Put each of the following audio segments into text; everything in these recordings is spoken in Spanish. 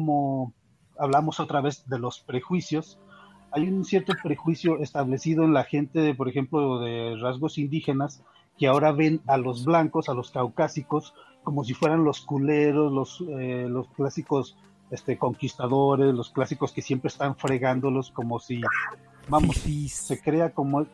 como hablamos otra vez de los prejuicios, hay un cierto prejuicio establecido en la gente, por ejemplo, de rasgos indígenas, que ahora ven a los blancos, a los caucásicos, como si fueran los culeros, los, eh, los clásicos este, conquistadores, los clásicos que siempre están fregándolos, como si, vamos, se crea como...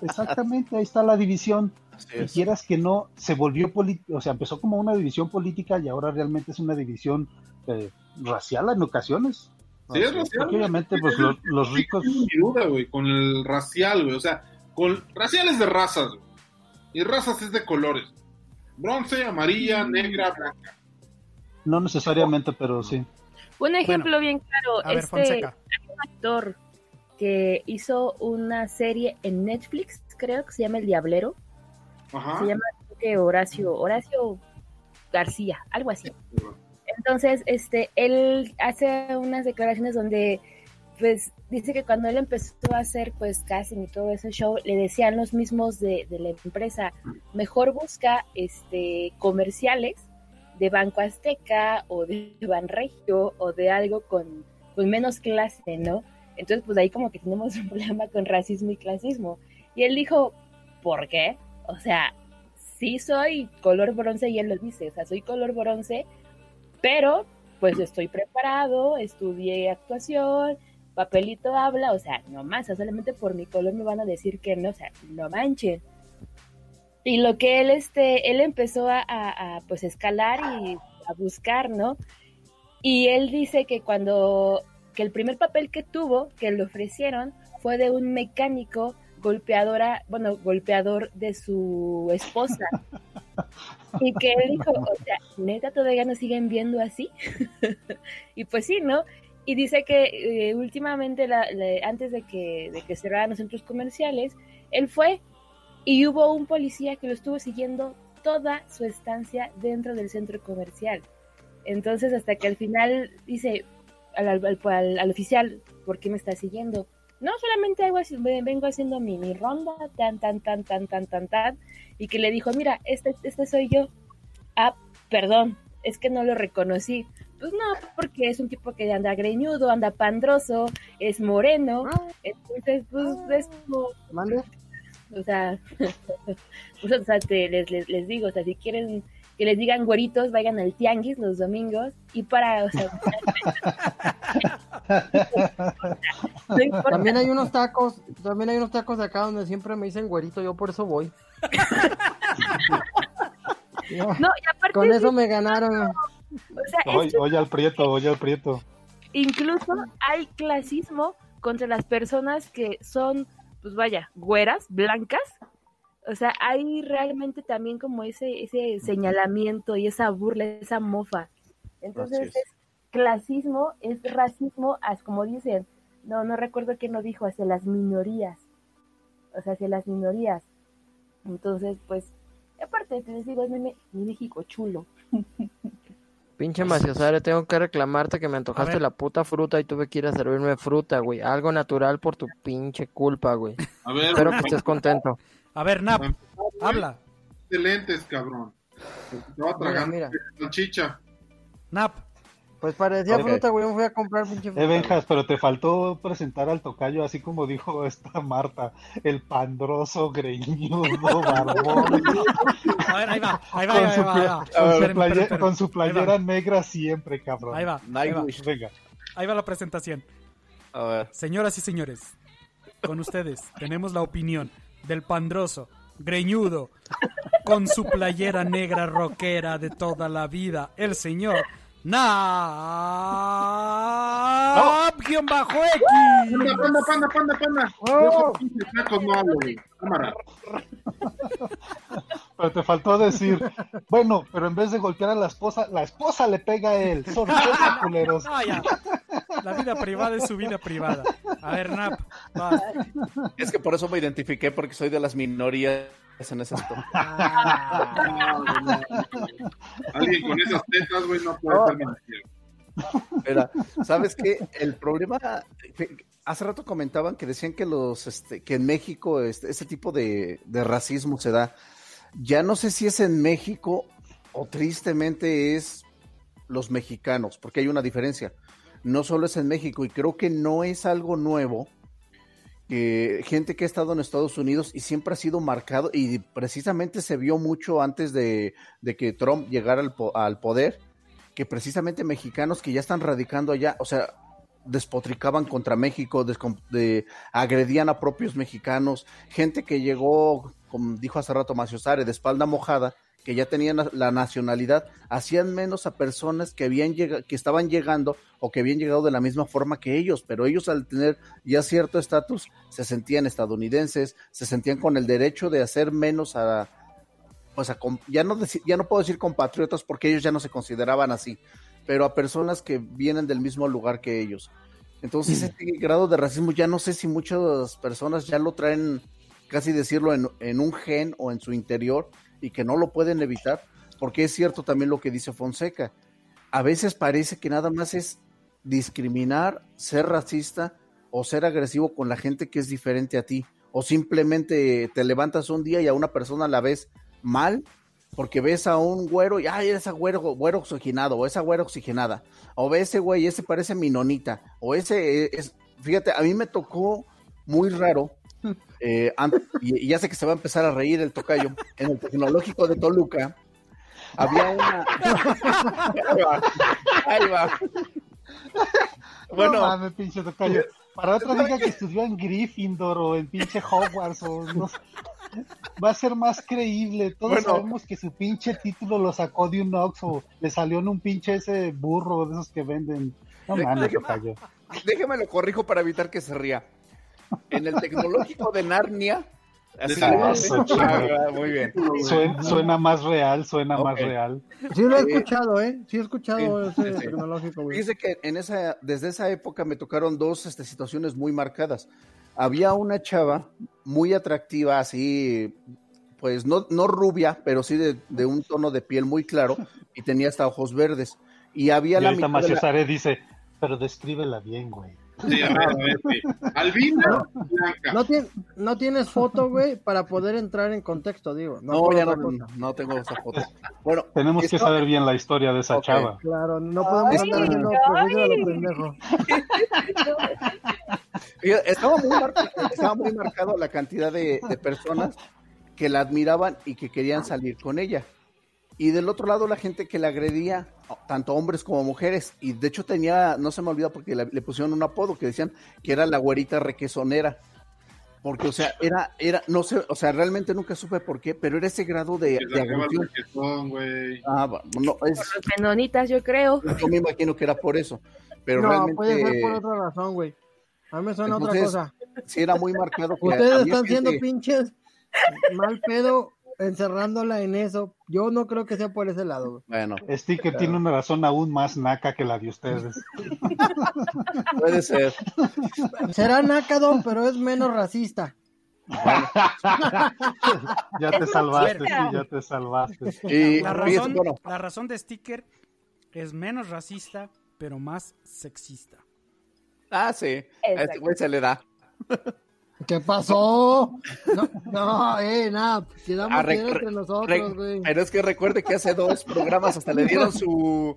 Exactamente, ahí está la división. Y quieras que no, se volvió o sea, empezó como una división política y ahora realmente es una división eh, racial en ocasiones. Sí, es racial. Obviamente, pues los, ricos. Sin duda, güey, con el racial, güey. O sea, con racial es de razas, güey. Y razas es de colores. Bronce, amarilla, negra, blanca. No necesariamente, pero sí. Un ejemplo bien claro, este un actor que hizo una serie en Netflix, creo que se llama El Diablero. Se llama Horacio, Horacio García, algo así. Entonces, este, él hace unas declaraciones donde, pues, dice que cuando él empezó a hacer, pues, casting y todo ese show, le decían los mismos de, de la empresa, mejor busca, este, comerciales de Banco Azteca o de Banregio o de algo con, con menos clase, ¿no? Entonces, pues ahí como que tenemos un problema con racismo y clasismo. Y él dijo, ¿por qué? O sea, sí soy color bronce y él lo dice, o sea, soy color bronce, pero pues estoy preparado, estudié actuación, papelito habla, o sea, no más, solamente por mi color me van a decir que no, o sea, no manchen. Y lo que él, este, él empezó a, a, pues escalar y a buscar, ¿no? Y él dice que cuando, que el primer papel que tuvo, que le ofrecieron, fue de un mecánico golpeadora, bueno, golpeador de su esposa. y que él dijo, o sea, neta, todavía nos siguen viendo así. y pues sí, ¿no? Y dice que eh, últimamente, antes de que, de que cerraran los centros comerciales, él fue y hubo un policía que lo estuvo siguiendo toda su estancia dentro del centro comercial. Entonces, hasta que al final dice al, al, al oficial, ¿por qué me está siguiendo? No solamente hago vengo haciendo mi, ronda, tan, tan, tan, tan, tan, tan, tan, y que le dijo, mira, este, este soy yo. Ah, perdón, es que no lo reconocí. Pues no, porque es un tipo que anda greñudo, anda pandroso, es moreno, ah. entonces, pues es como... O sea, pues, o sea les, les, les digo, o sea, si quieren que les digan güeritos, vayan al tianguis los domingos y para, o sea, también hay unos tacos, también hay unos tacos de acá donde siempre me dicen güerito, yo por eso voy. no, y aparte con eso me ganaron. oye, al prieto, oye al prieto. Incluso hay clasismo contra las personas que son, pues vaya, güeras, blancas, o sea, hay realmente también como ese, ese señalamiento y esa burla, esa mofa. Entonces es. clasismo, es racismo, como dicen, no, no recuerdo quién lo dijo, hacia las minorías. O sea, hacia las minorías. Entonces, pues, aparte, te digo, es mi, México chulo. Pinche maciosare, tengo que reclamarte que me antojaste la puta fruta y tuve que ir a servirme fruta, güey. Algo natural por tu pinche culpa, güey. Espero que estés contento. A ver, Nap, habla. Excelentes, cabrón. Te va a tragar mira, chicha. Nap. Pues parecía fruta, güey, me fui a comprar pinche fruta. Eh, Benjas, pero te faltó presentar al tocayo, así como dijo esta Marta, el pandroso, greñudo, barbón. A ver, ahí va, ahí va, ahí va. Con, su, con su playera negra siempre, cabrón. Ahí va, ahí va. Venga. Ahí va la presentación. A ver. Señoras y señores, con ustedes tenemos la opinión del pandroso, greñudo, con su playera negra rockera de toda la vida, el señor Nap guion bajo X. Panda, panda, panda, panda, panda. Oh. Pero te faltó decir, bueno, pero en vez de golpear a la esposa, la esposa le pega a él. Son culeros. La vida privada es su vida privada. A ver, Nap, Es que por eso me identifiqué, porque soy de las minorías en ese aspecto. Alguien con esas tetas, güey, no puede estar ¿sabes qué? El problema, hace rato comentaban que decían que los, este, que en México este, ese tipo de, de racismo se da. Ya no sé si es en México o tristemente es los mexicanos, porque hay una diferencia. No solo es en México y creo que no es algo nuevo que gente que ha estado en Estados Unidos y siempre ha sido marcado y precisamente se vio mucho antes de, que Trump llegara al, al, poder, que precisamente mexicanos que ya están radicando allá, o sea, despotricaban contra México, agredían a propios mexicanos, gente que llegó, como dijo hace rato Macio Sare, de espalda mojada, que ya tenían la nacionalidad, hacían menos a personas que habían que estaban llegando o que habían llegado de la misma forma que ellos, pero ellos al tener ya cierto estatus se sentían estadounidenses, se sentían con el derecho de hacer menos a pues a, ya no ya no puedo decir compatriotas porque ellos ya no se consideraban así, pero a personas que vienen del mismo lugar que ellos. Entonces, este grado de racismo ya no sé si muchas personas ya lo traen, casi decirlo, en, en un gen o en su interior, y que no lo pueden evitar, porque es cierto también lo que dice Fonseca. A veces parece que nada más es discriminar, ser racista o ser agresivo con la gente que es diferente a ti, o simplemente te levantas un día y a una persona la ves mal porque ves a un güero y ay, esa güero, güero oxigenado, o esa güera oxigenada, o ve ese güey, ese parece minonita, o ese es, fíjate, a mí me tocó muy raro eh, y, ya sé que se va a empezar a reír el tocayo, en el tecnológico de Toluca, había una. ahí va. Bueno. No mames, pinche tocayo. Para otra diga que estudió en Gryffindor o en pinche Hogwarts o no Va a ser más creíble. Todos sabemos que su pinche título lo sacó de un Ox o le salió en un pinche ese burro de esos que venden. No mames, tocayo. Déjeme lo corrijo para evitar que se ría en el tecnológico de Narnia. Ah, muy bien. Suena, más real, suena más real. Sí lo he eh, escuchado, ¿eh? Sí he escuchado ese tecnológico. Dice que en esa, desde esa época me tocaron dos este, situaciones muy marcadas. Había una chava muy atractiva, así, pues no, no rubia, pero sí de, un tono de piel muy claro y tenía hasta ojos verdes. Y había la mitad dice, pero descríbela bien, güey. Sí, Albina no, no, tienes foto, güey, para poder entrar en contexto, digo. No, ya no, no, tengo esa foto. Bueno, tenemos que saber bien la historia de esa chava. Claro, no podemos estar haciendo lo pendejo. estaba, muy marcado, estaba muy marcado la cantidad de, de personas que la admiraban y que querían salir con ella. Y del otro lado la gente que la agredía, tanto hombres como mujeres. Y de hecho tenía, no se me olvida porque le, pusieron un apodo que decían que era la güerita requesonera. Porque, o sea, era, era, no sé, o sea, realmente nunca supe por qué, pero era ese grado de, de agresión. Ah, no, es... Por los yo creo. Yo me imagino que era por eso. Pero no, realmente... puede ser por otra razón, güey. A mí me suena otra cosa. Sí, era muy marcado. Ustedes están siendo pinches mal pedo encerrándola en eso. Yo no creo que sea por ese lado. Bueno, Sticker tiene una razón aún más naca que la de ustedes. Puede ser. Será nacado, pero es menos racista. ya te salvaste, sí, ya te salvaste. Y, la, razón, la razón de Sticker es menos racista, pero más sexista. Ah, sí. A este güey se le da. ¿Qué pasó? No, no eh, nada, quedamos ah, entre nosotros, güey. Pero es que recuerde que hace dos programas hasta le dieron su,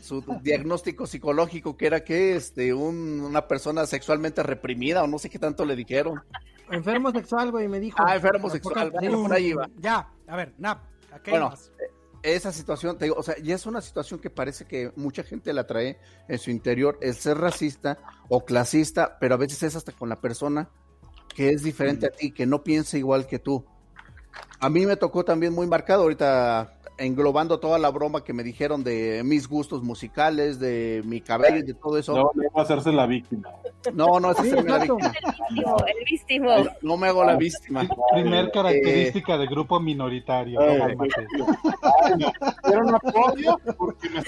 su diagnóstico psicológico, que era que este, un, una persona sexualmente reprimida, o no sé qué tanto le dijeron. Enfermo sexual, güey, me dijo. Ah, enfermo sexual, por ahí iba. Ya, a ver, Nap, ¿a bueno, eh, esa situación, te digo, o sea, ya es una situación que parece que mucha gente la trae en su interior, el ser racista o clasista, pero a veces es hasta con la persona que es diferente a ti, que no piensa igual que tú. A mí me tocó también muy marcado ahorita englobando toda la broma que me dijeron de mis gustos musicales, de mi cabello y de todo eso. No, no va a hacerse la víctima. No, no es hacerme la víctima. El víctima. No, me hago la víctima. Primer característica de grupo minoritario. Eh, Pero no apoyo porque me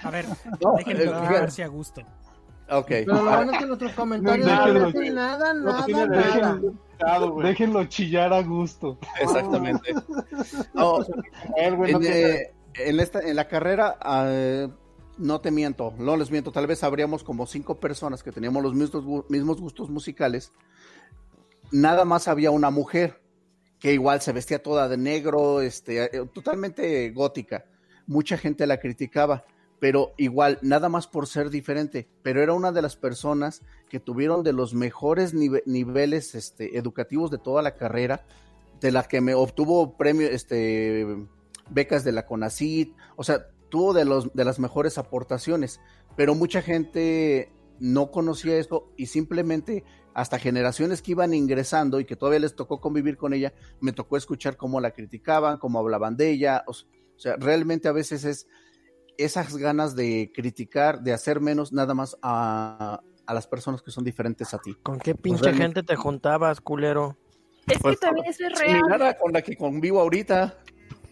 A ver, déjenme ver si a gusto. Ok. Pero lo bueno es que nuestros comentarios no dicen nada, nada, nada. Déjenlo chillar a gusto. Exactamente. No, en, eh, en, esta, en la carrera, uh, no te miento, no les miento, tal vez habríamos como cinco personas que teníamos los mismos, mismos gustos musicales. Nada más había una mujer que igual se vestía toda de negro, este, eh, totalmente gótica mucha gente la criticaba, pero igual, nada más por ser diferente, pero era una de las personas que tuvieron de los mejores niveles este, educativos de toda la carrera, de la que me obtuvo premio, este, becas de la CONACIT, o sea, tuvo de, los, de las mejores aportaciones, pero mucha gente no conocía esto y simplemente hasta generaciones que iban ingresando y que todavía les tocó convivir con ella, me tocó escuchar cómo la criticaban, cómo hablaban de ella, o sea, realmente a veces es esas ganas de criticar, de hacer menos nada más a, a las personas que son diferentes a ti. ¿Con qué pues pinche gente te juntabas, culero? Es que pues, también eso es real. con la que convivo ahorita.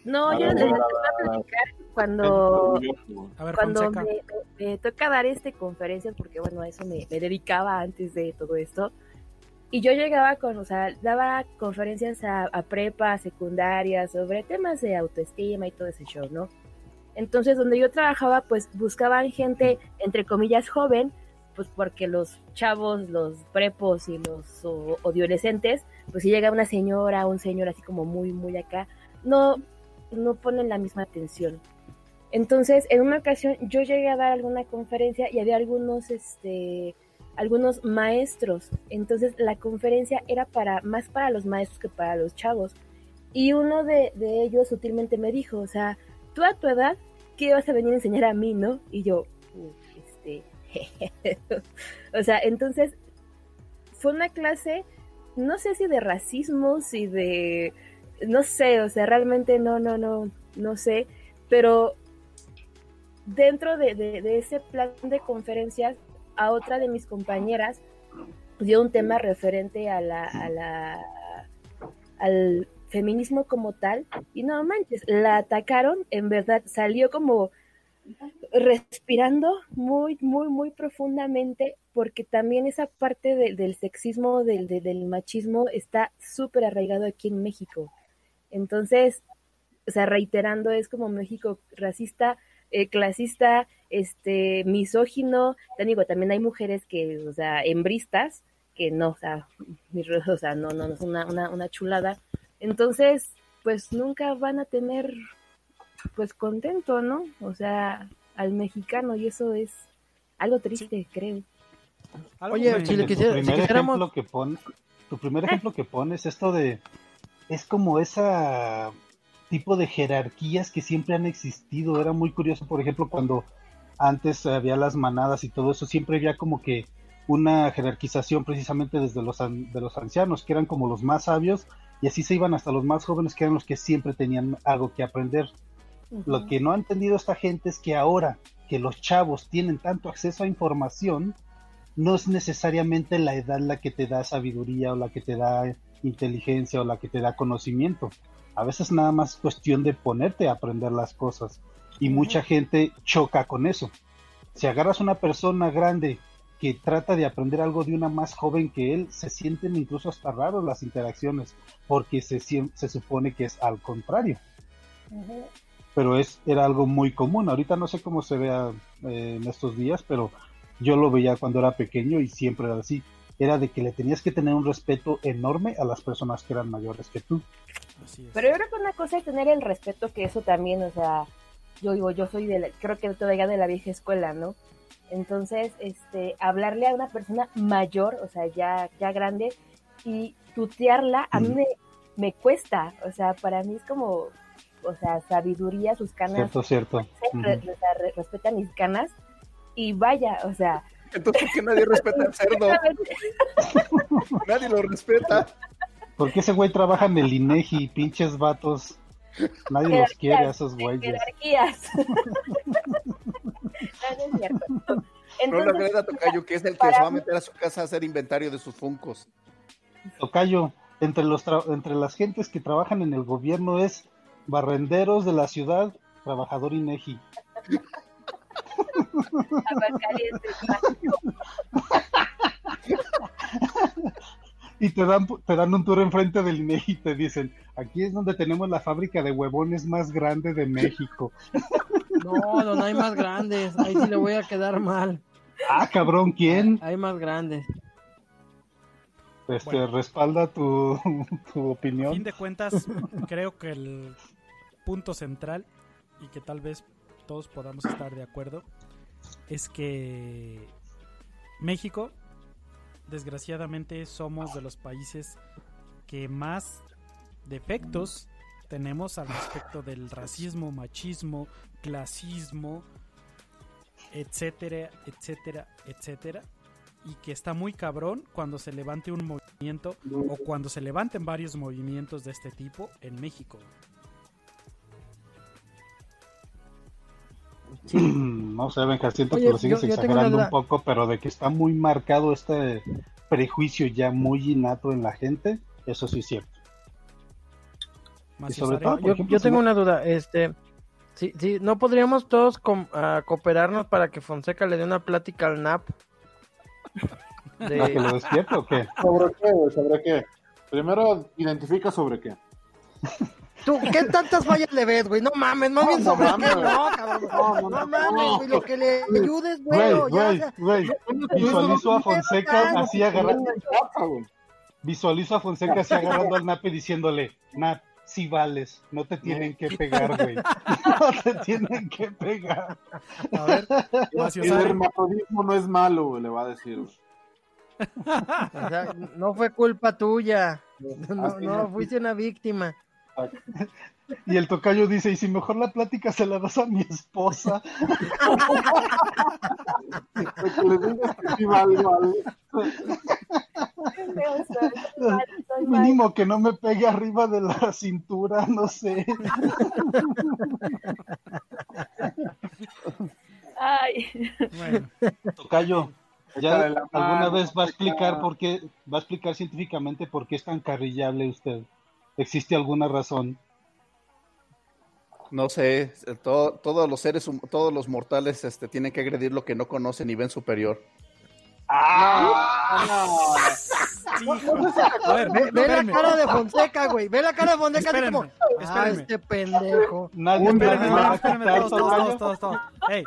No, yo les voy a platicar cuando, cuando me, toca dar este conferencias, porque bueno, a eso me, dedicaba antes de todo esto. Y yo llegaba con, o sea, daba conferencias a, a prepa, secundaria, sobre temas de autoestima y todo ese show, ¿no? Entonces, donde yo trabajaba, pues buscaban gente, entre comillas, joven, pues porque los chavos, los prepos y los o, adolescentes, pues si llega una señora, un señor así como muy, muy acá, no, no ponen la misma atención. Entonces, en una ocasión yo llegué a dar alguna conferencia y había algunos, este, algunos maestros. Entonces, la conferencia era para, más para los maestros que para los chavos. Y uno de, de ellos sutilmente me dijo, o sea, tú a tu edad, ¿qué vas a venir a enseñar a mí, no? Y yo, este, o sea, entonces, fue una clase, no sé si de racismo, si de, no sé, o sea, realmente no, no, no, no sé, pero dentro de, ese plan de conferencias, a otra de mis compañeras dio un tema referente a la, a la, al feminismo como tal, y no manches, la atacaron, en verdad, salió como respirando muy, muy, muy profundamente, porque también esa parte del sexismo, del, del machismo, está súper arraigado aquí en México. Entonces, o sea, reiterando, es como México racista, eh, clasista, este, misógino, también hay mujeres que, o sea, hembristas, que no, o sea, o sea no, no, no es una, una, una chulada, entonces, pues nunca van a tener, pues contento, ¿no? O sea, al mexicano y eso es algo triste, creo. Oye, si le quisiera, tu primer ejemplo que pone, tu primer ejemplo que pones esto de es como esa tipo de jerarquías que siempre han existido. Era muy curioso, por ejemplo, cuando antes había las manadas y todo eso, siempre había como que una jerarquización precisamente desde los, de los ancianos, que eran como los más sabios, y así se iban hasta los más jóvenes que eran los que siempre tenían algo que aprender. Lo que no ha entendido esta gente es que ahora que los chavos tienen tanto acceso a información, no es necesariamente la edad la que te da sabiduría o la que te da inteligencia o la que te da conocimiento. A veces nada más cuestión de ponerte a aprender las cosas y mucha gente choca con eso. Si agarras una persona grande que trata de aprender algo de una más joven que él, se sienten incluso hasta raros las interacciones, porque se, se supone que es al contrario. Pero es, era algo muy común. Ahorita no sé cómo se vea eh, en estos días, pero yo lo veía cuando era pequeño y siempre era así. Era de que le tenías que tener un respeto enorme a las personas que eran mayores que tú. Pero yo creo que una cosa es tener el respeto, que eso también, o sea, yo digo, yo soy de la, creo que todavía de la vieja escuela, ¿no? Entonces, este, hablarle a una persona mayor, o sea, ya, ya grande, y tutearla, a mí me, cuesta, o sea, para mí es como, o sea, sabiduría, sus canas. Cierto, cierto. respetan mis canas, y vaya, o sea. Entonces, ¿por qué nadie respeta al cerdo? nadie lo respeta. Porque ese güey trabaja en el INEGI, pinches vatos. Nadie los quiere a esos güeyes. Jerarquías. No, es cierto. no lo agrega Tocayo, que es el que se va a meter a su casa a hacer inventario de sus funcos. Tocayo, entre, los entre las gentes que trabajan en el gobierno es barrenderos de la ciudad, trabajador INEGI. y te dan, te dan un tour enfrente del INEGI y te dicen, aquí es donde tenemos la fábrica de huevones más grande de México. No, no, hay más grandes, ahí sí le voy a quedar mal. Ah, cabrón, ¿quién? Hay más grandes. Este, respalda tu, tu opinión. A fin de cuentas, creo que el punto central y que tal vez todos podamos estar de acuerdo, es que México, desgraciadamente, somos de los países que más defectos tenemos al respecto del racismo, machismo, clasismo, etcétera, etcétera, etcétera. Y que está muy cabrón cuando se levante un movimiento o cuando se levanten varios movimientos de este tipo en México. No sé, Benja, siento que lo sigues exagerando un poco, pero de que está muy marcado este prejuicio ya muy innato en la gente, eso sí es cierto. Yo, tengo una duda, este, sí, sí, ¿no podríamos todos ah, cooperarnos para que Fonseca le dé una plática al NAP? ¿Para que lo despierte o qué? ¿Sobre qué, ¿Sobre qué? Primero identifica sobre qué. ¿Tú qué tantas fallas le ves, güey? No mames, más bien sobre qué, no, cabrón. No, no, mames, güey, lo que le ayudes, güey. Güey, güey, visualizo a Fonseca así agarrando. Visualizo a Fonseca así agarrando al Nape diciéndole, Nap, si vales, no te tienen que pegar, güey. No te tienen que pegar. A ver, el hermafrodismo no es malo, güey, le va a decir. O sea, no fue culpa tuya. No, no, fuiste una víctima. Y el tocayo dice, y si mejor la plática se la das a mi esposa. Mínimo que no me pegue arriba de la cintura, no sé. Ay. Tocayo, ¿ya alguna vez va a explicar por qué, va a explicar científicamente por qué es tan carrillable usted? ¿Existe alguna razón? No sé, todos los seres, todos los mortales este, tienen que agredir lo que no conocen y ven superior. ¡Ah! A ver, ve, la cara de Fonseca, güey. Ve la cara de Fonseca. Espérenme, como, ah, este pendejo. Nadie, espérenme, espérenme, todos, todos, todos, todos. Hey,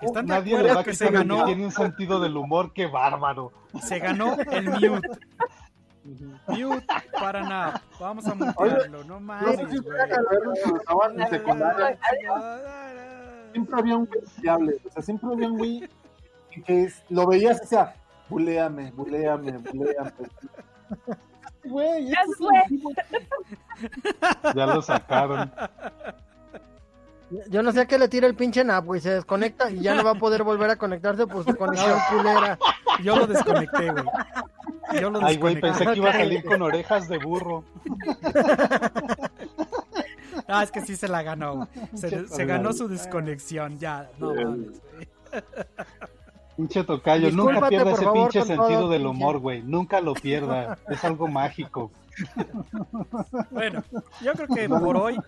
¿están de Nadie le va a que se ganó? tiene un sentido del humor, qué bárbaro. Se ganó el mute. Mute para nada. Vamos a mutearlo, no mames. Siempre había un güey fiable, o sea, siempre había un güey que lo veías, o sea, buleame, buleame, buleame. Güey, ya Ya lo sacaron. Yo no sé a qué le tira el pinche nap, güey. Se desconecta y ya no va a poder volver a conectarse por su conexión culera. Yo lo desconecté, güey. Yo lo Ay, güey, pensé que iba a salir con orejas de burro. Ah, es que sí se la ganó. Se, ganó su desconexión, ya. No mames, güey. Pinche tocayo, nunca pierda ese pinche sentido del humor, güey. Nunca lo pierda. Es algo mágico. Bueno, yo creo que por hoy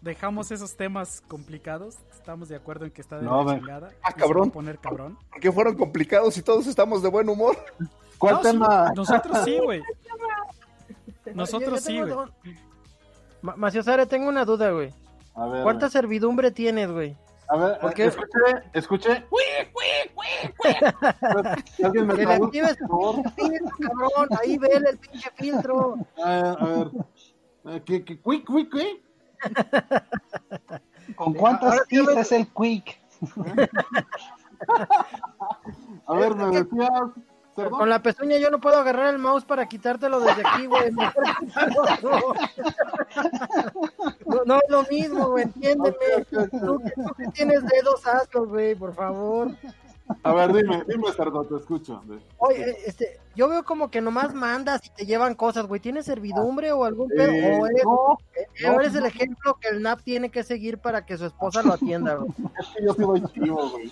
dejamos esos temas complicados. Estamos de acuerdo en que está de no, la chingada. Ah, cabrón. Poner cabrón. ¿Por qué fueron complicados y todos estamos de buen humor? ¿Cuál tema? nosotros sí, güey. Nosotros sí, güey. Maciosare, tengo una duda, güey. A ver. ¿Cuánta servidumbre tienes, güey? A ver, Porque... escuché, escuché. ¿Alguien me filtro, cabrón. Ahí ve el pinche filtro. A, a ver. ¿Qué, qué, quick, quick, ¿Con cuántas keys es el quick? a ver, me decías. Con la pezuña yo no puedo agarrar el mouse para quitártelo desde aquí, güey. No, es lo mismo, güey, entiéndeme. Tú, que tienes dedos, hazlo, güey, por favor. A ver, dime, dime, Sardo, te escucho. Oye, este, yo veo como que nomás mandas y te llevan cosas, güey. ¿Tienes servidumbre o algún pedo? Eh, o eres, el ejemplo que el NAP tiene que seguir para que su esposa lo atienda, güey. Es que yo soy chivo, güey.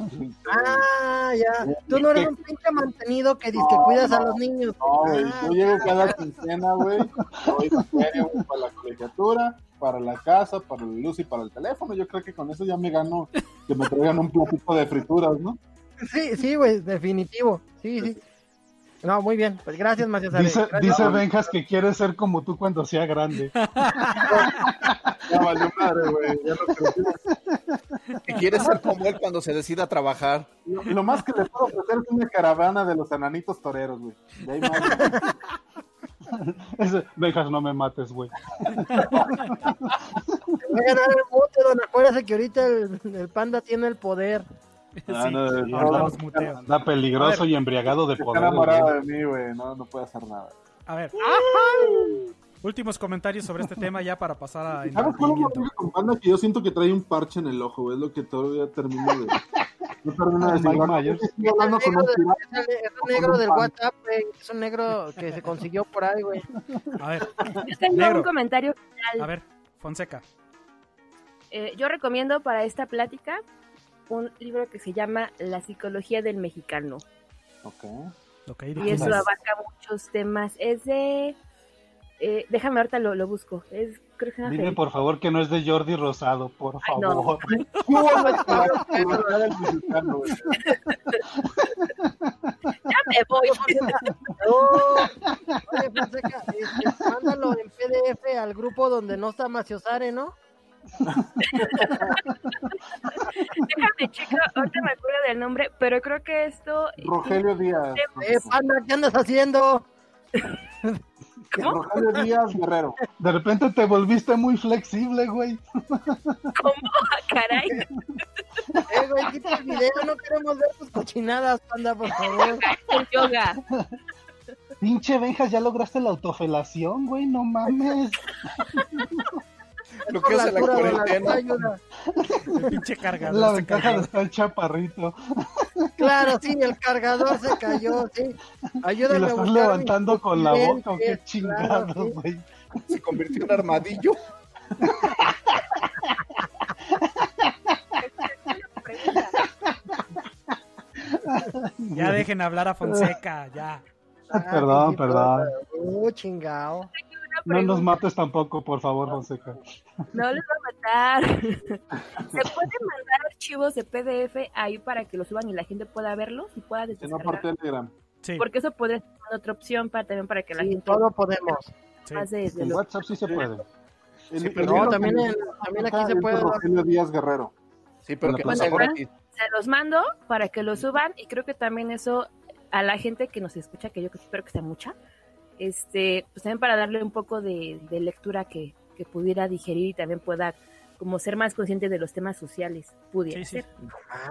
Ah, ya. Tú no eres un pinche mantenido que dice que cuidas a los niños. No, güey. Ah, yo llego cada quincena, güey. Doy feria, para la colegiatura para la casa, para la luz y para el teléfono. Yo creo que con eso ya me gano que me traigan un platito de frituras, ¿no? Sí, sí, güey, definitivo. Sí, sí. No, muy bien. Pues gracias, Macías. Dice, dice Benjas que quiere ser como tú cuando sea grande. ya valió madre, güey. Ya no que quiere ser como él cuando se decida a trabajar. Lo, más que le puedo ofrecer es una caravana de los enanitos toreros, güey. De ahí más. Dejas, no me mates, güey. Voy a ganar el bote, don. Acuérdate que ahorita el, panda tiene el poder. Ah, no, anda, peligroso y embriagado de poder. Está enamorado de mí, güey. No, no puede hacer nada. A ver. Últimos comentarios sobre este tema ya para pasar a. ¿Sabes cuál es? Que yo siento que trae un parche en el ojo, güey. Es lo que todavía termino de. No termino de decir. Estoy hablando con un Es un negro del WhatsApp, güey. Es un negro que se consiguió por ahí, güey. A ver. Yo tengo un comentario final. A ver, Fonseca. Eh, yo recomiendo para esta plática un libro que se llama La psicología del mexicano. Ok. okay y eso abarca muchos temas. Es de eh, déjame ahorita lo, lo busco. Es, creo que Dime por favor que no es de Jordi Rosado, por favor. ya me voy. Oye, Fonseca, mándalo en PDF al grupo donde no está Maciosare, ¿no? Déjame, chico, ahorita me acuerdo del nombre, pero creo que esto. Rogelio Díaz. Eh, panda, ¿qué andas haciendo? Rogelio Díaz Guerrero. De repente te volviste muy flexible, güey. ¿Cómo? Caray. Eh, güey, quita el video, no queremos ver tus cochinadas, panda, por favor. El yoga. Pinche Benjas, ya lograste la autofelación, güey, no mames. Lo que hace la, cuarentena. El pinche cargador. La ventaja de estar chaparrito. Claro, sí, el cargador se cayó, sí. Ayúdame y lo estás levantando con la boca, qué chingado, güey. Se convirtió en armadillo. ya dejen hablar a Fonseca, ya. perdón, perdón. Uh, chingado. No nos mates tampoco, por favor, Fonseca. No les voy a matar. Se pueden mandar archivos de PDF ahí para que los suban y la gente pueda verlos y pueda descargar. por Telegram. Sí. Porque eso podría ser otra opción para también para que la gente todo podemos. Sí. en WhatsApp sí se puede. Sí, pero no, también, también aquí se puede. Rogelio Díaz Guerrero. Sí, pero que bueno, Se los mando para que lo suban y creo que también eso a la gente que nos escucha, que yo espero que sea mucha, este, pues también para darle un poco de, lectura que, pudiera digerir y también pueda como ser más consciente de los temas sociales, pudiera ser.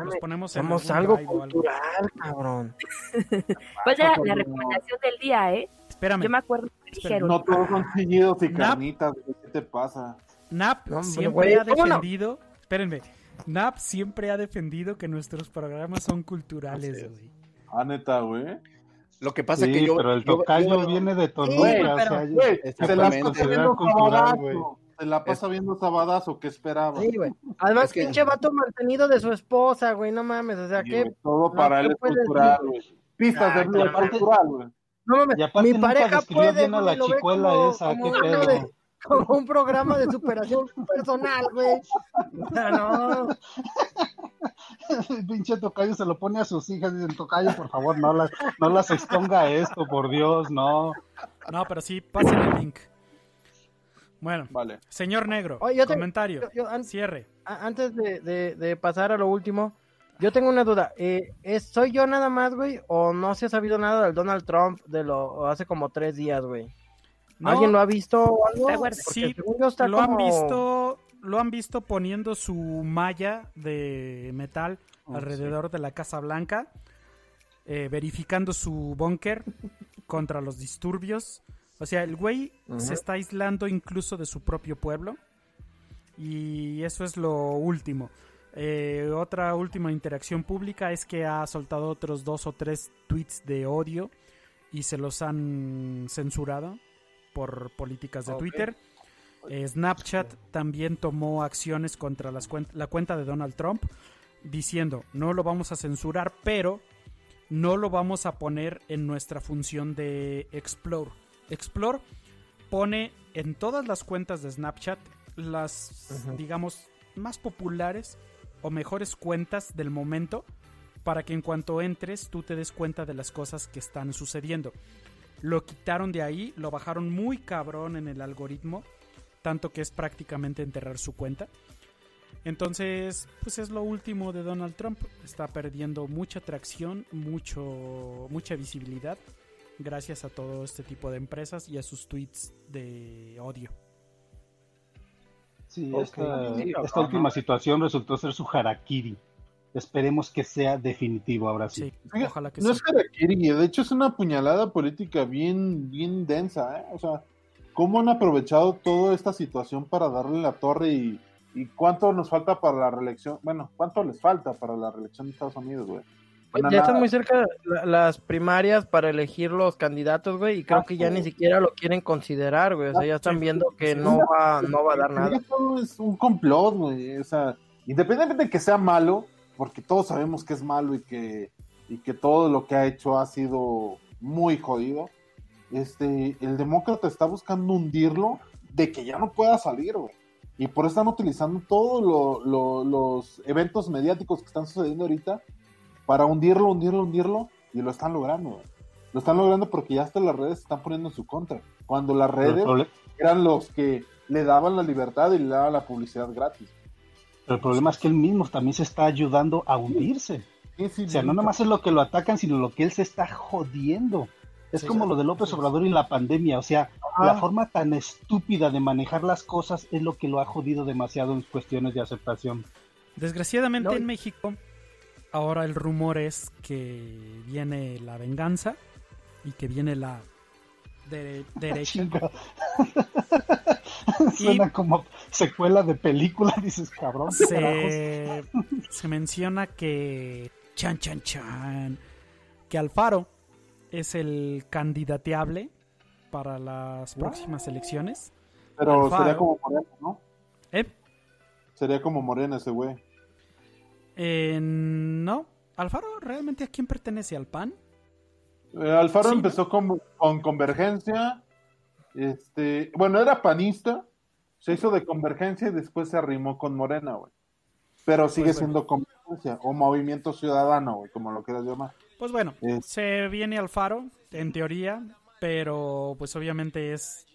Nos ponemos Somos algo cultural, cabrón. pues ya la recomendación del día, ¿eh? Espérame. Yo me acuerdo que dijeron. No todos son chillidos y carnitas, ¿qué te pasa? Nap siempre ha defendido, espérenme, Nap siempre ha defendido que nuestros programas son culturales, güey. Ah, neta, güey. Lo que pasa es que yo. Pero el tocayo viene de Toluca. se la pasa viendo sabadazo. Se la pasa viendo sabadazo, ¿qué esperaba? Sí, güey. Además, que... pinche vato mantenido de su esposa, güey, no mames. O sea, que. Todo para él es cultural, güey. Pistas de vida cultural, güey. No mames, mi pareja puede. Bien a la chicuela esa, qué pedo como un programa de superación personal, güey. O sea, no. El pinche tocayo se lo pone a sus hijas y dicen, tocayo, por favor, no las, no las exponga esto, por Dios, no. No, pero sí, pasen el link. Bueno, vale. señor Negro, comentario, cierre. Antes de, de, pasar a lo último, yo tengo una duda. Eh, ¿Soy yo nada más, güey? ¿O no se ha sabido nada del Donald Trump de lo hace como tres días, güey? ¿Alguien lo ha visto algo? Sí, lo han visto, lo han visto poniendo su malla de metal oh, alrededor de la Casa Blanca, eh, verificando su búnker contra los disturbios. O sea, el güey se está aislando incluso de su propio pueblo. Y eso es lo último. Eh, otra última interacción pública es que ha soltado otros dos o tres tweets de odio y se los han censurado por políticas de Twitter. Eh, Snapchat también tomó acciones contra las la cuenta de Donald Trump, diciendo, no lo vamos a censurar, pero no lo vamos a poner en nuestra función de Explore. Explore pone en todas las cuentas de Snapchat las, digamos, más populares o mejores cuentas del momento para que en cuanto entres tú te des cuenta de las cosas que están sucediendo. Lo quitaron de ahí, lo bajaron muy cabrón en el algoritmo, tanto que es prácticamente enterrar su cuenta. Entonces, pues es lo último de Donald Trump. Está perdiendo mucha atracción, mucho, mucha visibilidad. gracias a todo este tipo de empresas y a sus tweets de odio. Sí, esta, última situación resultó ser su harakiri. Esperemos que sea definitivo ahora sí. ojalá que no es harakiri, de hecho es una puñalada política bien, bien densa. ¿eh? O sea, ¿cómo han aprovechado toda esta situación para darle la torre y, y cuánto nos falta para la reelección? Bueno, ¿cuánto les falta para la reelección de Estados Unidos, güey? ya están muy cerca las primarias para elegir los candidatos, güey, y creo que ya ni siquiera lo quieren considerar, güey. O sea, ya están viendo que no va, no va a dar nada. es un complot, güey. O sea, independientemente de que sea malo, porque todos sabemos que es malo y que, y que todo lo que ha hecho ha sido muy jodido, este, el demócrata está buscando hundirlo de que ya no pueda salir, güey. Y por eso están utilizando todos los eventos mediáticos que están sucediendo ahorita para hundirlo, hundirlo, hundirlo, y lo están logrando. Lo están logrando porque ya hasta las redes se están poniendo en su contra. Cuando las redes eran los que le daban la libertad y le daban la publicidad gratis. Pero el problema es que él mismo también se está ayudando a hundirse. o sea, no nomás es lo que lo atacan, sino lo que él se está jodiendo. Es como lo de López Obrador y la pandemia. O sea, la forma tan estúpida de manejar las cosas es lo que lo ha jodido demasiado en cuestiones de aceptación. Desgraciadamente en México ahora el rumor es que viene la venganza y que viene la derecha. Suena como secuela de película, dices cabrón. Se, se menciona que chan chan chan que Alfaro es el candidateable para las próximas elecciones. Pero sería como Morena, ¿no? ¿Eh? Sería como Morena ese güey. Eh, no. ¿Alfaro realmente a quién pertenece? ¿Al PAN? Eh, Alfaro empezó con, Convergencia. Este, bueno, era panista. Se hizo de Convergencia y después se arrimó con Morena, güey. Pero pues sigue siendo Convergencia o Movimiento Ciudadano, güey, como lo quieras llamar. Pues bueno, se viene Alfaro, en teoría, pero pues obviamente es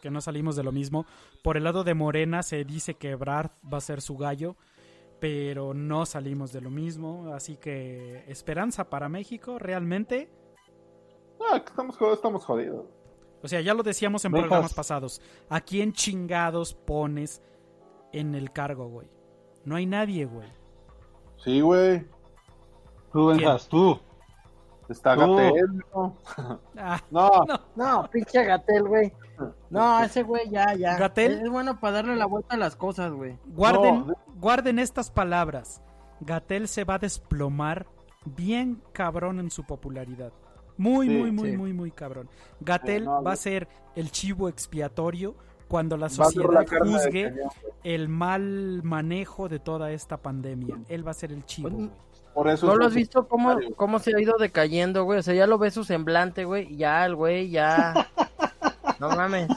que no salimos de lo mismo. Por el lado de Morena se dice que Brad va a ser su gallo pero no salimos de lo mismo. Así que esperanza para México, realmente. Ah, estamos jodidos, estamos jodidos. O sea, ya lo decíamos en programas pasados. ¿A quién chingados pones en el cargo, güey? No hay nadie, güey. Sí, güey. Tú vengas, tú. Está Gatel, ah, ¿no? no. No, pinche Gatel, güey. No, ese güey ya, ya. Gatel. Es bueno para darle la vuelta a las cosas, güey. Guarden, guarden estas palabras. Gatel se va a desplomar bien cabrón en su popularidad. Muy, muy, muy, muy, muy cabrón. Gatel va a ser el chivo expiatorio cuando la sociedad juzgue el mal manejo de toda esta pandemia. Él va a ser el chivo. Pues, por eso ¿No lo has visto cómo, cómo se ha ido decayendo, güey? O sea, ya lo ves su semblante, güey. Ya, el güey, ya. No mames.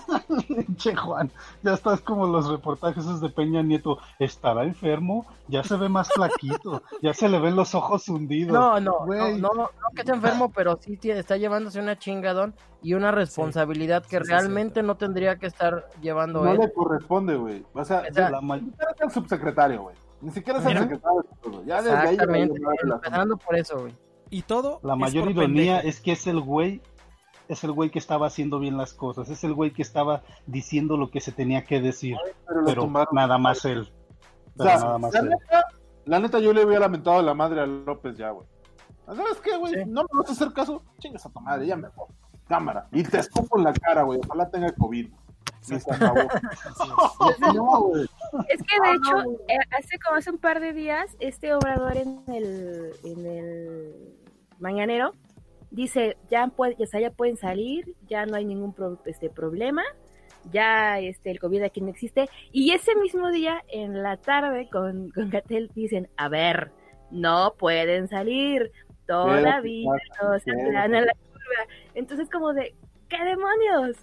che, Juan, ya estás como los reportajes de Peña Nieto. ¿Estará enfermo? Ya se ve más flaquito. ya se le ven los ojos hundidos. No, no, no, no, que esté enfermo, pero sí está llevándose una chingadón y una responsabilidad que realmente no tendría que estar llevando no él. No le corresponde, güey. O sea, la mayoría el subsecretario, güey. Ni siquiera es el secretario. Ya Exactamente, empezando por eso, güey. Y todo. La mayor ironía es que es el güey es el güey que estaba haciendo bien las cosas, es el güey que estaba diciendo lo que se tenía que decir, pero, nada más él. nada más la, Neta, la neta, yo le había lamentado a la madre a López ya, güey. ¿Sabes qué, güey? No me vas a hacer caso, chingas a tu madre, ya me voy. Cámara. Y te escupo en la cara, güey. Ojalá tenga COVID. es que de hecho, eh, hace como hace un par de días, este obrador en el, en el mañanero dice, ya, puede, ya pueden salir, ya no hay ningún este, problema, ya este, el COVID aquí no existe. Y ese mismo día, en la tarde, con, con Gatel dicen, a ver, no pueden salir, todavía no se dan a la curva. Entonces, como de, ¿qué demonios?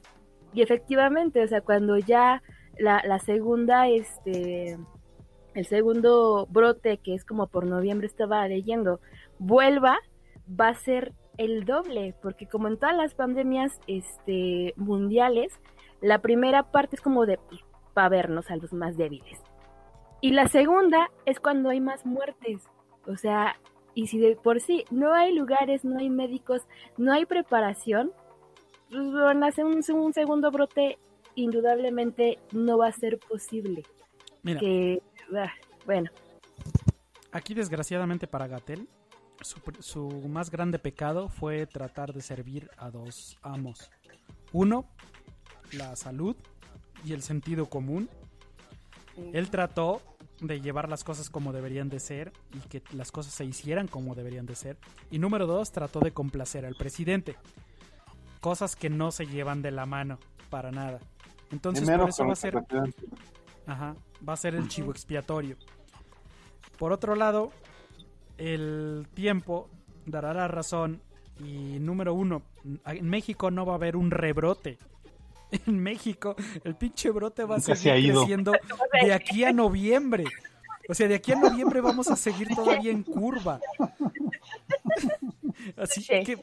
Y efectivamente, o sea, cuando ya la, segunda, este, el segundo brote, que es como por noviembre estaba leyendo, vuelva, va a ser el doble, porque como en todas las pandemias este, mundiales, la primera parte es como de pues, vernos a los más débiles. Y la segunda es cuando hay más muertes. O sea, y si de por sí no hay lugares, no hay médicos, no hay preparación, pues, van a hacer un, segundo brote, indudablemente no va a ser posible. Mira. Ah, bueno. Aquí, desgraciadamente para Gatel, su, su, más grande pecado fue tratar de servir a dos amos. Uno, la salud y el sentido común. Él trató de llevar las cosas como deberían de ser y que las cosas se hicieran como deberían de ser. Y número dos, trató de complacer al presidente. Cosas que no se llevan de la mano para nada. Entonces por eso va a ser... Ajá, va a ser el chivo expiatorio. Por otro lado, el tiempo dará la razón y número uno, en México no va a haber un rebrote. En México el pinche brote va a seguir creciendo de aquí a noviembre. O sea, de aquí a noviembre vamos a seguir todavía en curva. Así que,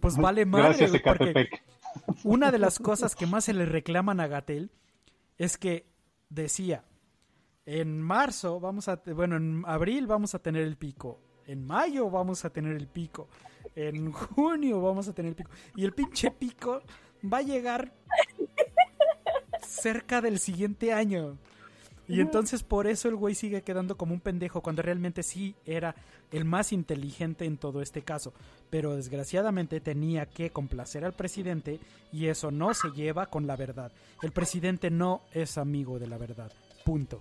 pues vale madre. porque una de las cosas que más se le reclaman a Gatel es que decía, en marzo vamos a, bueno, en abril vamos a tener el pico. En mayo vamos a tener el pico. En junio vamos a tener el pico. Y el pinche pico va a llegar cerca del siguiente año. Y entonces por eso el güey sigue quedando como un pendejo cuando realmente sí era el más inteligente en todo este caso. Pero desgraciadamente tenía que complacer al presidente y eso no se lleva con la verdad. El presidente no es amigo de la verdad. Punto.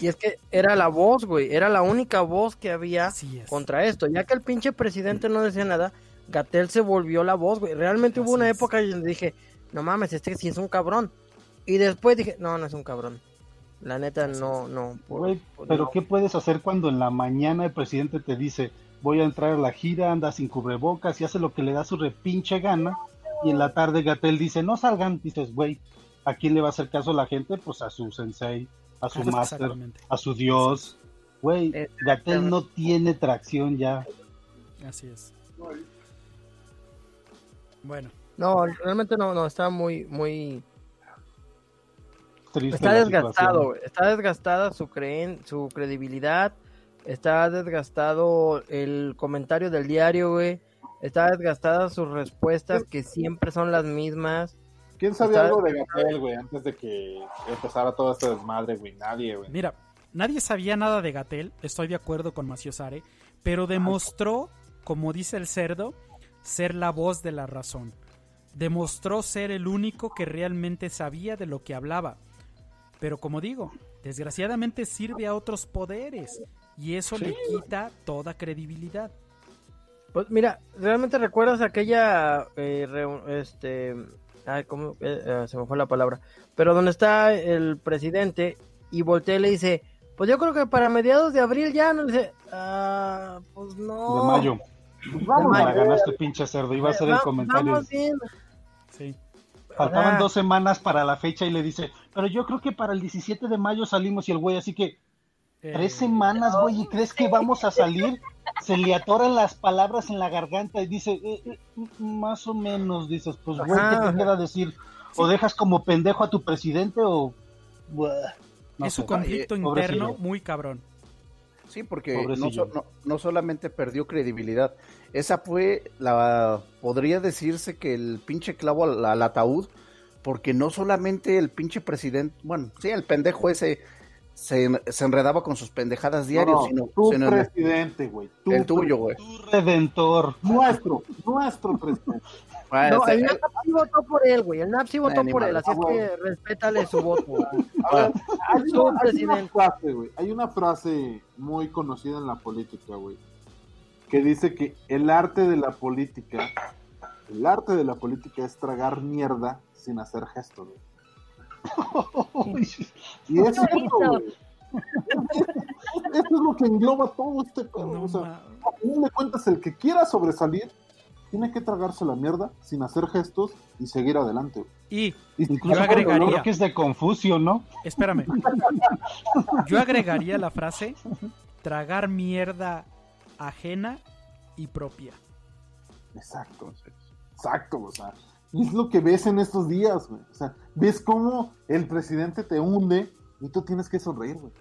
Y es que era la voz, güey, era la única voz que había contra esto. Ya que el pinche presidente no decía nada, Gatel se volvió la voz, güey. Realmente hubo una época donde dije, no mames, este sí es un cabrón. Y después dije, no, no es un cabrón. La neta, no, no. pero ¿qué puedes hacer cuando en la mañana el presidente te dice, voy a entrar a la gira, anda sin cubrebocas y hace lo que le da su repinche gana? Y en la tarde Gatel dice, no salgan. Dices, güey, ¿a quién le va a hacer caso la gente? Pues a su sensei a su máster, a su dios. Güey, eh, Gatel no tiene tracción ya. Así es. Bueno. No, realmente no, no, está muy, muy... está desgastado, está desgastada su creen, su credibilidad, está desgastado el comentario del diario, güey, está desgastada sus respuestas que siempre son las mismas. ¿Quién sabía algo de Gatel, güey, antes de que empezara todo este desmadre, güey? Nadie, güey. Mira, nadie sabía nada de Gatel, estoy de acuerdo con Maciosare, pero demostró, como dice el cerdo, ser la voz de la razón. Demostró ser el único que realmente sabía de lo que hablaba. Pero como digo, desgraciadamente sirve a otros poderes y eso le quita toda credibilidad. Pues mira, ¿realmente recuerdas aquella eh, este Ay, ¿cómo? Eh, eh, se me fue la palabra. Pero donde está el presidente y voltea y le dice, pues yo creo que para mediados de abril ya, no le dice, ah, pues no. De mayo. Pues vamos, ganaste pinche cerdo, iba a ser el comentario. Sí. Faltaban dos semanas para la fecha y le dice, pero yo creo que para el 17 de mayo salimos y el güey así que, tres eh, semanas, güey, ¿y crees que vamos a salir? se le atoran las palabras en la garganta y dice, eh, eh, más o menos, dices, pues güey, ¿qué te queda decir? O dejas como pendejo a tu presidente o... es su conflicto interno muy cabrón. Sí, porque no, solamente perdió credibilidad, esa fue la, podría decirse que el pinche clavo al ataúd, porque no solamente el pinche presidente, bueno, sí, el pendejo ese se, se, enredaba con sus pendejadas diarios, sino, tu presidente, güey. El tuyo, güey. Tu redentor. Nuestro, nuestro presidente. No, el NAP sí votó por él, güey. El NAP sí votó por él, así es que respétale su voto. hay, una, hay, una, frase, güey. Hay una frase muy conocida en la política, güey. Que dice que el arte de la política, el arte de la política es tragar mierda sin hacer gestos, güey y eso, es lo que engloba todo este pedo. o sea, a fin de cuentas, el que quiera sobresalir tiene que tragarse la mierda sin hacer gestos y seguir adelante. Y, yo agregaría que es de Confucio, ¿no? Espérame. Yo agregaría la frase tragar mierda ajena y propia. Exacto, exacto, o sea, y es lo que ves en estos días, güey. O sea, ves cómo el presidente te hunde y tú tienes que sonreír, güey.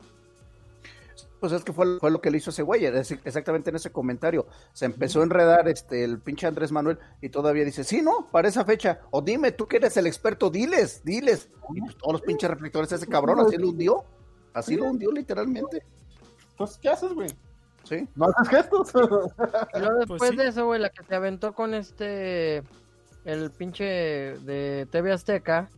Pues es que fue, fue lo que le hizo ese güey, exactamente en ese comentario. Se empezó a enredar este el pinche Andrés Manuel y todavía dice, sí, no, para esa fecha. O dime, tú que eres el experto, diles, diles. Y pues todos los pinches reflectores ese cabrón así lo hundió. Así lo hundió literalmente. Entonces, ¿qué haces, güey? Sí. No haces gestos. Y luego después pues de eso, güey, la que se aventó con este, el pinche de TV Azteca,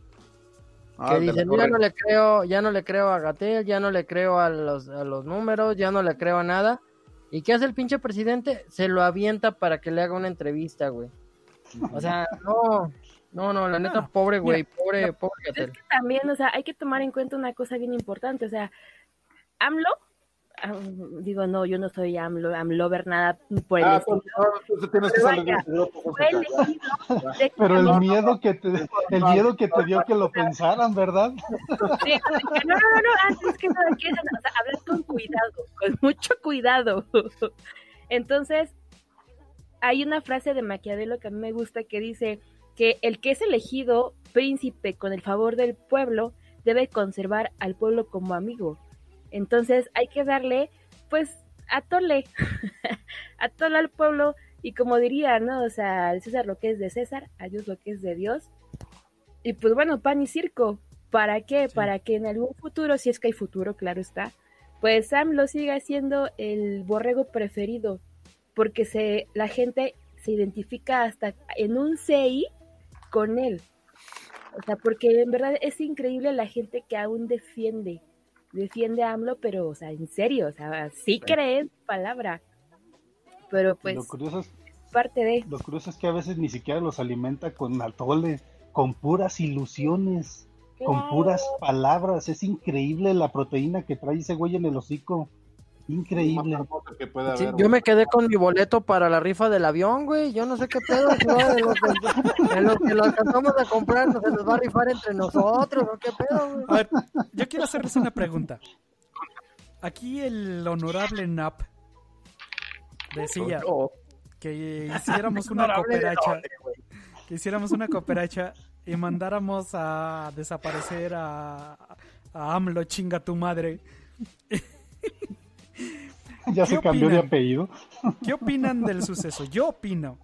Ah, que dice, ya no le creo, ya no le creo a Gatel, ya no le creo a los, a los números, ya no le creo a nada. ¿Y qué hace el pinche presidente? Se lo avienta para que le haga una entrevista, güey. O sea, no, no, no, la neta, pobre güey, pobre, pobre Gatel. Es que también, o sea, hay que tomar en cuenta una cosa bien importante, o sea, AMLO digo, no, yo no soy AMLO, AMLover, nada por el ah, pues, Pero el miedo que te, el miedo que te dio que lo pensaran, ¿verdad? Sí, no, no, no, antes que nada, que o sea, hablar con cuidado, con mucho cuidado. Entonces, hay una frase de Maquiavelo que a mí me gusta que dice que el que es elegido príncipe con el favor del pueblo debe conservar al pueblo como amigo entonces hay que darle, pues, a tole, a tole al pueblo y como diría, ¿no? O sea, al César lo que es de César, a Dios lo que es de Dios. Y pues bueno, pan y circo. ¿Para qué? Para que en algún futuro, si es que hay futuro, claro está, pues Sam lo siga siendo el borrego preferido, porque se, la gente se identifica hasta en un CI con él. O sea, porque en verdad es increíble la gente que aún defiende defiende a AMLO, pero, o sea, en serio, o sea, sí cree en palabra. Pero pues, lo curioso es, parte de. Lo curioso es que a veces ni siquiera los alimenta con atole, con puras ilusiones, con puras palabras. Es increíble la proteína que trae ese güey en el hocico. Increíble. yo me quedé con mi boleto para la rifa del avión, güey. Yo no sé qué pedo. de lo que, lo que lo alcanzamos a comprar, se nos va a rifar entre nosotros, ¿no? ¿Qué pedo, A ver, yo quiero hacerles una pregunta. Aquí el honorable NAP decía que hiciéramos una cooperacha. Que hiciéramos una cooperacha y mandáramos a desaparecer a, a AMLO, chinga tu madre. ya se cambió de apellido. ¿Qué opinan del suceso? Yo opino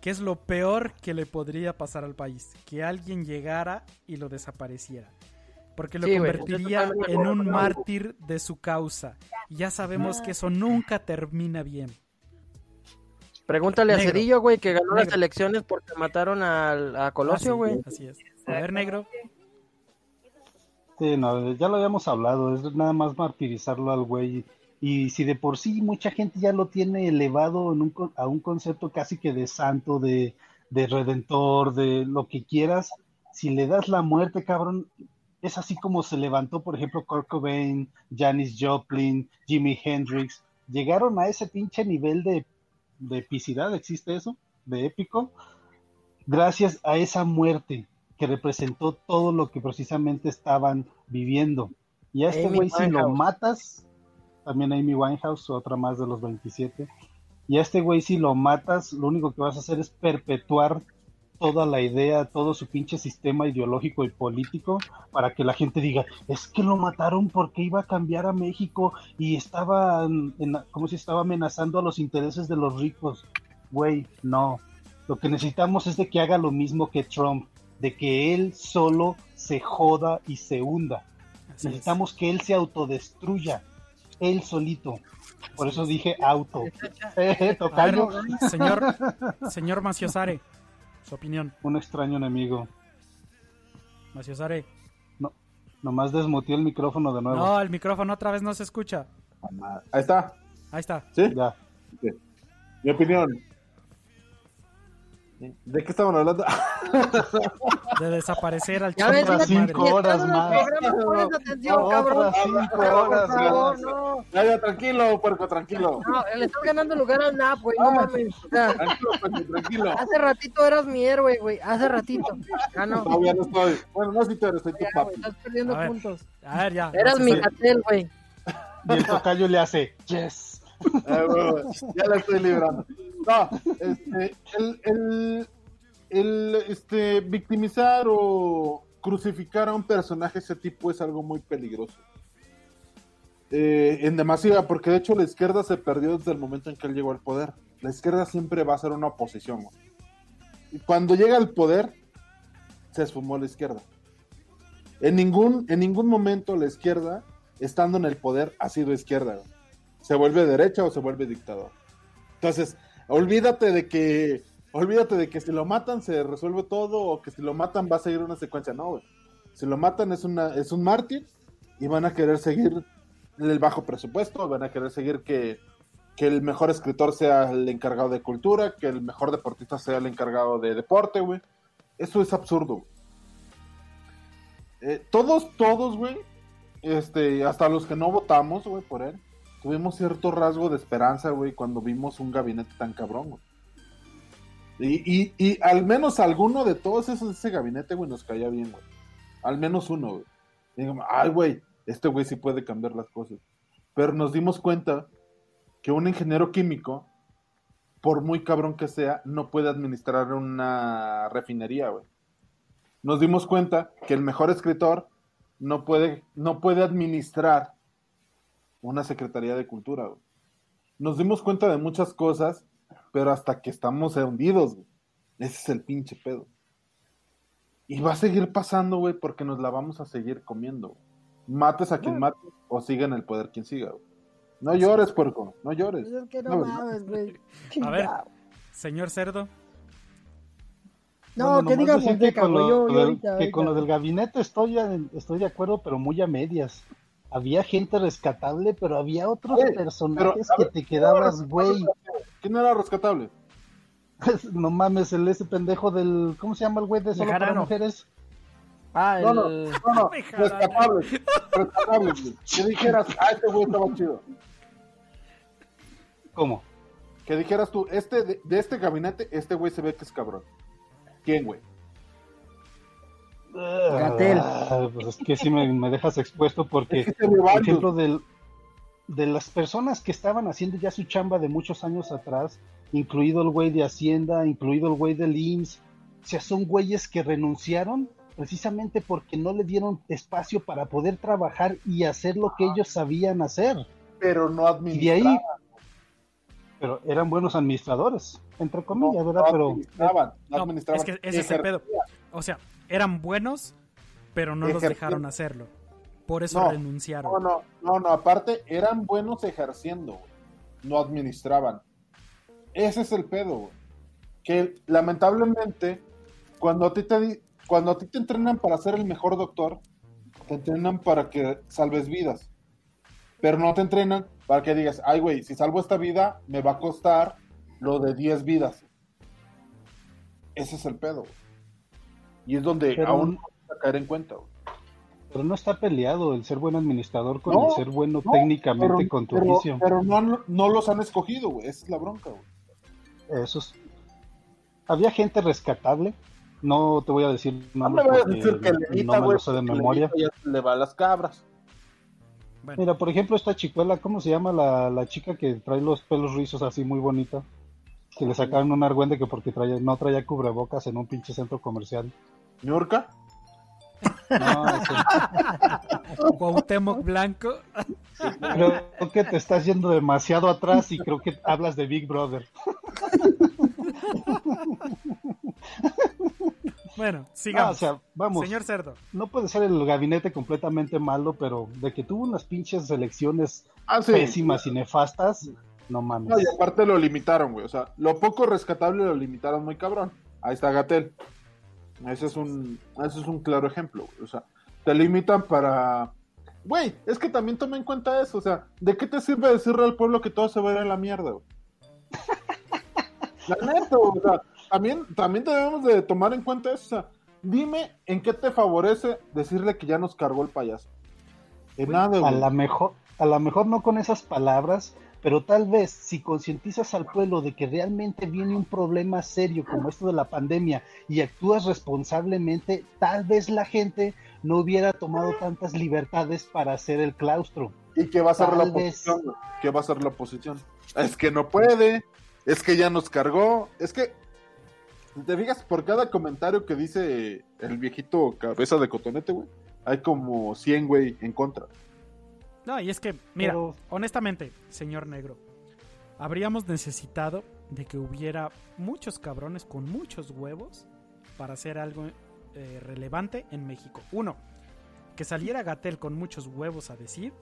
que es lo peor que le podría pasar al país, que alguien llegara y lo desapareciera. Porque lo convertiría en un mártir de su causa. Y ya sabemos que eso nunca termina bien. Pregúntale a Cedillo, güey, que ganó las elecciones porque mataron a Colosio, ah, güey. así es. A ver, negro. Sí, no, ya lo habíamos hablado, es nada más martirizarlo al güey y si de por sí mucha gente ya lo tiene elevado en un, a un concepto casi que de santo, de, de redentor, de lo que quieras, si le das la muerte, cabrón, es así como se levantó, por ejemplo, Kurt Cobain, Janis Joplin, Jimi Hendrix, llegaron a ese pinche nivel de, de epicidad, ¿existe eso? De épico, gracias a esa muerte que representó todo lo que precisamente estaban viviendo. Y a este güey, si lo matas, también Amy Winehouse, otra más de los 27. Y a este güey, si lo matas, lo único que vas a hacer es perpetuar toda la idea, todo su pinche sistema ideológico y político para que la gente diga, es que lo mataron porque iba a cambiar a México y estaba, en, como si estaba amenazando a los intereses de los ricos. Güey, no. Lo que necesitamos es de que haga lo mismo que Trump, de que él solo se joda y se hunda. Necesitamos que él se autodestruya él solito. Por eso dije auto. Eh, señor, señor Maciosare, su opinión. Un extraño enemigo. Maciosare. No, nomás desmuteé el micrófono de nuevo. No, el micrófono otra vez no se escucha. Ahí está. Ahí está. ¿Sí? Ya. Mi opinión. ¿De qué estaban hablando? De desaparecer al chavo. Otras cinco horas más. Otras cinco horas más. Ya, ya, tranquilo, puerco, tranquilo. No, le estás ganando lugar al NAP, güey. No mames. Tranquilo, puerco, tranquilo. Hace ratito eras mi héroe, güey. Hace ratito. Ya no. Todavía no estoy. Bueno, no si tú eres, soy tu papi. Estás perdiendo puntos. A ver, ya. Eras mi catel, güey. Y el tocayo le hace, yes. ya la estoy librando. No, este, el, el, este, victimizar o crucificar a un personaje de ese tipo es algo muy peligroso. eh, en demasía, porque de hecho la izquierda se perdió desde el momento en que él llegó al poder. La izquierda siempre va a ser una oposición. Y cuando llega al poder, se esfumó la izquierda. En ningún, en ningún momento la izquierda, estando en el poder, ha sido izquierda. Se vuelve derecha o se vuelve dictador. Entonces, olvídate de que, olvídate de que si lo matan se resuelve todo o que si lo matan va a seguir una secuencia. No, güey. Si lo matan es, una, es un mártir y van a querer seguir el bajo presupuesto, van a querer seguir que, que el mejor escritor sea el encargado de cultura, que el mejor deportista sea el encargado de deporte, güey. Eso es absurdo. Eh, todos, todos, güey, este, hasta los que no votamos, güey, por él, tuvimos cierto rasgo de esperanza, güey, cuando vimos un gabinete tan cabrón, güey. Y, y, al menos alguno de todos esos ese gabinete, güey, nos caía bien, güey. Al menos uno, güey. Digamos, ay, güey, este güey sí puede cambiar las cosas. Pero nos dimos cuenta que un ingeniero químico, por muy cabrón que sea, no puede administrar una refinería, güey. Nos dimos cuenta que el mejor escritor no puede, no puede administrar una Secretaría de Cultura, güey. Nos dimos cuenta de muchas cosas, pero hasta que estamos hundidos, güey. Ese es el pinche pedo. Y va a seguir pasando, güey, porque nos la vamos a seguir comiendo. Mates a quien mates o siga en el poder quien siga, güey. No llores, puerco, no llores. A ver, señor cerdo. No, que diga que con, lo, que con lo del gabinete estoy, estoy de acuerdo, pero muy a medias. Había gente rescatable, pero había otros personajes que te quedabas, güey. ¿Quién era rescatable? no mames, el ese pendejo del. ¿Cómo se llama el güey de solo para mujeres? Ah, el... No, no, no, no. rescatable. rescatable, Que dijeras, ah, este güey estaba chido. ¿Cómo? Que dijeras tú, este de, este gabinete, este güey se ve que es cabrón. ¿Quién, güey? Gatel. Ah, pues es que sí me, dejas expuesto porque, por ejemplo, del, de las personas que estaban haciendo ya su chamba de muchos años atrás, incluido el güey de Hacienda, incluido el güey del IMSS, o sea, son güeyes que renunciaron precisamente porque no le dieron espacio para poder trabajar y hacer lo que ellos sabían hacer. Pero no administraban. Y de ahí, pero eran buenos administradores, entre comillas, ¿verdad? No pero administraban, no, administraban. Es que ese es el pedo. O sea, eran buenos, pero no los dejaron hacerlo. Por eso renunciaron. No, no, no, no, aparte eran buenos ejerciendo, no administraban. Ese es el pedo, güey. Que lamentablemente, cuando a ti te cuando a ti te entrenan para ser el mejor doctor, te entrenan para que salves vidas. Pero no te entrenan para que digas, ay, güey, si salvo esta vida, me va a costar lo de 10 vidas. Ese es el pedo. Y es donde aún no a caer en cuenta. Pero no está peleado el ser buen administrador con el ser bueno técnicamente con tu pero, Pero no, no los han escogido, güey. Esa es la bronca, güey. Eso es... Había gente rescatable no te voy a decir no me voy a decir que le no me lo sé de memoria. Le va a las cabras. Mira, por ejemplo, esta chicuela, ¿cómo se llama la, la, chica que trae los pelos rizos así muy bonita? Que le sacaron un argüende que porque traía, no traía cubrebocas en un pinche centro comercial. ¿Ñorca? No, Cuauhtémoc Blanco. Creo que te estás yendo demasiado atrás y creo que hablas de Big Brother. Bueno, sigamos. vamos. Señor Cerdo. No puede ser el gabinete completamente malo, pero de que tuvo unas pinches elecciones ah, pésimas y nefastas, no mames. y aparte lo limitaron, güey. O sea, lo poco rescatable lo limitaron muy cabrón. Ahí está Gatel. Ese es un, ese es un claro ejemplo, O sea, te limitan para. Güey, es que también toma en cuenta eso. O sea, ¿de qué te sirve decirle al pueblo que todo se va a ir a la mierda, güey? La neta, o sea, también, también debemos de tomar en cuenta eso. dime en qué te favorece decirle que ya nos cargó el payaso. En nada, a la mejor, a lo mejor no con esas palabras, pero tal vez si concientizas al pueblo de que realmente viene un problema serio como esto de la pandemia y actúas responsablemente, tal vez la gente no hubiera tomado tantas libertades para hacer el claustro. ¿Y qué va a ser la oposición? ¿Qué va a ser la oposición? Es que no puede, es que ya nos cargó, es que te fijas, por cada comentario que dice el viejito cabeza de cotonete, güey, hay como 100, güey, en contra. No, y es que, mira, honestamente, señor negro, habríamos necesitado de que hubiera muchos cabrones con muchos huevos para hacer algo eh, relevante en México. Uno, que saliera Gatel con muchos huevos a decir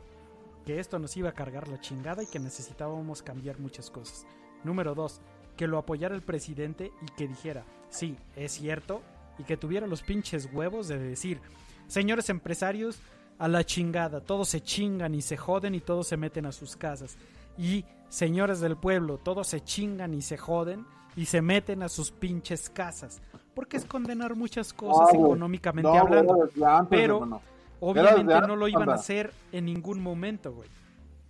que esto nos iba a cargar la chingada y que necesitábamos cambiar muchas cosas. Número dos, que lo apoyara el presidente y que dijera, sí, es cierto, y que tuviera los pinches huevos de decir, señores empresarios, a la chingada, todos se chingan y se joden y todos se meten a sus casas. Y señores del pueblo, todos se chingan y se joden y se meten a sus pinches casas. Porque es condenar muchas cosas económicamente hablando. pero obviamente no lo iban a hacer en ningún momento, güey.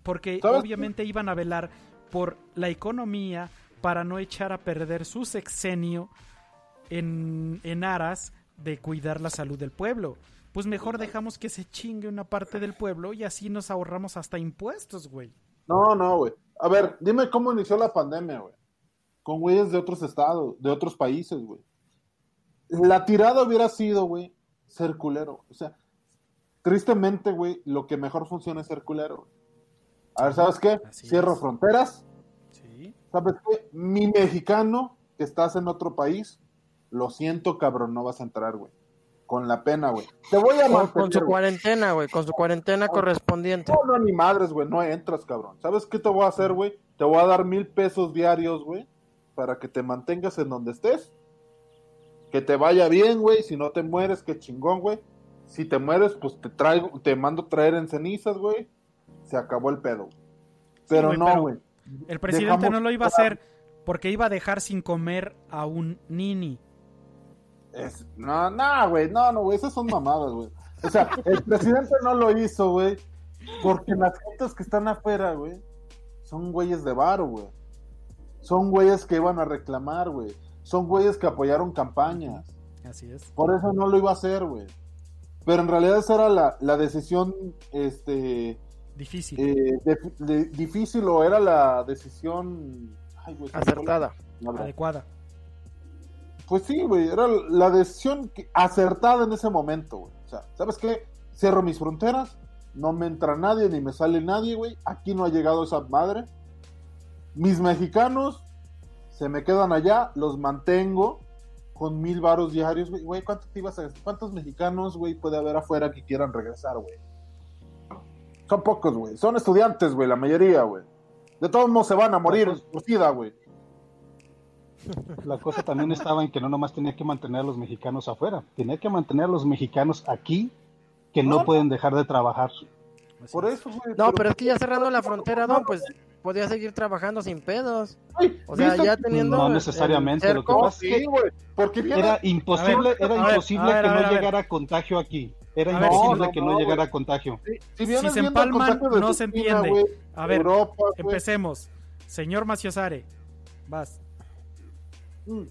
Porque obviamente iban a velar por la economía para no echar a perder su sexenio en, en aras de cuidar la salud del pueblo. Pues mejor dejamos que se chingue una parte del pueblo y así nos ahorramos hasta impuestos, güey. No, no, güey. A ver, dime cómo inició la pandemia, güey. Con güeyes de otros estados, de otros países, güey. La tirada hubiera sido, güey, ser culero. O sea, tristemente, güey, lo que mejor funciona es ser culero. A ver, ¿sabes qué? Cierro fronteras. Sí. ¿Sabes qué? Mi mexicano que estás en otro país, lo siento, cabrón, no vas a entrar, güey. Con la pena, güey. Te voy a mantener, Con su cuarentena, güey, con su cuarentena correspondiente. No, no, ni madres, güey, no entras, cabrón. ¿Sabes qué te voy a hacer, güey? Te voy a dar mil pesos diarios, güey, para que te mantengas en donde estés. Que te vaya bien, güey. Si no te mueres, qué chingón, güey. Si te mueres, pues te traigo, te mando traer en cenizas, güey. Se acabó el pedo. Pero no, güey. El presidente no lo iba a hacer porque iba a dejar sin comer a un nini. Es, no, no, güey, no, no, güey, esas son mamadas, güey. O sea, el presidente no lo hizo, güey, porque las gentes que están afuera, güey, son güeyes de varo, güey. Son güeyes que iban a reclamar, güey. Son güeyes que apoyaron campañas. Así es. Por eso no lo iba a hacer, güey. Pero en realidad esa era la, la decisión, este... Difícil. Eh, difícil o era la decisión... Acertada. Adecuada. Pues sí, güey, era la decisión acertada en ese momento, güey. O sea, ¿sabes qué? Cierro mis fronteras, no me entra nadie ni me sale nadie, güey. Aquí no ha llegado esa madre. Mis mexicanos se me quedan allá, los mantengo con mil varos diarios, güey. ¿cuántos, ¿cuántos mexicanos, güey, puede haber afuera que quieran regresar, güey? Son pocos, güey. Son estudiantes, güey, la mayoría, güey. De todos modos se van a morir por güey. La cosa también estaba en que no nomás tenía que mantener a los mexicanos afuera, tenía que mantener a los mexicanos aquí que no, pueden dejar de trabajar. Por eso, No, pero es que ya cerrando la frontera, don, pues podía seguir trabajando sin pedos. o sea, ya teniendo. No necesariamente, lo que pasa es que porque era imposible, era imposible que no llegara contagio aquí. Era imposible que no, llegara contagio. Si, se empalman, no se entiende. a ver, empecemos. Señor Maciosare, vas. Mm.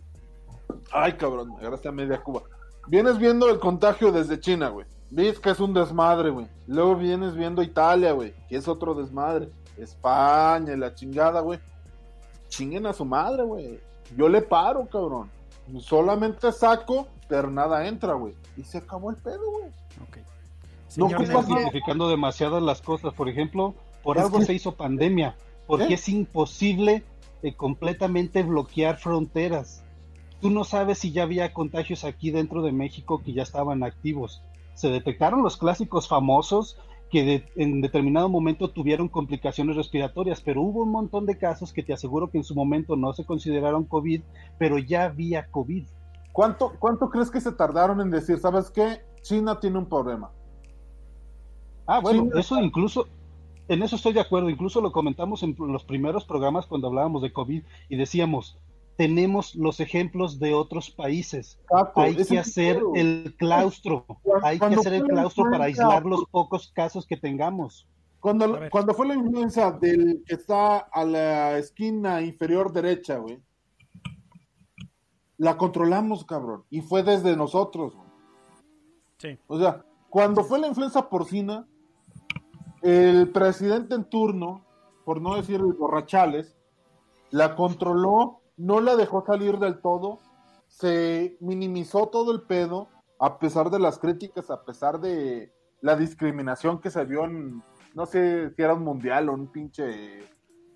Ay, cabrón, agarraste a media Cuba. Vienes viendo el contagio desde China, güey. Ves que es un desmadre, güey. Luego vienes viendo Italia, güey, que es otro desmadre. España, la chingada, güey. Chinguen a su madre, güey. Yo le paro, cabrón. Solamente saco, pero nada entra, güey. Y se acabó el pedo, güey. Ok. No estás simplificando demasiadas las cosas. Por ejemplo, por algo se hizo pandemia. Porque ¿Eh? es imposible completamente bloquear fronteras. Tú no sabes si ya había contagios aquí dentro de México que ya estaban activos. Se detectaron los clásicos famosos que en determinado momento tuvieron complicaciones respiratorias, pero hubo un montón de casos que te aseguro que en su momento no se consideraron COVID, pero ya había COVID. ¿Cuánto, cuánto crees que se tardaron en decir, sabes qué? China tiene un problema. Ah, bueno, eso incluso, en eso estoy de acuerdo, incluso lo comentamos en los primeros programas cuando hablábamos de COVID y decíamos, tenemos los ejemplos de otros países. hay que hacer el claustro, hay que hacer el claustro para aislar los pocos casos que tengamos. Cuando, cuando fue la influencia del que está a la esquina inferior derecha, güey, la controlamos, cabrón, y fue desde nosotros. Sí. O sea, cuando fue la influenza porcina, el presidente en turno, por no decir borrachales, la controló, no la dejó salir del todo, se minimizó todo el pedo, a pesar de las críticas, a pesar de la discriminación que se vio en, no sé si era un mundial o un pinche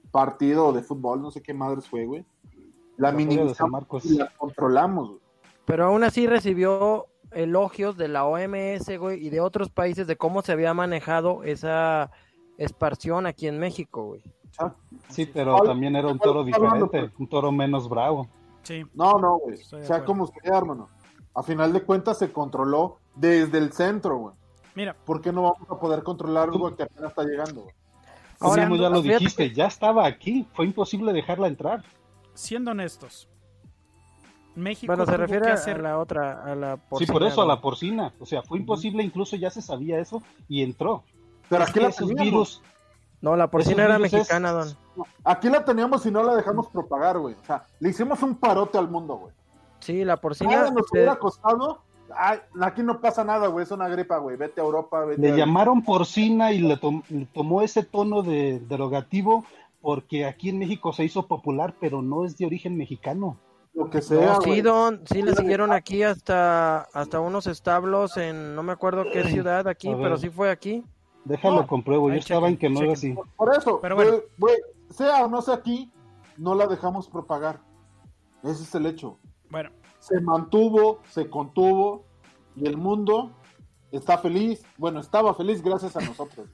partido de fútbol, no sé qué madres fue, güey. La, minimizamos y la controlamos, güey. Pero aún así recibió elogios de la OMS, güey, y de otros países de cómo se había manejado esa esparción aquí en México, güey. Ah, sí, pero también era un toro diferente, un toro menos bravo. Sí. No, no, güey. O sea, como sea, hermano. A final de cuentas se controló desde el centro, güey. Mira. ¿Por qué no vamos a poder controlar algo que apenas está llegando, güey? Ahora, ya lo dijiste, ya estaba aquí, fue imposible dejarla entrar. Siendo honestos, México. Bueno, se refiere a la otra, a la porcina. Sí, por eso, a la porcina. O sea, fue imposible, incluso ya se sabía eso y entró. Pero aquí la esos virus. No, la porcina era mexicana, don. Aquí la teníamos y no la dejamos propagar, güey. O sea, le hicimos un parote al mundo, güey. Sí, la porcina. nos hubiera costado. aquí no pasa nada, güey. Es una gripa, güey. Vete a Europa. le llamaron porcina y le, tomó ese tono de derogativo porque aquí en México se hizo popular, pero no es de origen mexicano. Lo que sea. sí, don, sí le siguieron aquí hasta, hasta unos establos en no me acuerdo qué ciudad aquí, pero sí fue aquí. Déjalo compruebo, yo estaba en que no era así. Por eso, pero bueno. sea o no sea aquí, no la dejamos propagar. Ese es el hecho. Bueno. Se mantuvo, se contuvo y el mundo está feliz. Bueno, estaba feliz gracias a nosotros.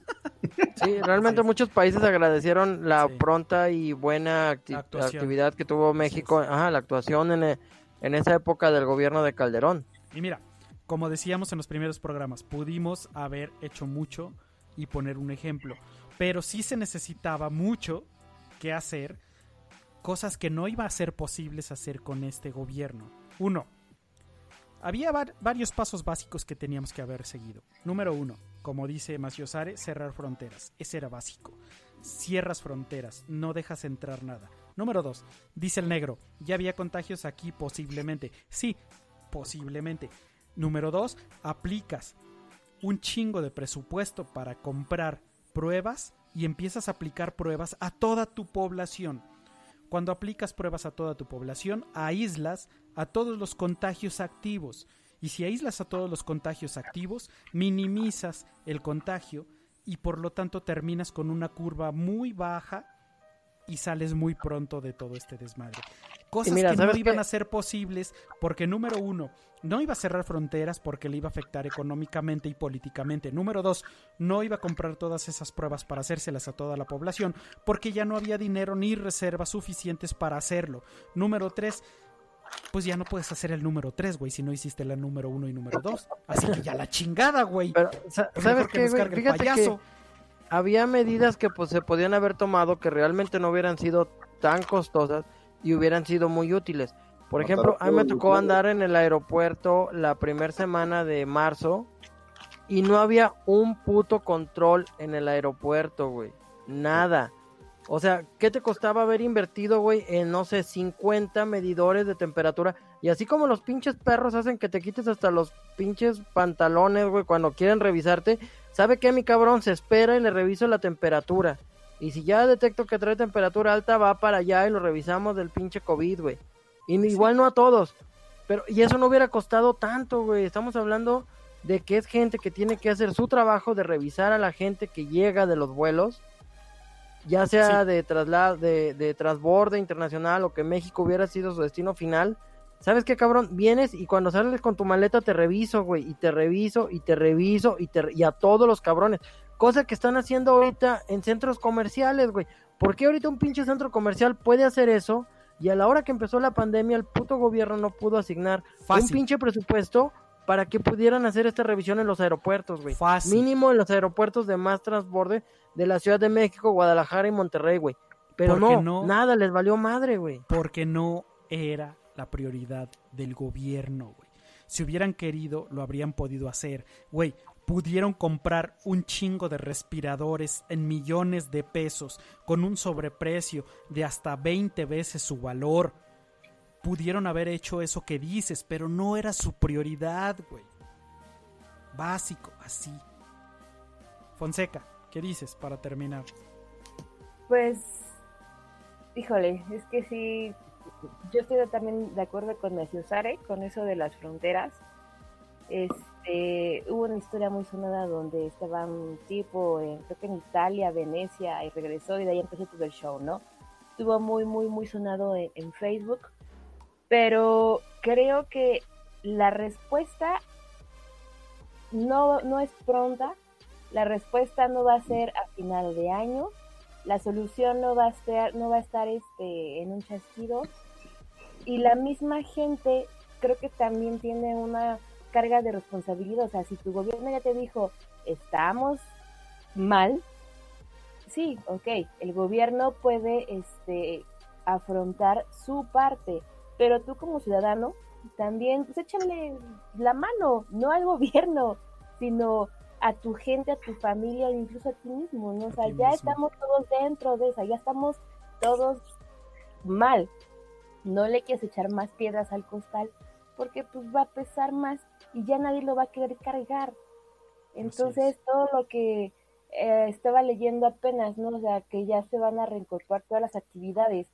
Sí, realmente muchos países agradecieron la pronta y buena actividad que tuvo México, ajá, la actuación en, e, en esa época del gobierno de Calderón. Y mira, como decíamos en los primeros programas, pudimos haber hecho mucho y poner un ejemplo, pero sí se necesitaba mucho que hacer cosas que no iba a ser posibles hacer con este gobierno. Uno, había varios pasos básicos que teníamos que haber seguido. Número uno, como dice Maciosare, cerrar fronteras. Ese era básico. Cierras fronteras, no dejas entrar nada. Número dos, dice el negro, ya había contagios aquí posiblemente. Sí, posiblemente. Número dos, aplicas un chingo de presupuesto para comprar pruebas y empiezas a aplicar pruebas a toda tu población. Cuando aplicas pruebas a toda tu población, aíslas a todos los contagios activos. Y si aíslas a todos los contagios activos, minimizas el contagio y por lo tanto terminas con una curva muy baja y sales muy pronto de todo este desmadre. Cosas que no iban a ser posibles porque número uno, no iba a cerrar fronteras porque le iba a afectar económicamente y políticamente. Número dos, no iba a comprar todas esas pruebas para hacérselas a toda la población porque ya no había dinero ni reservas suficientes para hacerlo. Número tres, pues ya no puedes hacer el número 3, güey, si no hiciste la número 1 y número 2. Así que ya la chingada, güey. ¿sabes qué, Fíjate que había medidas que pues se podían haber tomado que realmente no hubieran sido tan costosas y hubieran sido muy útiles. Por ejemplo, a mí me tocó andar en el aeropuerto la primera semana de marzo y no había un puto control en el aeropuerto, güey. Nada. O sea, ¿qué te costaba haber invertido, güey, en, no sé, 50 medidores de temperatura? Y así como los pinches perros hacen que te quites hasta los pinches pantalones, güey, cuando quieren revisarte, ¿sabe qué, mi cabrón? Se espera y le reviso la temperatura. Y si ya detecto que trae temperatura alta, va para allá y lo revisamos del pinche COVID, güey. Y igual no a todos. Pero, y eso no hubiera costado tanto, güey. Estamos hablando de que es gente que tiene que hacer su trabajo de revisar a la gente que llega de los vuelos ya sea de traslado, de, de transborde internacional o que México hubiera sido su destino final, ¿sabes qué, cabrón? Vienes y cuando sales con tu maleta te reviso, güey, y te reviso, y te reviso, y, te, y a todos los cabrones. Cosa que están haciendo ahorita en centros comerciales, güey. ¿Por qué ahorita un pinche centro comercial puede hacer eso? Y a la hora que empezó la pandemia, el puto gobierno no pudo asignar un pinche presupuesto para que pudieran hacer esta revisión en los aeropuertos, güey. Mínimo en los aeropuertos de más transborde de la Ciudad de México, Guadalajara y Monterrey, güey. Pero no, nada, les valió madre, güey. Porque no era la prioridad del gobierno, güey. Si hubieran querido, lo habrían podido hacer. Güey, pudieron comprar un chingo de respiradores en millones de pesos con un sobreprecio de hasta 20 veces su valor pudieron haber hecho eso que dices, pero no era su prioridad, güey. Básico, así. Fonseca, ¿qué dices para terminar? Pues, híjole, es que sí, yo estoy también de acuerdo con Sare, con eso de las fronteras. Este, hubo una historia muy sonada donde estaba un tipo, en, creo que en Italia, Venecia, y regresó y de ahí empezó todo el show, ¿no? Estuvo muy, muy, muy sonado en, Facebook, pero creo que la respuesta no, no es pronta, la respuesta no va a ser a final de año, la solución no va a estar, no va a estar este, en un chasquido, y la misma gente creo que también tiene una carga de responsabilidad. O sea, si tu gobierno ya te dijo, estamos mal, sí, ok, el gobierno puede este, afrontar su parte, pero tú como ciudadano también, pues échale la mano, no al gobierno, sino a tu gente, a tu familia, incluso a ti mismo, ¿no? O sea, ya estamos todos dentro de esa, ya estamos todos mal. No le quieres echar más piedras al costal porque pues va a pesar más y ya nadie lo va a querer cargar. Entonces todo lo que eh, estaba leyendo apenas, ¿no? O sea, que ya se van a reincorporar todas las actividades.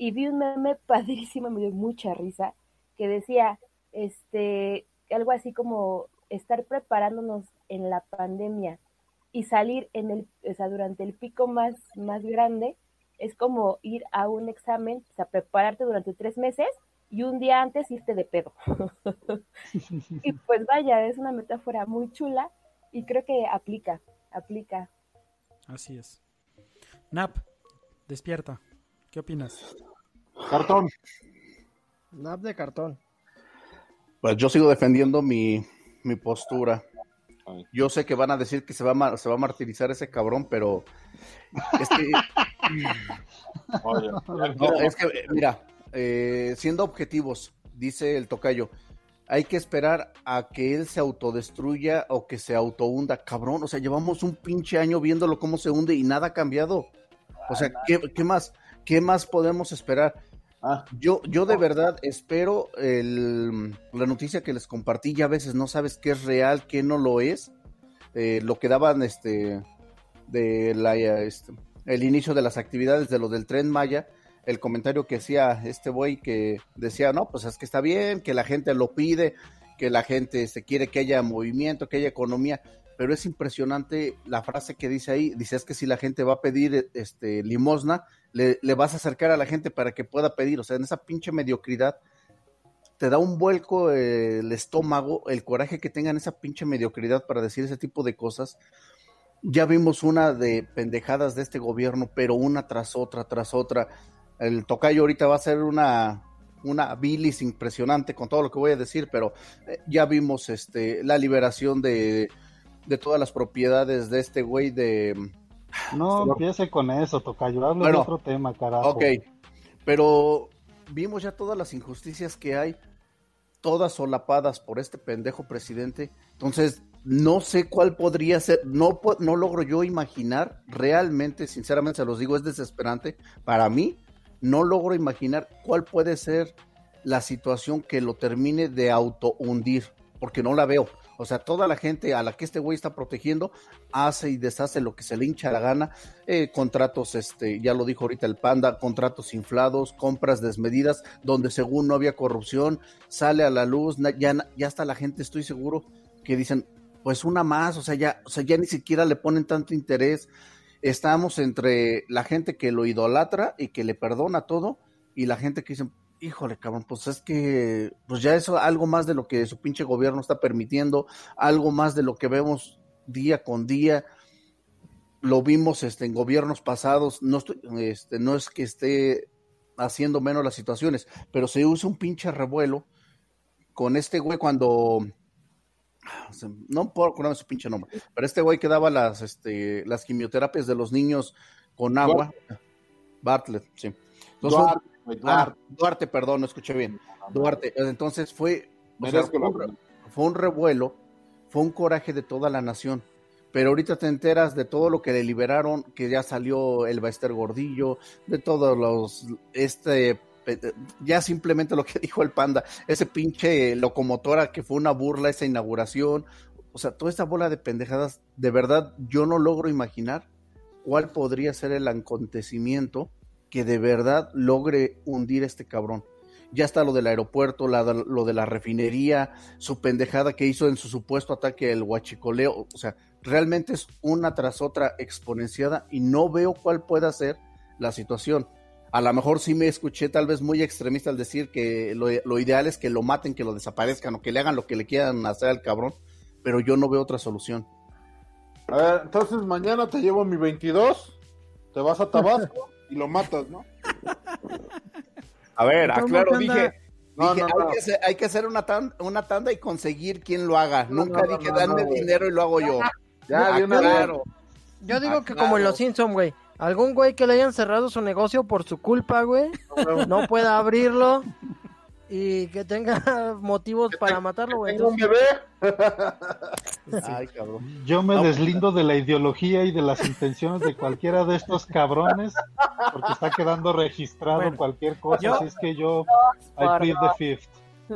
Y vi un meme padrísimo, me dio mucha risa, que decía, este, algo así como estar preparándonos en la pandemia y salir en el, o sea, durante el pico más, más grande, es como ir a un examen, o sea, prepararte durante tres meses y un día antes irte de pedo. y pues vaya, es una metáfora muy chula y creo que aplica, aplica. Así es. Nap, despierta. ¿Qué opinas? Cartón. Nap de cartón. Pues yo sigo defendiendo mi, mi postura. Yo sé que van a decir que se va a, se va a martirizar ese cabrón, pero es que, es que mira, eh, siendo objetivos, dice el tocayo, hay que esperar a que él se autodestruya o que se autohunda. Cabrón, o sea, llevamos un pinche año viéndolo cómo se hunde y nada ha cambiado. O sea, ¿qué, más? ¿Qué más podemos esperar? Ah. Yo, yo de verdad espero el, la noticia que les compartí, ya a veces no sabes qué es real, qué no lo es. Eh, lo que daban este de la este, el inicio de las actividades de lo del tren Maya, el comentario que hacía este güey que decía, no, pues es que está bien, que la gente lo pide, que la gente se quiere que haya movimiento, que haya economía, pero es impresionante la frase que dice ahí, dice es que si la gente va a pedir este limosna, le, vas a acercar a la gente para que pueda pedir, o sea, en esa pinche mediocridad te da un vuelco el estómago, el coraje que tengan esa pinche mediocridad para decir ese tipo de cosas. Ya vimos una de pendejadas de este gobierno, pero una tras otra, tras otra el tocayo ahorita va a ser una, una bilis impresionante con todo lo que voy a decir, pero eh, ya vimos este la liberación de, todas las propiedades de este güey de... No empiece con eso, tocayo, hablo de otro tema, carajo. Ok, pero vimos ya todas las injusticias que hay, todas solapadas por este pendejo presidente, entonces no sé cuál podría ser, no, no logro yo imaginar, realmente, sinceramente se los digo, es desesperante para mí no logro imaginar cuál puede ser la situación que lo termine de auto hundir, porque no la veo. O sea, toda la gente a la que este güey está protegiendo hace y deshace lo que se le hincha la gana. Eh, contratos, este, ya lo dijo ahorita el panda, contratos inflados, compras desmedidas, donde según no había corrupción, sale a la luz, ya, ya hasta la gente estoy seguro que dicen, pues una más, o sea, ya, o sea, ya ni siquiera le ponen tanto interés estamos entre la gente que lo idolatra y que le perdona todo y la gente que dice, híjole, cabrón, pues es que, pues ya eso, algo más de lo que su pinche gobierno está permitiendo, algo más de lo que vemos día con día, lo vimos este, en gobiernos pasados, no, estoy, este, no es que esté haciendo menos las situaciones, pero se usa un pinche revuelo con este güey cuando no puedo acordarme su pinche nombre, pero este güey que daba las, este, las quimioterapias de los niños con agua. Bartlett, sí. Ah, Duarte, perdón, no escuché bien. Duarte, entonces fue, fue, un, revuelo, fue un coraje de toda la nación. Pero ahorita te enteras de todo lo que le liberaron, que ya salió el Baester Gordillo, de todos los, este ya simplemente lo que dijo el panda, ese pinche locomotora que fue una burla esa inauguración, o sea, toda esa bola de pendejadas, de verdad yo no logro imaginar cuál podría ser el acontecimiento que de verdad logre hundir a este cabrón. ya está lo del aeropuerto, lo de la refinería, su pendejada que hizo en su supuesto ataque el huachicoleo, o sea, realmente es una tras otra exponenciada y no veo cuál pueda ser la situación. A lo mejor sí me escuché tal vez muy extremista al decir que lo, ideal es que lo maten, que lo desaparezcan o que le hagan lo que le quieran hacer al cabrón, pero yo no veo otra solución. A ver, entonces mañana te llevo mi 22, te vas a Tabasco y lo matas, ¿no? A ver, aclaro, dije, hay, que hacer, una, tanda, una tanda y conseguir quien lo haga. Nunca dije, dame dinero y lo hago yo. Ya, claro. Yo digo que como en los Simpsons, güey. Algún güey que le hayan cerrado su negocio por su culpa, güey, no pueda abrirlo y que tenga motivos para matarlo, güey. un bebé. Ay, cabrón. Yo me deslindo de la ideología y de las intenciones de cualquiera de estos cabrones porque está quedando registrado cualquier cosa, así es que yo I plead the fifth.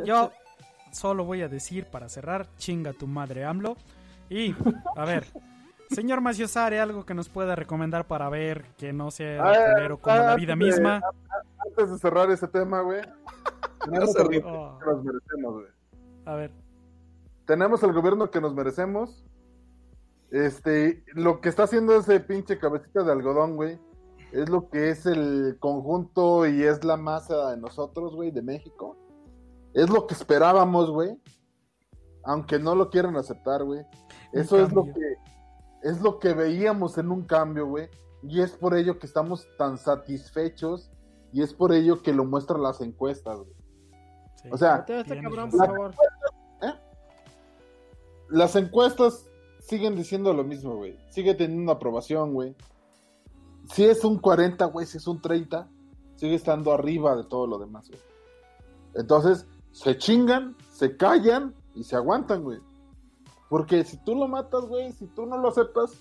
Yo solo voy a decir para cerrar, chinga tu madre AMLO y a ver, Señor Maciosare, algo que nos pueda recomendar para ver que no sea primero como la vida misma. Antes de cerrar ese tema, güey. Tenemos el gobierno que nos merecemos, güey. A ver. Tenemos el gobierno que nos merecemos. Este, lo que está haciendo ese pinche cabecita de algodón, güey, es lo que es el conjunto y es la masa de nosotros, güey, de México. Es lo que esperábamos, güey. Aunque no lo quieran aceptar, güey. Eso es lo que es lo que veíamos en un cambio, güey. Y es por ello que estamos tan satisfechos y es por ello que lo muestran las encuestas, güey. O sea, ¿eh? las encuestas siguen diciendo lo mismo, güey. Sigue teniendo una aprobación, güey. Si es un 40, güey, si es un 30, sigue estando arriba de todo lo demás, güey. Entonces, se chingan, se callan y se aguantan, güey. Porque si tú lo matas, güey, si tú no lo aceptas,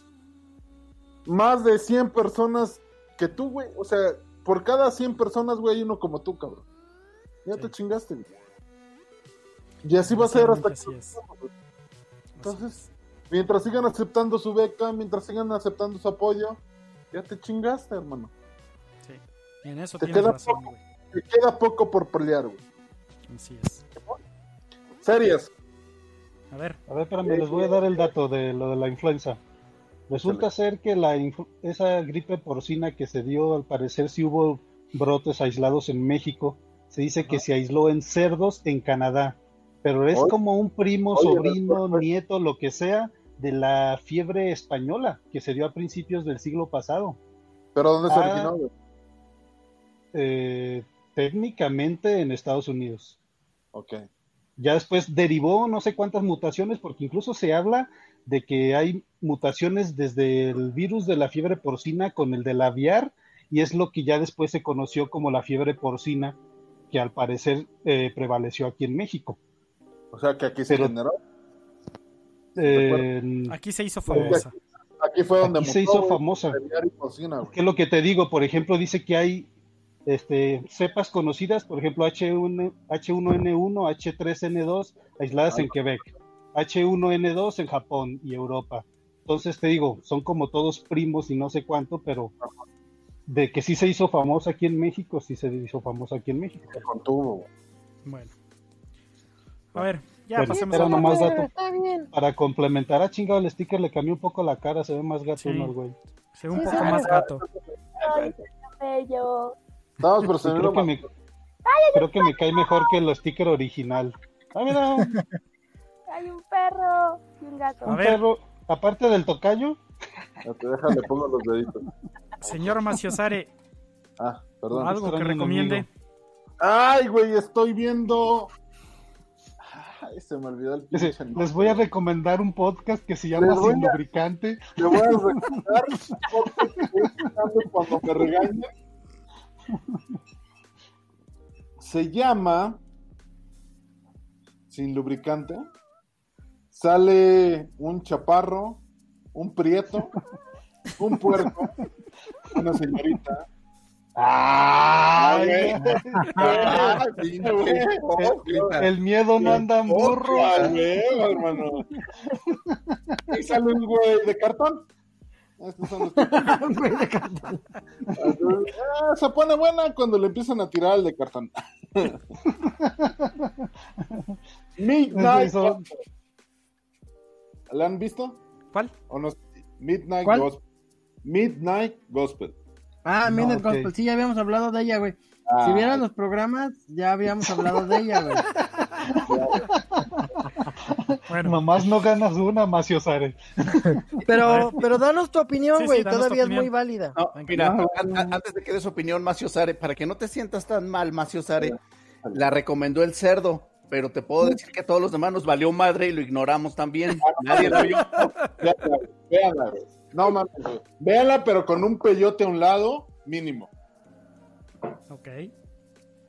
más de 100 personas que tú, güey, o sea, por cada 100 personas, güey, hay uno como tú, cabrón. Ya te chingaste, güey. Y así va a ser hasta que... Entonces, mientras sigan aceptando su beca, mientras sigan aceptando su apoyo, ya te chingaste, hermano. Sí, en eso te queda razón, poco, Te queda poco por pelear, güey. Así es. Serias. A ver. A ver, espérame, les voy a dar el dato de lo de la influenza. Resulta ser que la esa gripe porcina que se dio, al parecer sí hubo brotes aislados en México. Se dice que se aisló en cerdos en Canadá, pero es como un primo, sobrino, nieto, lo que sea, de la fiebre española que se dio a principios del siglo pasado. ¿Pero dónde se ah, originó? Eh, técnicamente en Estados Unidos. Ok. Ya después derivó no sé cuántas mutaciones, porque incluso se habla de que hay mutaciones desde el virus de la fiebre porcina con el del aviar, y es lo que ya después se conoció como la fiebre porcina, que al parecer eh, prevaleció aquí en México. O sea que aquí se generó. aquí se hizo famosa. Aquí, fue donde se hizo famosa. ¿Qué es lo que te digo? Por ejemplo, dice que hay este, cepas conocidas, por ejemplo H1, H1N1, H3N2, aisladas en Quebec, H1N2 en Japón y Europa. Entonces te digo, son como todos primos y no sé cuánto, pero de que sí se hizo famosa aquí en México, sí se hizo famosa aquí en México. Bueno. A ver, ya pasemos a nomás dato. Para complementar a chingado el sticker le cambió un poco la cara, se ve más gato, güey. Se ve un poco más gato. Ay, qué bello. Vamos, pero se creo, que me, creo que me cae mejor que el sticker original. Hay un perro y un gato. Un perro, aparte del tocayo. te déjale, pongo los deditos. Señor Maciosare. Ah, perdón. Algo que recomiende. Ay, güey, estoy viendo. Ay, se me olvidó el pinche Les voy a recomendar un podcast que se llama Sin Lubricante. Le voy a recomendar un podcast que cuando me regañen se llama Sin lubricante. Sale un chaparro, un prieto, un puerco, una señorita. el, miedo no anda en burro. hermano. Y sale un güey de cartón. Estos son los ah, se pone buena cuando le empiezan a tirar el de cartón. Midnight ¿La han visto? ¿Cuál? ¿O no? Midnight Gospel. Midnight Gospel. Ah, Midnight Gospel. Sí, ya habíamos hablado de ella, güey. si ah, vieran los programas, ya habíamos hablado de ella, güey. bueno. Nomás no ganas una, Maciosare. pero, pero danos tu opinión, güey. Todavía es muy válida. mira, antes de que des opinión, Maciosare, para que no te sientas tan mal, Maciosare, la recomendó el cerdo pero te puedo decir que a todos los demás nos valió madre y lo ignoramos también. Nadie la vio. No mames, Véanla, pero con un peyote a un lado, mínimo. Ok.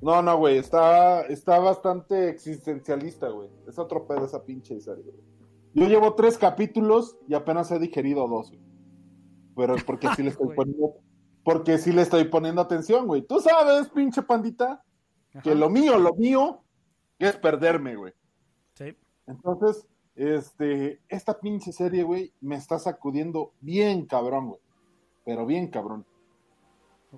No, no, güey, está, está bastante existencialista, güey. Es otro pedo esa pinche serie, güey. Yo llevo tres capítulos y apenas he digerido dos, güey. Pero es porque sí le estoy poniendo, porque sí le estoy poniendo atención, güey. Tú sabes, pinche pandita, que lo mío, lo mío es perderme, güey. Sí. Entonces, este, esta pinche serie, güey, me está sacudiendo bien cabrón, güey. Pero bien cabrón.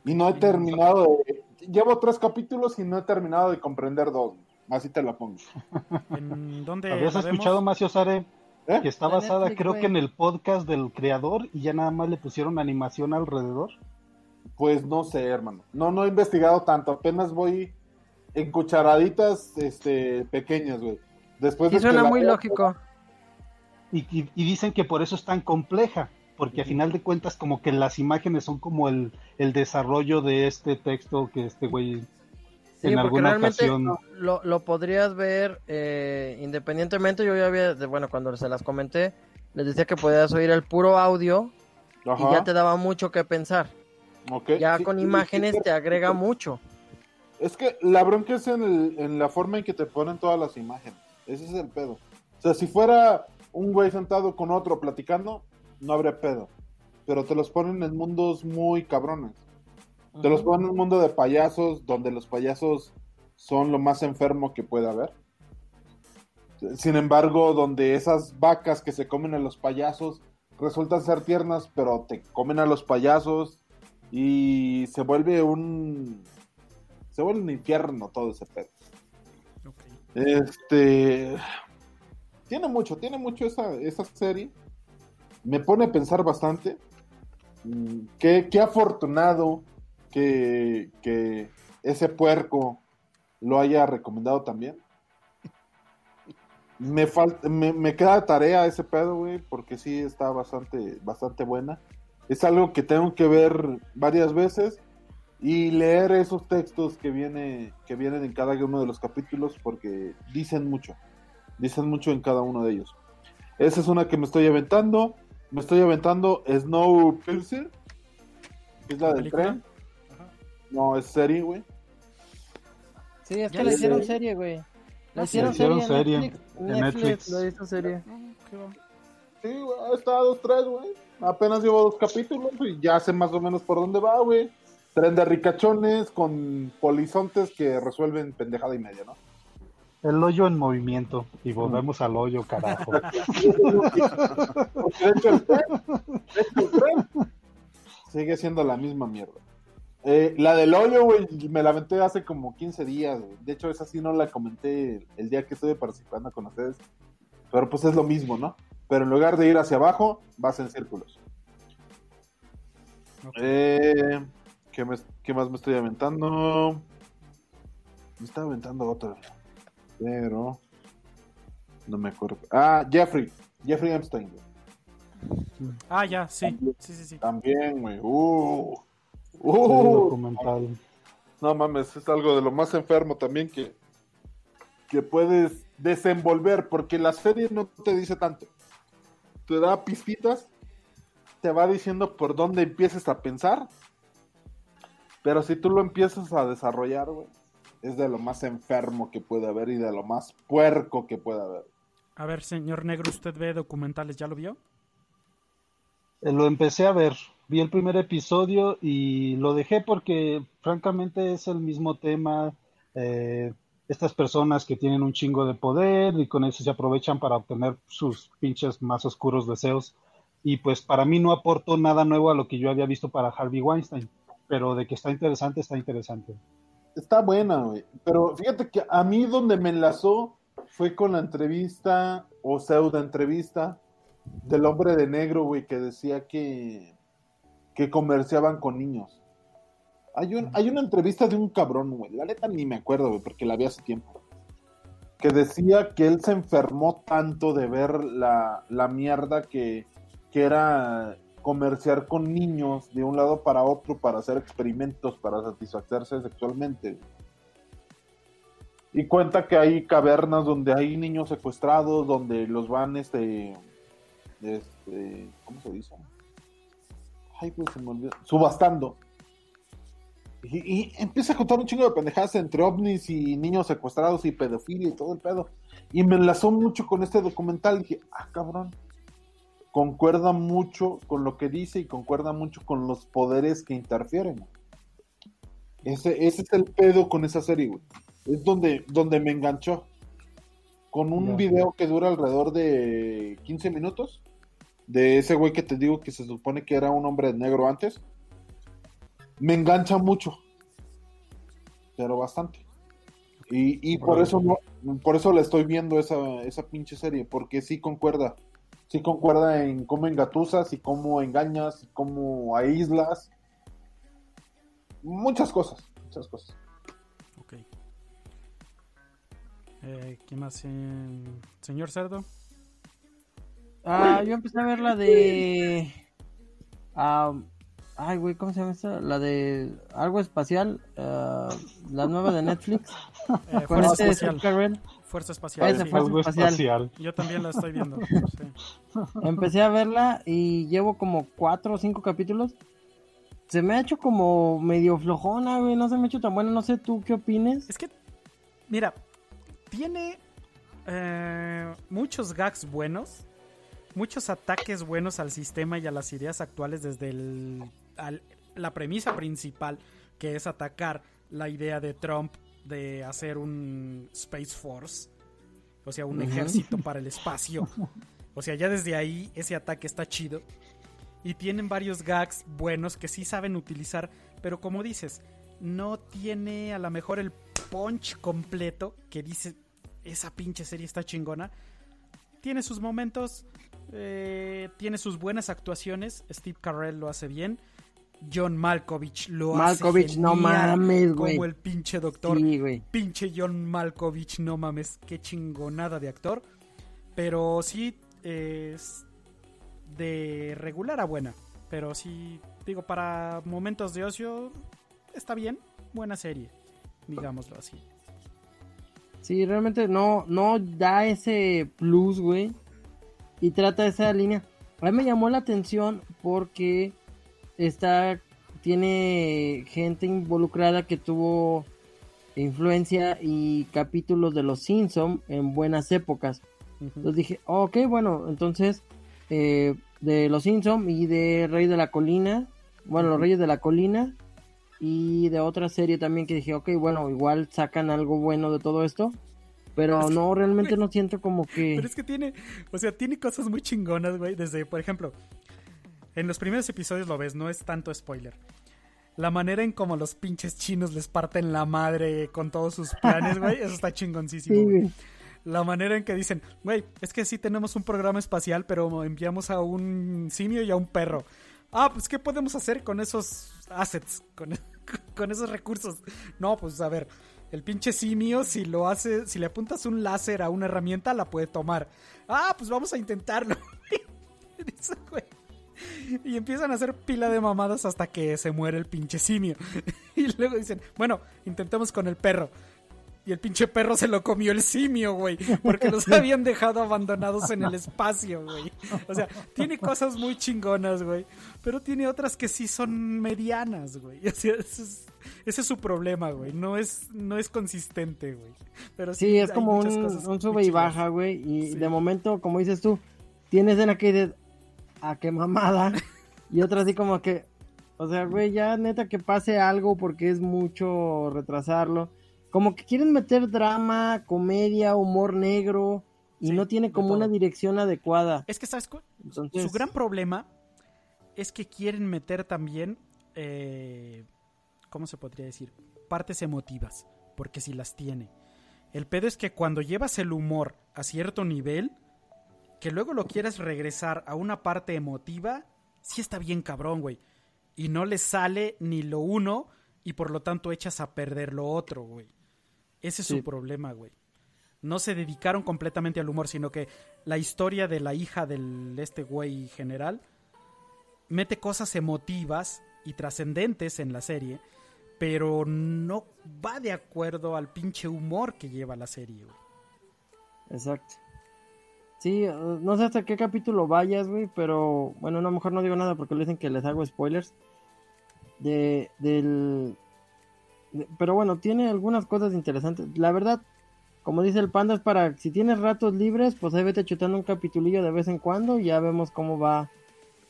Y no he terminado de... Llevo tres capítulos y no he terminado de comprender dos. Así te la pongo. ¿En dónde ¿Habías escuchado, Macio Sare? ¿Eh? Que está basada, creo que en el podcast del creador y ya nada más le pusieron animación alrededor. Pues no sé, hermano. No, no he investigado tanto. Apenas voy en cucharaditas este, pequeñas, güey. Después sí, suena muy lógico. Y, dicen que por eso es tan compleja, porque a final de cuentas como que las imágenes son como el, desarrollo de este texto que este güey en alguna ocasión... Lo, lo, podrías ver eh, independientemente, yo ya había, bueno, cuando se las comenté, les decía que podías oír el puro audio y ya te daba mucho que pensar. Ya con imágenes te agrega mucho. Es que la bronca es en, la forma en que te ponen todas las imágenes. Ese es el pedo. O sea, si fuera un güey sentado con otro platicando, no habría pedo. Pero te los ponen en mundos muy cabrones. Te los ponen en un mundo de payasos, donde los payasos son lo más enfermo que puede haber. Sin embargo, donde esas vacas que se comen a los payasos resultan ser tiernas, pero te comen a los payasos y se vuelve un se vuelve un infierno todo ese pedo. Este. Tiene mucho, tiene mucho esa, esa serie. Me pone a pensar bastante. Mm, qué, qué afortunado que, que ese puerco lo haya recomendado también. Me, falta, me, me, queda tarea ese pedo, güey, porque sí está bastante, bastante buena. Es algo que tengo que ver varias veces y leer esos textos que viene que vienen en cada uno de los capítulos porque dicen mucho dicen mucho en cada uno de ellos. Esa es una que me estoy aventando me estoy aventando Snow Pilser es la del tren. No es serie güey. Sí es que la hicieron serie güey. La hicieron, serie, en Netflix, la hizo serie. Sí güey estado dos tres güey. Apenas llevo dos capítulos y ya sé más o menos por dónde va güey. Tren de ricachones con polizontes que resuelven pendejada y media, ¿no? El hoyo en movimiento y volvemos al hoyo, carajo. sigue siendo la misma mierda. Eh, la del hoyo, güey, me la aventé hace como 15 días. De hecho, esa sí no la comenté el día que estuve participando con ustedes. Pero pues es lo mismo, ¿no? Pero en lugar de ir hacia abajo, vas en círculos. Eh, ¿Qué, más me estoy aventando? Me estaba aventando otra. Pero. No me acuerdo. Ah, Jeffrey. Jeffrey Epstein. Ah, ya, sí. Sí, sí, sí. También, güey. Uh. Uh. No mames, es algo de lo más enfermo también que, que puedes desenvolver, porque la serie no te dice tanto. Te da pistitas, te va diciendo por dónde empieces a pensar pero si tú lo empiezas a desarrollar, güey, es de lo más enfermo que puede haber y de lo más puerco que puede haber. A ver, señor Negro, ¿usted ve documentales? ¿Ya lo vio? Eh, lo empecé a ver. Vi el primer episodio y lo dejé porque, francamente, es el mismo tema. Eh, estas personas que tienen un chingo de poder y con eso se aprovechan para obtener sus pinches más oscuros deseos. y pues para mí no aportó nada nuevo a lo que yo había visto para Harvey Weinstein, pero de que está interesante, está interesante. Está buena, güey. Pero fíjate que a mí donde me enlazó fue con la entrevista o pseudo entrevista del hombre de negro, güey, que decía que, que comerciaban con niños. Hay, un, hay una entrevista de un cabrón, güey. La neta ni me acuerdo, güey, porque la vi hace tiempo. Que decía que él se enfermó tanto de ver la, la mierda que, que era comerciar con niños de un lado para otro para hacer experimentos para satisfacerse sexualmente. Y cuenta que hay cavernas donde hay niños secuestrados, donde los van, este, este, ¿cómo se dice? Ay, pues se me olvidó. Subastando. Y, empieza a contar un chingo de pendejadas entre ovnis y niños secuestrados y pedofilia y todo el pedo. Y me enlazó mucho con este documental. Y dije, ah, cabrón concuerda mucho con lo que dice y concuerda mucho con los poderes que interfieren. Ese, ese es el pedo con esa serie, güey. Es donde, donde me enganchó. Con un video que dura alrededor de 15 minutos. De ese güey que te digo que se supone que era un hombre negro antes. Me engancha mucho. Pero bastante. Y, y por eso no, por eso le estoy viendo esa, esa pinche serie, porque sí concuerda sí concuerda en cómo engatusas y cómo engañas y cómo aíslas. Muchas cosas, muchas cosas. Ok. Eh, ¿Qué más? Señor Cerdo. Ah, yo empecé a ver la de... Ah, ay, güey, ¿cómo se llama esta? La de algo espacial, uh, la nueva de Netflix. Eh, con este espacial. Fuerza Espacial. Fuerza espacial. Yo también la estoy viendo. Empecé a verla y llevo como cuatro o cinco capítulos. Se me ha hecho como medio flojona, güey. No se me ha hecho tan buena. No sé tú qué opines. Es que, mira, tiene eh, muchos gags buenos. Muchos ataques buenos al sistema y a las ideas actuales desde el, la premisa principal, que es atacar la idea de Trump de hacer un Space Force, o sea, un ejército para el espacio. O sea, ya desde ahí ese ataque está chido. Y tienen varios gags buenos que sí saben utilizar, pero como dices, no tiene a lo mejor el punch completo que dice esa pinche serie está chingona. Tiene sus momentos, eh, tiene sus buenas actuaciones. Steve Carell lo hace bien. John Malkovich lo Malkovich, hace no mames, güey. Como el pinche doctor. Pinche John Malkovich, no mames. Qué chingonada de actor. Pero sí es de regular a buena. Pero sí, digo, para momentos de ocio está bien. Buena serie, digámoslo así. Sí, realmente no, no da ese plus, güey. Y trata esa línea. A mí me llamó la atención porque está tiene gente involucrada que tuvo influencia y capítulos de los Simpson en buenas épocas. Entonces dije, ok, bueno, entonces eh, de los Simpson y de Rey de la Colina, bueno, los Reyes de la Colina y de otra serie también que dije, ok, bueno, igual sacan algo bueno de todo esto. Pero no, realmente no siento como que... Pero es que tiene, o sea, tiene cosas muy chingonas, güey. Desde, por ejemplo, en los primeros episodios lo ves, no es tanto spoiler. La manera en como los pinches chinos les parten la madre con todos sus planes, güey, eso está chingoncísimo. La manera en que dicen, güey, es que sí tenemos un programa espacial, pero enviamos a un simio y a un perro. Ah, pues ¿qué podemos hacer con esos assets, con, con esos recursos? No, pues a ver, el pinche simio, si lo hace, si le apuntas un láser a una herramienta, la puede tomar. Ah, pues vamos a intentarlo. Dice, güey y empiezan a hacer pila de mamadas hasta que se muere el pinche simio. y luego dicen, bueno, intentemos con el perro. Y el pinche perro se lo comió el simio, güey. Porque los habían dejado abandonados en el espacio, güey. O sea, tiene cosas muy chingonas, güey. Pero tiene otras que sí son medianas, güey. O sea, ese es, su problema, güey. No es, no es consistente, güey. Pero sí, es como un, sube y baja, güey. Y de momento, como dices tú, tienes en aquel a qué mamada. Y otra así como que, o sea, güey, ya neta que pase algo porque es mucho retrasarlo. Como que quieren meter drama, comedia, humor negro y no tiene como una dirección adecuada. Es que, ¿sabes? su gran problema es que quieren meter también, eh, ¿cómo se podría decir? Partes emotivas, porque si las tiene. El pedo es que cuando llevas el humor a cierto nivel, que luego lo quieres regresar a una parte emotiva, sí está bien cabrón, güey. Y no le sale ni lo uno y por lo tanto echas a perder lo otro, güey. Ese es su problema, güey. No se dedicaron completamente al humor, sino que la historia de la hija del este güey general mete cosas emotivas y trascendentes en la serie, pero no va de acuerdo al pinche humor que lleva la serie, güey. Exacto. Sí, eh, no sé hasta qué capítulo vayas, güey, pero bueno, no, mejor no digo nada porque le dicen que les hago spoilers. De, del... pero bueno, tiene algunas cosas interesantes. La verdad, como dice el panda, es para, si tienes ratos libres, pues ahí vete chutando un capitulillo de vez en cuando y ya vemos cómo va,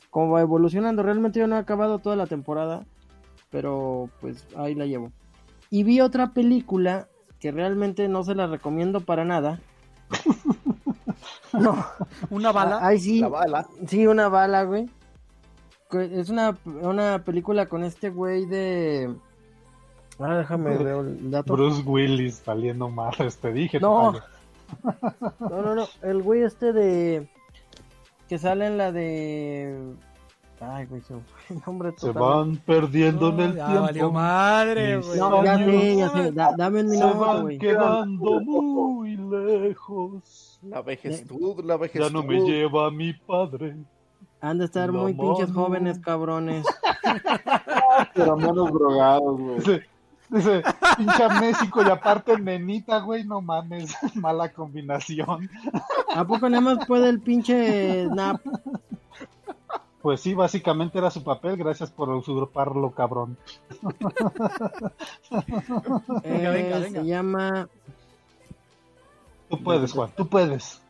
cómo va evolucionando. Realmente yo no he acabado toda la temporada, pero pues ahí la llevo. Y vi otra película que realmente no se la recomiendo para nada. No. ¿Una bala? Ay, sí. Sí, una bala, güey. Es una, una película con este güey de... Ah, déjame ver el dato. Bruce Willis saliendo mal, te dije. No. no, no, no. El güey este de... Que sale en la de... Ay, güey, se, nombre se van perdiendo en el ya tiempo. Valió madre, güey. No, ya sé, ya sé. dame un minuto, güey. Se van quedando muy lejos. La vejestud, la vejestud. Ya no me lleva mi padre. Han de estar muy pinches jóvenes, cabrones. Pero menos drogados, güey. Dice, dice, pinche México y aparte nenita, güey, no mames, mala combinación. ¿A poco nada más puede el pinche Nap? Pues sí, básicamente era su papel, gracias por usurparlo, cabrón. Eh, se llama Tú puedes, Juan, tú puedes.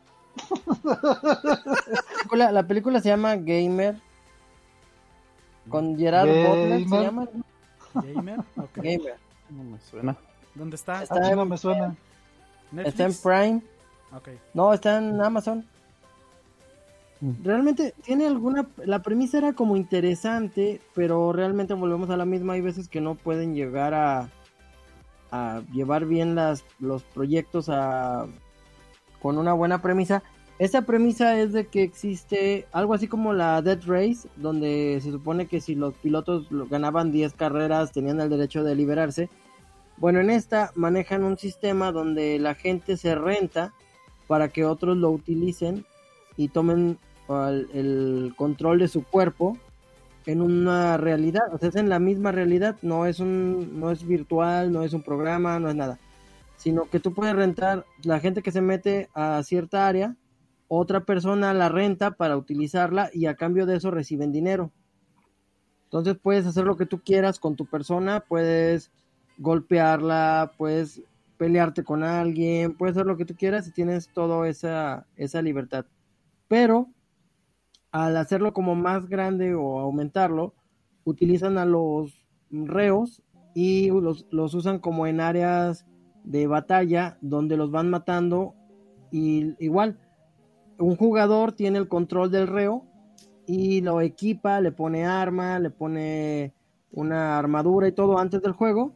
La película, se llama Gamer. Con Gerard Butler se llama. Gamer. Gamer. No me suena. ¿Dónde está? Está, no me suena. Está en Prime. Okay. No, está en Amazon. Mm. Realmente tiene alguna. La premisa era como interesante, pero realmente volvemos a la misma. Hay veces que no pueden llegar a, a llevar bien las, los proyectos a con una buena premisa. Esta premisa es de que existe algo así como la Dead Race, donde se supone que si los pilotos ganaban 10 carreras tenían el derecho de liberarse. Bueno, en esta manejan un sistema donde la gente se renta para que otros lo utilicen y tomen el, control de su cuerpo en una realidad, o sea, es en la misma realidad, no es un no es virtual, no es un programa, no es nada sino que tú puedes rentar la gente que se mete a cierta área, otra persona la renta para utilizarla y a cambio de eso reciben dinero. Entonces puedes hacer lo que tú quieras con tu persona, puedes golpearla, puedes pelearte con alguien, puedes hacer lo que tú quieras y tienes toda esa, esa libertad. Pero al hacerlo como más grande o aumentarlo, utilizan a los reos y los, los usan como en áreas de batalla donde los van matando y igual un jugador tiene el control del reo y lo equipa, le pone arma, le pone una armadura y todo antes del juego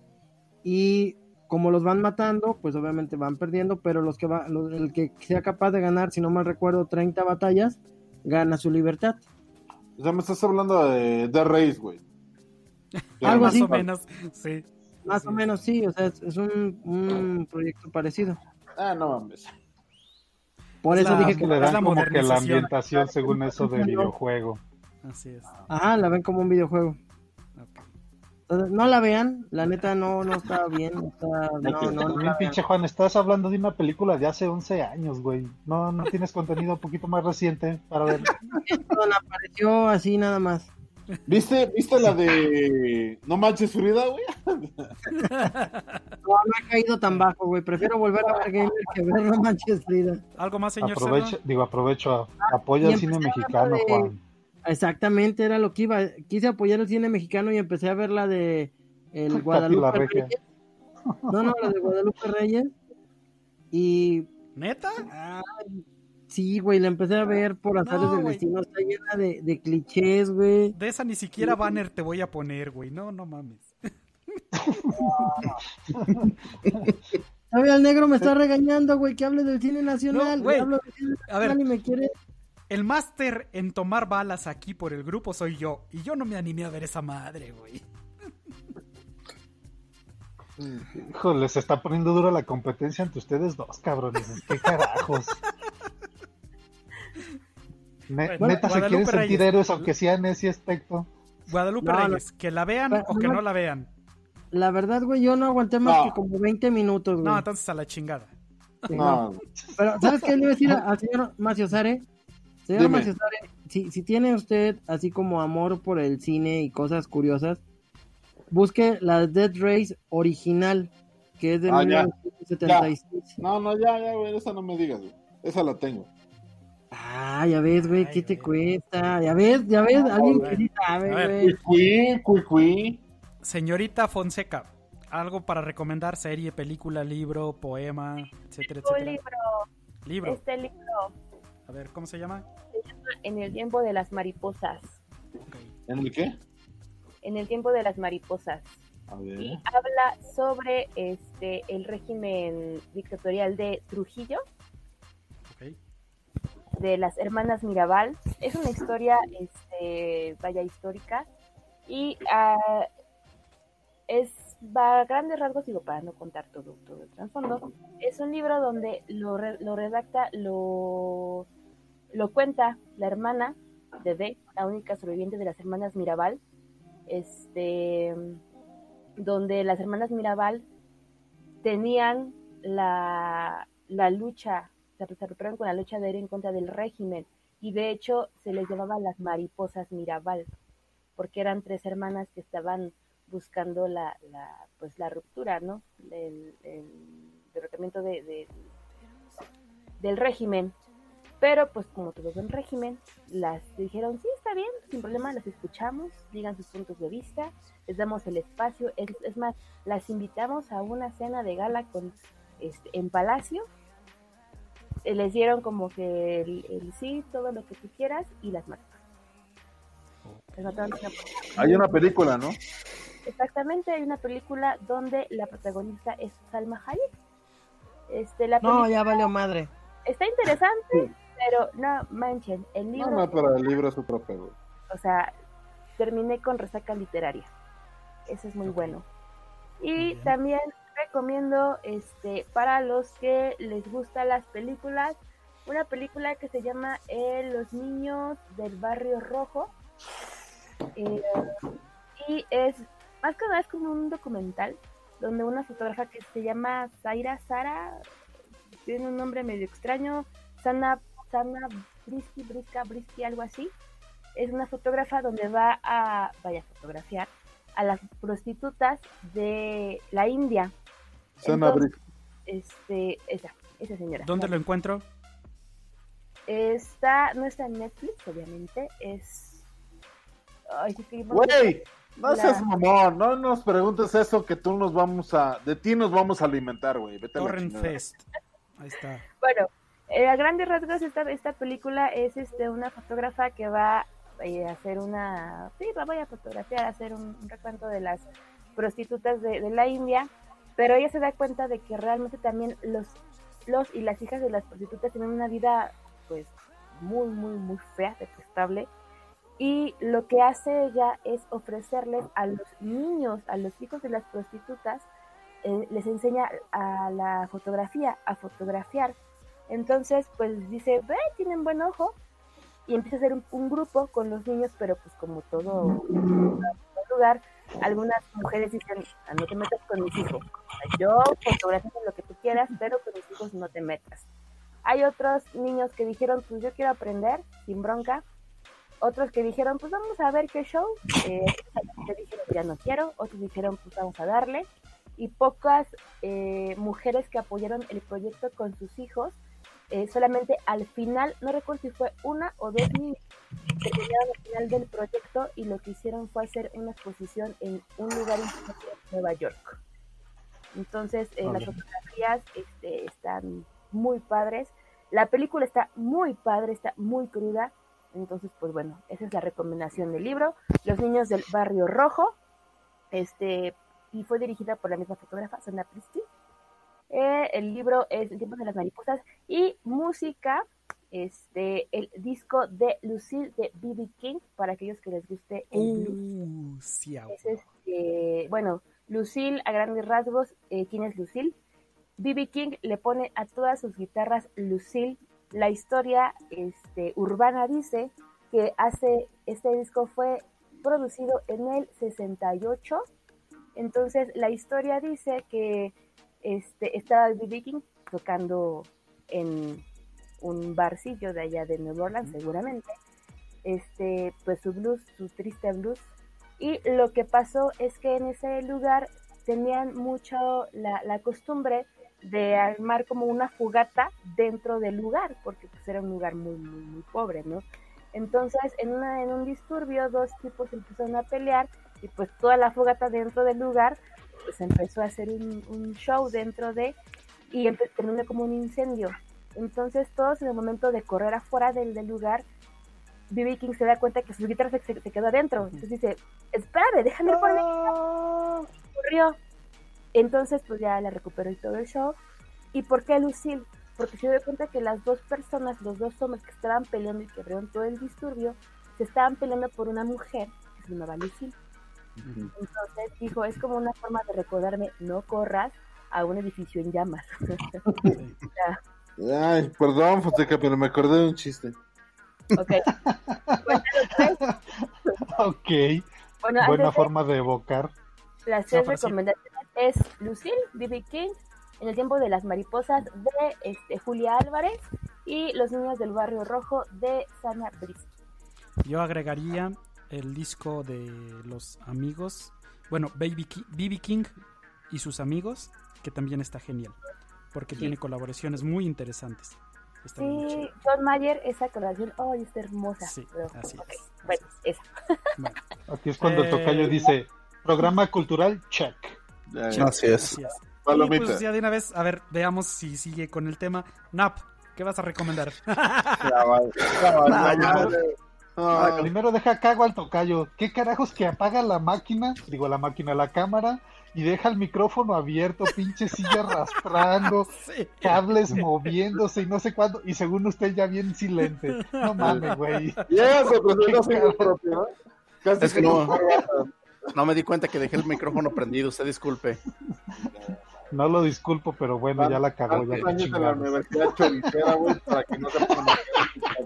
y como los van matando, pues obviamente van perdiendo, pero los que va, el que sea capaz de ganar, si no mal recuerdo, 30 batallas, gana su libertad. O sea, me estás hablando de, de Race, güey. Algo Más o menos, sí. Más o menos sí, o sea, es, un, un, proyecto parecido. Ah, no mames. Por eso dije que le dan como que la ambientación según eso de videojuego. Así es. Ajá, la ven como un videojuego. no la vean, la neta no, no está bien. Está, no, no, pinche Juan, estás hablando de una película de hace 11 años, güey. No, no tienes contenido un poquito más reciente para ver. apareció así nada más. ¿Viste, ¿Viste la de No manches Frida, güey? No, no he caído tan bajo, güey. Prefiero volver a ver Gamer que ver No manches Frida. ¿Algo más, señor Aprovecho, Digo, aprovecho, apoya el cine mexicano, Juan. Exactamente, era lo que iba. Quise apoyar el cine mexicano y empecé a ver la de el Guadalupe Reyes. No, no, la de Guadalupe Reyes. Y... ¿Neta? Sí, güey, la empecé a ver por azares del destino. Está llena de, de clichés, güey. De esa ni siquiera banner te voy a poner, güey. No, no mames. ver, el negro me está regañando, güey, que hable del cine nacional. güey. a ver, y me quiere... El máster en tomar balas aquí por el grupo soy yo. Y yo no me animé a ver esa madre, güey. Híjole, se está poniendo dura la competencia entre ustedes dos, cabrones. ¿Qué carajos? neta, se quieren sentir héroes, aunque sea en ese aspecto. Guadalupe Reyes, que la vean o que no la vean. La verdad, güey, yo no aguanté más que como 20 minutos, güey. No, entonces a la chingada. no. Pero, ¿sabes qué le iba a decir al señor Maciosare? Señor Maciosare, si, si tiene usted así como amor por el cine y cosas curiosas, busque la Dead Race original, que es de 1976. Ah, no, no, ya, ya, güey, esa no me digas, güey. Esa la tengo. Ah, ya ves, güey, ¿qué te cuesta? Ya ves, ya ves, alguien que sabe, güey. Señorita Fonseca, algo para recomendar, serie, película, libro, poema, etcétera, etcétera. libro. Libro. Este libro. A ver, ¿cómo se llama? Se llama En el tiempo de las mariposas. ¿En el qué? En el tiempo de las mariposas. A ver. Y habla sobre este el régimen dictatorial de Trujillo. De las hermanas Mirabal. Es una historia, este, vaya histórica. Y uh, es va a grandes rasgos, digo, para no contar todo, todo el trasfondo, es un libro donde lo, lo redacta, lo, lo cuenta la hermana de B, la única sobreviviente de las hermanas Mirabal, este, donde las hermanas Mirabal tenían la, la lucha, se, se con la lucha de ir en contra del régimen, y de hecho se les llamaba las mariposas Mirabal, porque eran tres hermanas que estaban buscando la, pues la ruptura, ¿no? El, derrotamiento de, del régimen. Pero pues como todo buen régimen, las dijeron, sí, está bien, sin problema, las escuchamos, digan sus puntos de vista, les damos el espacio, es, más, las invitamos a una cena de gala con este, en Palacio, les dieron como que el, sí, todo lo que tú quieras, y las mataron. Hay una película, ¿no? Exactamente, hay una película donde la protagonista es Salma Hayek. Este, la no, ya valió madre. Está interesante, pero no manchen, el libro. No, pero el libro es otro pedo. O sea, terminé con resaca literaria. Eso es muy bueno. Y también recomiendo, este, para los que les gustan las películas, una película que se llama eh, Los niños del barrio rojo. Eh, y es más que nada es como un documental donde una fotógrafa que se llama Zaira Sara, tiene un nombre medio extraño, Sana, Sana Brisky, Briska, Brisky, algo así. Es una fotógrafa donde va a, vaya a fotografiar a las prostitutas de la India. Sana. Este, esa, esa señora. ¿Dónde lo encuentro? Está, no está en Netflix, obviamente, es... Ay, Güey, no seas mamón, no nos preguntes eso que tú nos vamos a, de ti nos vamos a alimentar, güey. Vete Torrent Fest. Ahí está. Bueno, eh, a grandes rasgos esta, esta película es este una fotógrafa que va eh, a hacer una, sí, va voy a fotografiar, a hacer un, recuento de las prostitutas de, de, la India, pero ella se da cuenta de que realmente también los, los y las hijas de las prostitutas tienen una vida pues muy, muy, muy fea, detestable y lo que hace ella es ofrecerles a los niños, a los hijos de las prostitutas, eh, les enseña a la fotografía, a fotografiar. Entonces, pues dice, ve, tienen buen ojo. Y empieza a hacer un, grupo con los niños, pero pues como todo lugar, algunas mujeres dicen, ah, no te metas con mis hijos. Yo fotografío lo que tú quieras, pero con mis hijos no te metas. Hay otros niños que dijeron, pues yo quiero aprender, sin bronca, otros que dijeron, pues vamos a ver qué show, eh, que dijeron, ya no quiero, otros dijeron, pues vamos a darle, y pocas eh, mujeres que apoyaron el proyecto con sus hijos, eh, solamente al final, no recuerdo si fue una o dos niños que al final del proyecto y lo que hicieron fue hacer una exposición en un lugar en Nueva York. Entonces, las fotografías este, están muy padres La película está muy padre, está muy cruda. Entonces, pues bueno, esa es la recomendación del libro. Los niños del barrio rojo. Este, y fue dirigida por la misma fotógrafa, Sandra Pristi. Eh, el libro es El tiempo de las mariposas y música, este, el disco de Lucille de B.B. King, para aquellos que les guste el uh, es este, bueno, Lucille a grandes rasgos, eh, ¿quién es Lucille? B.B. King le pone a todas sus guitarras Lucille. La historia este, urbana dice que hace, este disco fue producido en el 68. Entonces la historia dice que este, estaba B.B. King tocando en un barcillo de allá de New Orleans, seguramente. Este, pues su blues, su triste blues. Y lo que pasó es que en ese lugar tenían mucho la, la costumbre de armar como una fogata dentro del lugar, porque pues era un lugar muy, muy, muy pobre, ¿no? Entonces, en, una, en un disturbio, dos tipos empezaron a pelear y pues toda la fogata dentro del lugar pues empezó a hacer un, show dentro de y terminó como un incendio. Entonces todos en el momento de correr afuera del, lugar, B.B. King se da cuenta que su guitarra se, se, quedó adentro. Entonces dice, espérame, déjame ir por mí. Corrió. Entonces pues ya la recuperó y todo el show. ¿Y por qué Lucille? Porque se dio cuenta que las dos personas, los dos hombres que estaban peleando y que abrieron todo el disturbio, se estaban peleando por una mujer que se llamaba Lucille. Entonces dijo, es como una forma de recordarme, no corras a un edificio en llamas. Ay, perdón, Foteca, pero me acordé de un chiste. Ok. ok. Buena forma de evocar. Las tres recomendaciones es Lucille, B.B. King, En el tiempo de las mariposas de este, Julia Álvarez y Los niños del barrio rojo de Sana Brice. Yo agregaría el disco de los amigos, bueno, Baby BB King y sus amigos, que también está genial, porque tiene colaboraciones muy interesantes. sí, John Mayer, esa colaboración, oh, está hermosa. Sí, así es. Bueno, esa. Aquí es cuando el tocayo eh, dice, programa cultural, check. Así es. Así pues ya de una vez, a ver, veamos si sigue con el tema. Nap, ¿qué vas a recomendar? Ah, primero deja cago al tocayo. ¿Qué carajos que apaga la máquina? Digo, la máquina, la cámara. Y deja el micrófono abierto, pinche silla arrastrando, cables moviéndose y no sé cuándo. Y según usted ya bien silente. No mames, güey. Ya se presentó propio, es que no, no me di cuenta que dejé el micrófono prendido, usted disculpe. No lo disculpo, pero bueno, ya la cagó. Ya años en la universidad güey, para que no se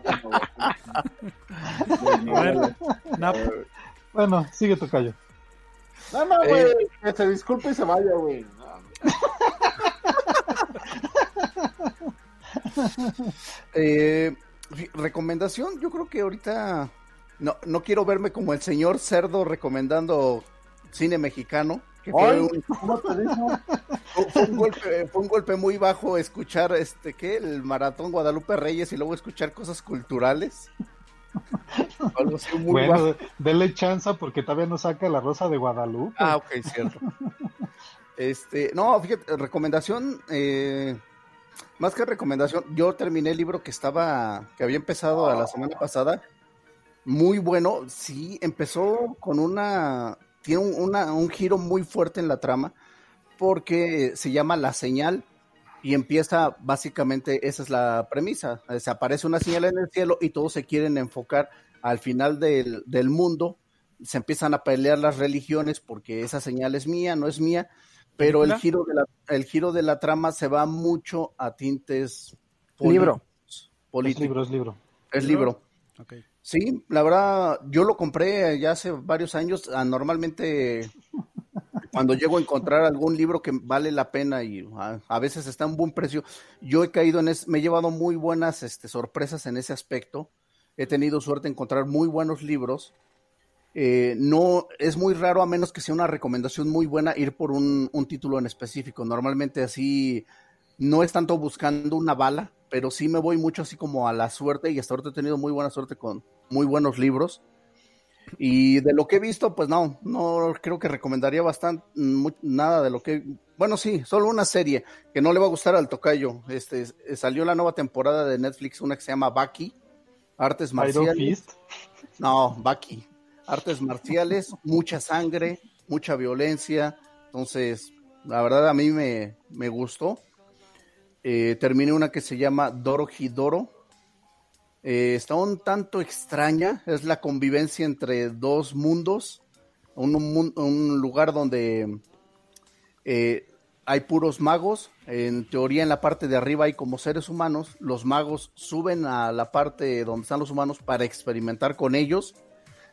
Bueno, sigue tu callo. No, no, güey, eh, que se disculpe y se vaya, güey. eh, recomendación, yo creo que ahorita no, no quiero verme como el señor cerdo recomendando cine mexicano. fue, un, golpe, fue un golpe muy bajo escuchar este que el maratón Guadalupe Reyes y luego escuchar cosas culturales. Algo así muy bueno, denle chanza porque todavía no saca la rosa de Guadalupe. Ah, ok, cierto. este, no, fíjate, recomendación, eh, más que recomendación, yo terminé el libro que estaba, que había empezado la semana pasada. Muy bueno, sí, empezó con una, tiene un, un giro muy fuerte en la trama porque se llama La Señal y empieza básicamente, esa es la premisa, se aparece una señal en el cielo y todos se quieren enfocar al final del, del mundo, se empiezan a pelear las religiones porque esa señal es mía, no es mía, pero el giro, de la, el giro de la trama se va mucho a tintes libro. políticos. Es libro, es libro. Es libro. Sí, la verdad, yo lo compré ya hace varios años. Ah, normalmente cuando llego a encontrar algún libro que vale la pena y a, veces está en buen precio, yo he caído en es, me he llevado muy buenas este, sorpresas en ese aspecto. He tenido suerte de encontrar muy buenos libros. Eh, no es muy raro a menos que sea una recomendación muy buena ir por un, un, título en específico. Normalmente así no es tanto buscando una bala, pero sí me voy mucho así como a la suerte y hasta ahorita he tenido muy buena suerte con muy buenos libros. Y de lo que he visto, pues no, no creo que recomendaría bastante nada de lo que, bueno, sí, solo una serie que no le va a gustar al tocayo. Este salió la nueva temporada de Netflix, una que se llama Baki, artes marciales. No, Baki, artes marciales, mucha sangre, mucha violencia. Entonces, la verdad a mí me, me gustó. Eh, terminé una que se llama Doro Hidoro, eh, está un tanto extraña, es la convivencia entre dos mundos, un, lugar donde eh, hay puros magos, en teoría en la parte de arriba hay como seres humanos, los magos suben a la parte donde están los humanos para experimentar con ellos,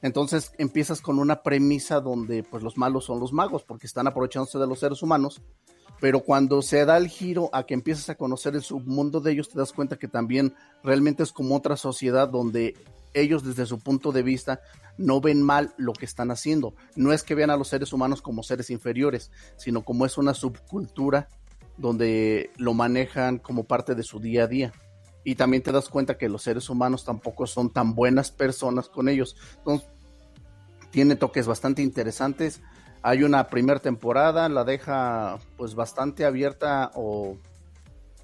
entonces empiezas con una premisa donde pues los malos son los magos porque están aprovechándose de los seres humanos pero cuando se da el giro a que empiezas a conocer el submundo de ellos, te das cuenta que también realmente es como otra sociedad donde ellos desde su punto de vista no ven mal lo que están haciendo. No es que vean a los seres humanos como seres inferiores, sino como es una subcultura donde lo manejan como parte de su día a día. Y también te das cuenta que los seres humanos tampoco son tan buenas personas con ellos. Entonces, tiene toques bastante interesantes. Hay una primera temporada, la deja pues bastante abierta o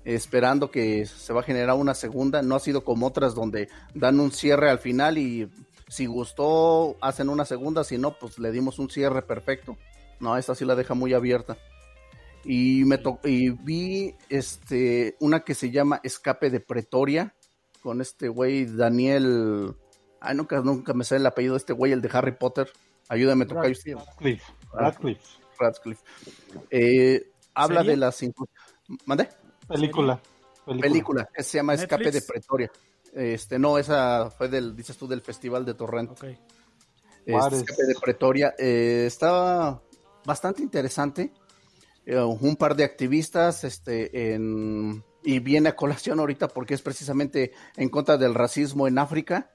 esperando que se va a generar una segunda. No ha sido como otras donde dan un cierre al final y si gustó hacen una segunda, si no pues le dimos un cierre perfecto. No, esta sí la deja muy abierta. Y me y vi este una que se llama Escape de Pretoria con este güey Daniel Ay, nunca, nunca me sale el apellido de este güey, el de Harry Potter. Ayúdame, tocar. Radcliffe. Radcliffe. Radcliffe. Eh, habla de las. ¿Mande? Película. Película. que se llama Escape de Pretoria. Este, no, esa fue del, dices tú, del Festival de Torrent. Okay. Este, Escape de Pretoria. Eh, estaba bastante interesante. Eh, un par de activistas, este, en, y viene a colación ahorita porque es precisamente en contra del racismo en África.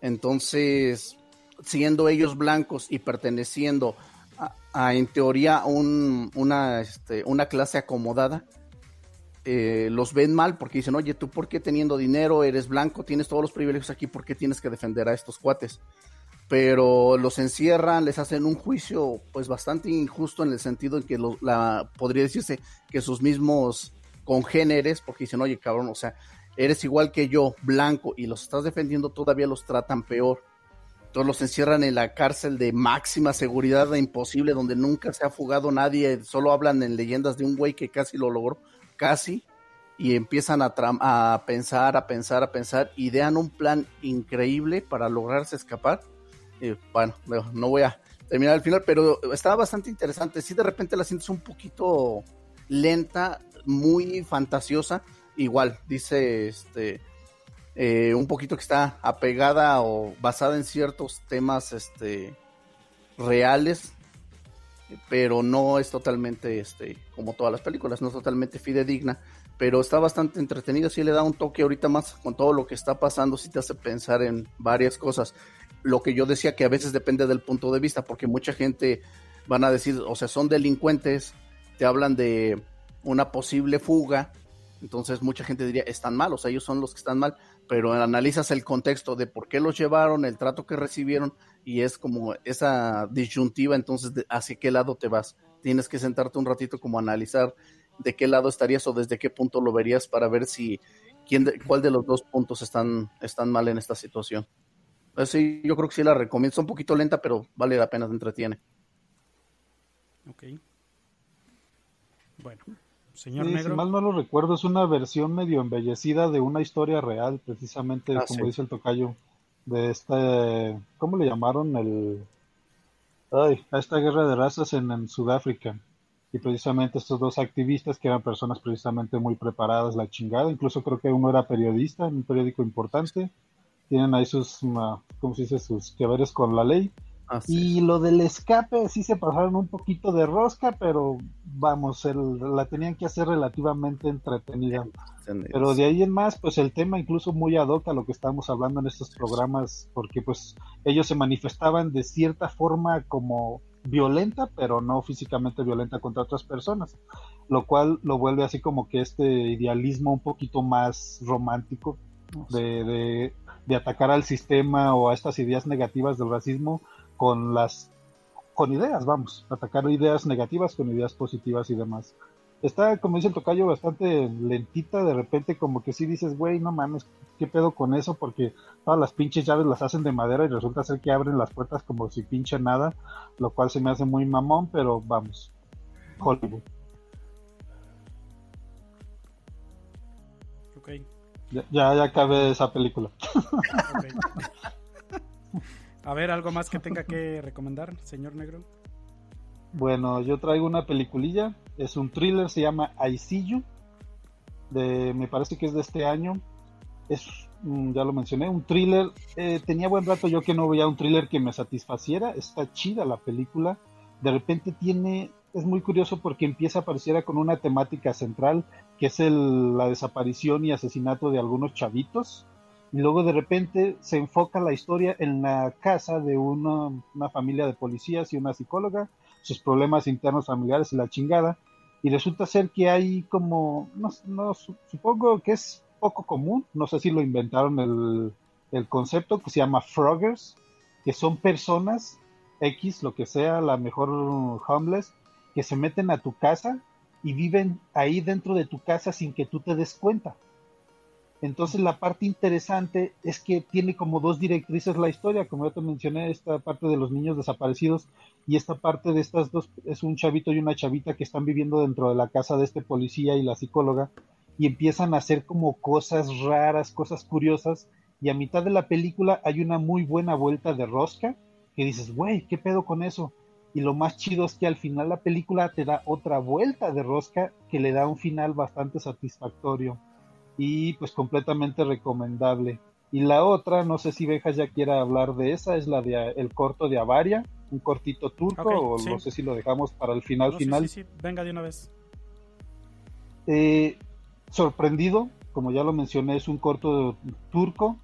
Entonces, siendo ellos blancos y perteneciendo a, en teoría, una, este, una clase acomodada, eh, los ven mal porque dicen, oye, tú por qué teniendo dinero, eres blanco, tienes todos los privilegios aquí, ¿por qué tienes que defender a estos cuates? Pero los encierran, les hacen un juicio pues bastante injusto en el sentido en que la, podría decirse que sus mismos congéneres, porque dicen, oye, cabrón, o sea, eres igual que yo, blanco, y los estás defendiendo, todavía los tratan peor. Todos los encierran en la cárcel de máxima seguridad imposible, donde nunca se ha fugado nadie, solo hablan en leyendas de un güey que casi lo logró, casi, y empiezan a, pensar, a pensar, a pensar, idean un plan increíble para lograrse escapar. Y, bueno, no voy a terminar al final, pero estaba bastante interesante. Si de repente la sientes un poquito lenta, muy fantasiosa, igual, dice este eh, un poquito que está apegada o basada en ciertos temas este, reales, pero no es totalmente, este, como todas las películas, no es totalmente fidedigna, pero está bastante entretenido, sí le da un toque ahorita más con todo lo que está pasando, sí te hace pensar en varias cosas. Lo que yo decía que a veces depende del punto de vista, porque mucha gente van a decir, o sea, son delincuentes, te hablan de una posible fuga, entonces mucha gente diría, están mal, o sea, ellos son los que están mal, pero analizas el contexto de por qué los llevaron, el trato que recibieron y es como esa disyuntiva, entonces hacia qué lado te vas. Tienes que sentarte un ratito como analizar de qué lado estarías o desde qué punto lo verías para ver si quién cuál de los dos puntos están, están mal en esta situación. Pues sí, yo creo que sí la recomiendo. un poquito lenta, pero vale la pena, se entretiene. Ok. Bueno, Señor Negro. Si mal no lo recuerdo, es una versión medio embellecida de una historia real, precisamente ah, como dice el tocayo, de este, ¿cómo le llamaron? El, ay, a esta guerra de razas en, Sudáfrica. Y precisamente estos dos activistas, que eran personas precisamente muy preparadas, la chingada, incluso creo que uno era periodista en un periódico importante, tienen ahí sus, ¿cómo se dice?, sus que veres con la ley Ah, y lo del escape sí se pasaron un poquito de rosca, pero vamos, la tenían que hacer relativamente entretenida. Pero de ahí en más, pues el tema incluso muy ad hoc a lo que estábamos hablando en estos programas, porque pues ellos se manifestaban de cierta forma como violenta, pero no físicamente violenta contra otras personas, lo cual lo vuelve así como que este idealismo un poquito más romántico de, de atacar al sistema o a estas ideas negativas del racismo con las con ideas, vamos, atacar ideas negativas con ideas positivas y demás. Está, como dice el tocayo, bastante lentita, de repente como que sí dices, güey, no mames, ¿qué pedo con eso? Porque todas las pinches llaves las hacen de madera y resulta ser que abren las puertas como si pinche nada, lo cual se me hace muy mamón, pero vamos, Hollywood. Ya, ya, acabé esa película. A ver, ¿algo más que tenga que recomendar, señor Negro? Bueno, yo traigo una peliculilla. Es un thriller, se llama I See You. De, me parece que es de este año. Es, mm, ya lo mencioné, un thriller. Eh, tenía buen rato yo que no veía un thriller que me satisfaciera. Está chida la película. De repente tiene es muy curioso porque empieza a aparecer con una temática central, que es el, la desaparición y asesinato de algunos chavitos. Y luego de repente se enfoca la historia en la casa de una, una familia de policías y una psicóloga, sus problemas internos familiares y la chingada. Y resulta ser que hay como, no, no supongo que es poco común, no sé si lo inventaron el, el concepto, que se llama Froggers, que son personas X, lo que sea, la mejor homeless, que se meten a tu casa y viven ahí dentro de tu casa sin que tú te des cuenta. Entonces la parte interesante es que tiene como dos directrices la historia, como ya te mencioné, esta parte de los niños desaparecidos y esta parte de estas dos, es un chavito y una chavita que están viviendo dentro de la casa de este policía y la psicóloga y empiezan a hacer como cosas raras, cosas curiosas. Y a mitad de la película hay una muy buena vuelta de rosca que dices, güey, ¿qué pedo con eso? Y lo más chido es que al final la película te da otra vuelta de rosca que le da un final bastante satisfactorio y pues completamente recomendable. Y la otra, no sé si Bejas ya quiera hablar de esa, es la de el corto de Avaria, un cortito turco, o no sé si lo dejamos para el final final. Sí, sí, venga de una vez. Eh, sorprendido, como ya lo mencioné, es un corto turco.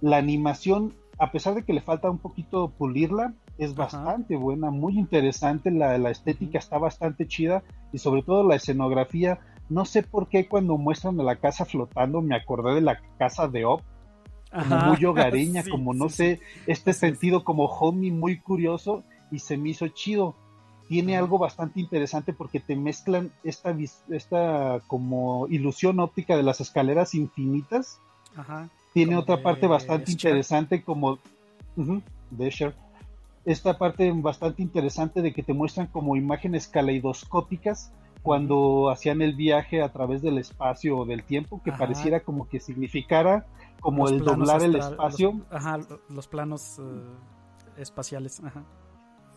La animación, a pesar de que le falta un poquito pulirla, es bastante buena, muy interesante, la, la estética está bastante chida y sobre todo la escenografía. No sé por qué cuando muestran a la casa flotando me acordé de la casa de Op, como muy hogareña, como no sé, este sentido como homie muy curioso y se me hizo chido. Tiene algo bastante interesante porque te mezclan esta, esta como ilusión óptica de las escaleras infinitas. Tiene otra parte bastante interesante como de esta parte bastante interesante de que te muestran como imágenes caleidoscópicas cuando hacían el viaje a través del espacio o del tiempo, que pareciera como que significara como el doblar el espacio. Los, ajá, los planos eh, espaciales. Ajá.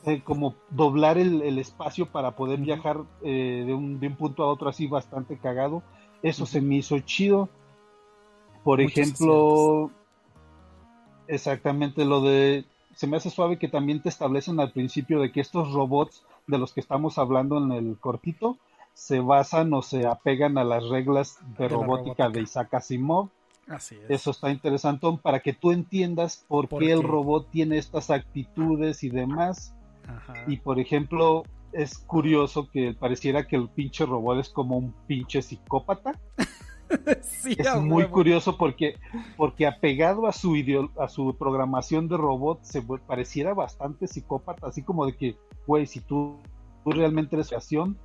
Eh, como doblar el, espacio para poder viajar eh, de, un, de, un, punto a otro así bastante cagado. Eso se me hizo chido. Por ejemplo, exactamente lo de se me hace suave que también te establecen al principio de que estos robots de los que estamos hablando en el cortito se basan o se apegan a las reglas de, robótica, de Isaac Asimov. Así es. Eso está interesante para que tú entiendas por, qué, el robot tiene estas actitudes y demás. Y por ejemplo, es curioso que pareciera que el pinche robot es como un pinche psicópata. es muy curioso porque, porque apegado a su a su programación de robot se pareciera bastante psicópata, así como de que, güey, si tú, tú realmente eres creación,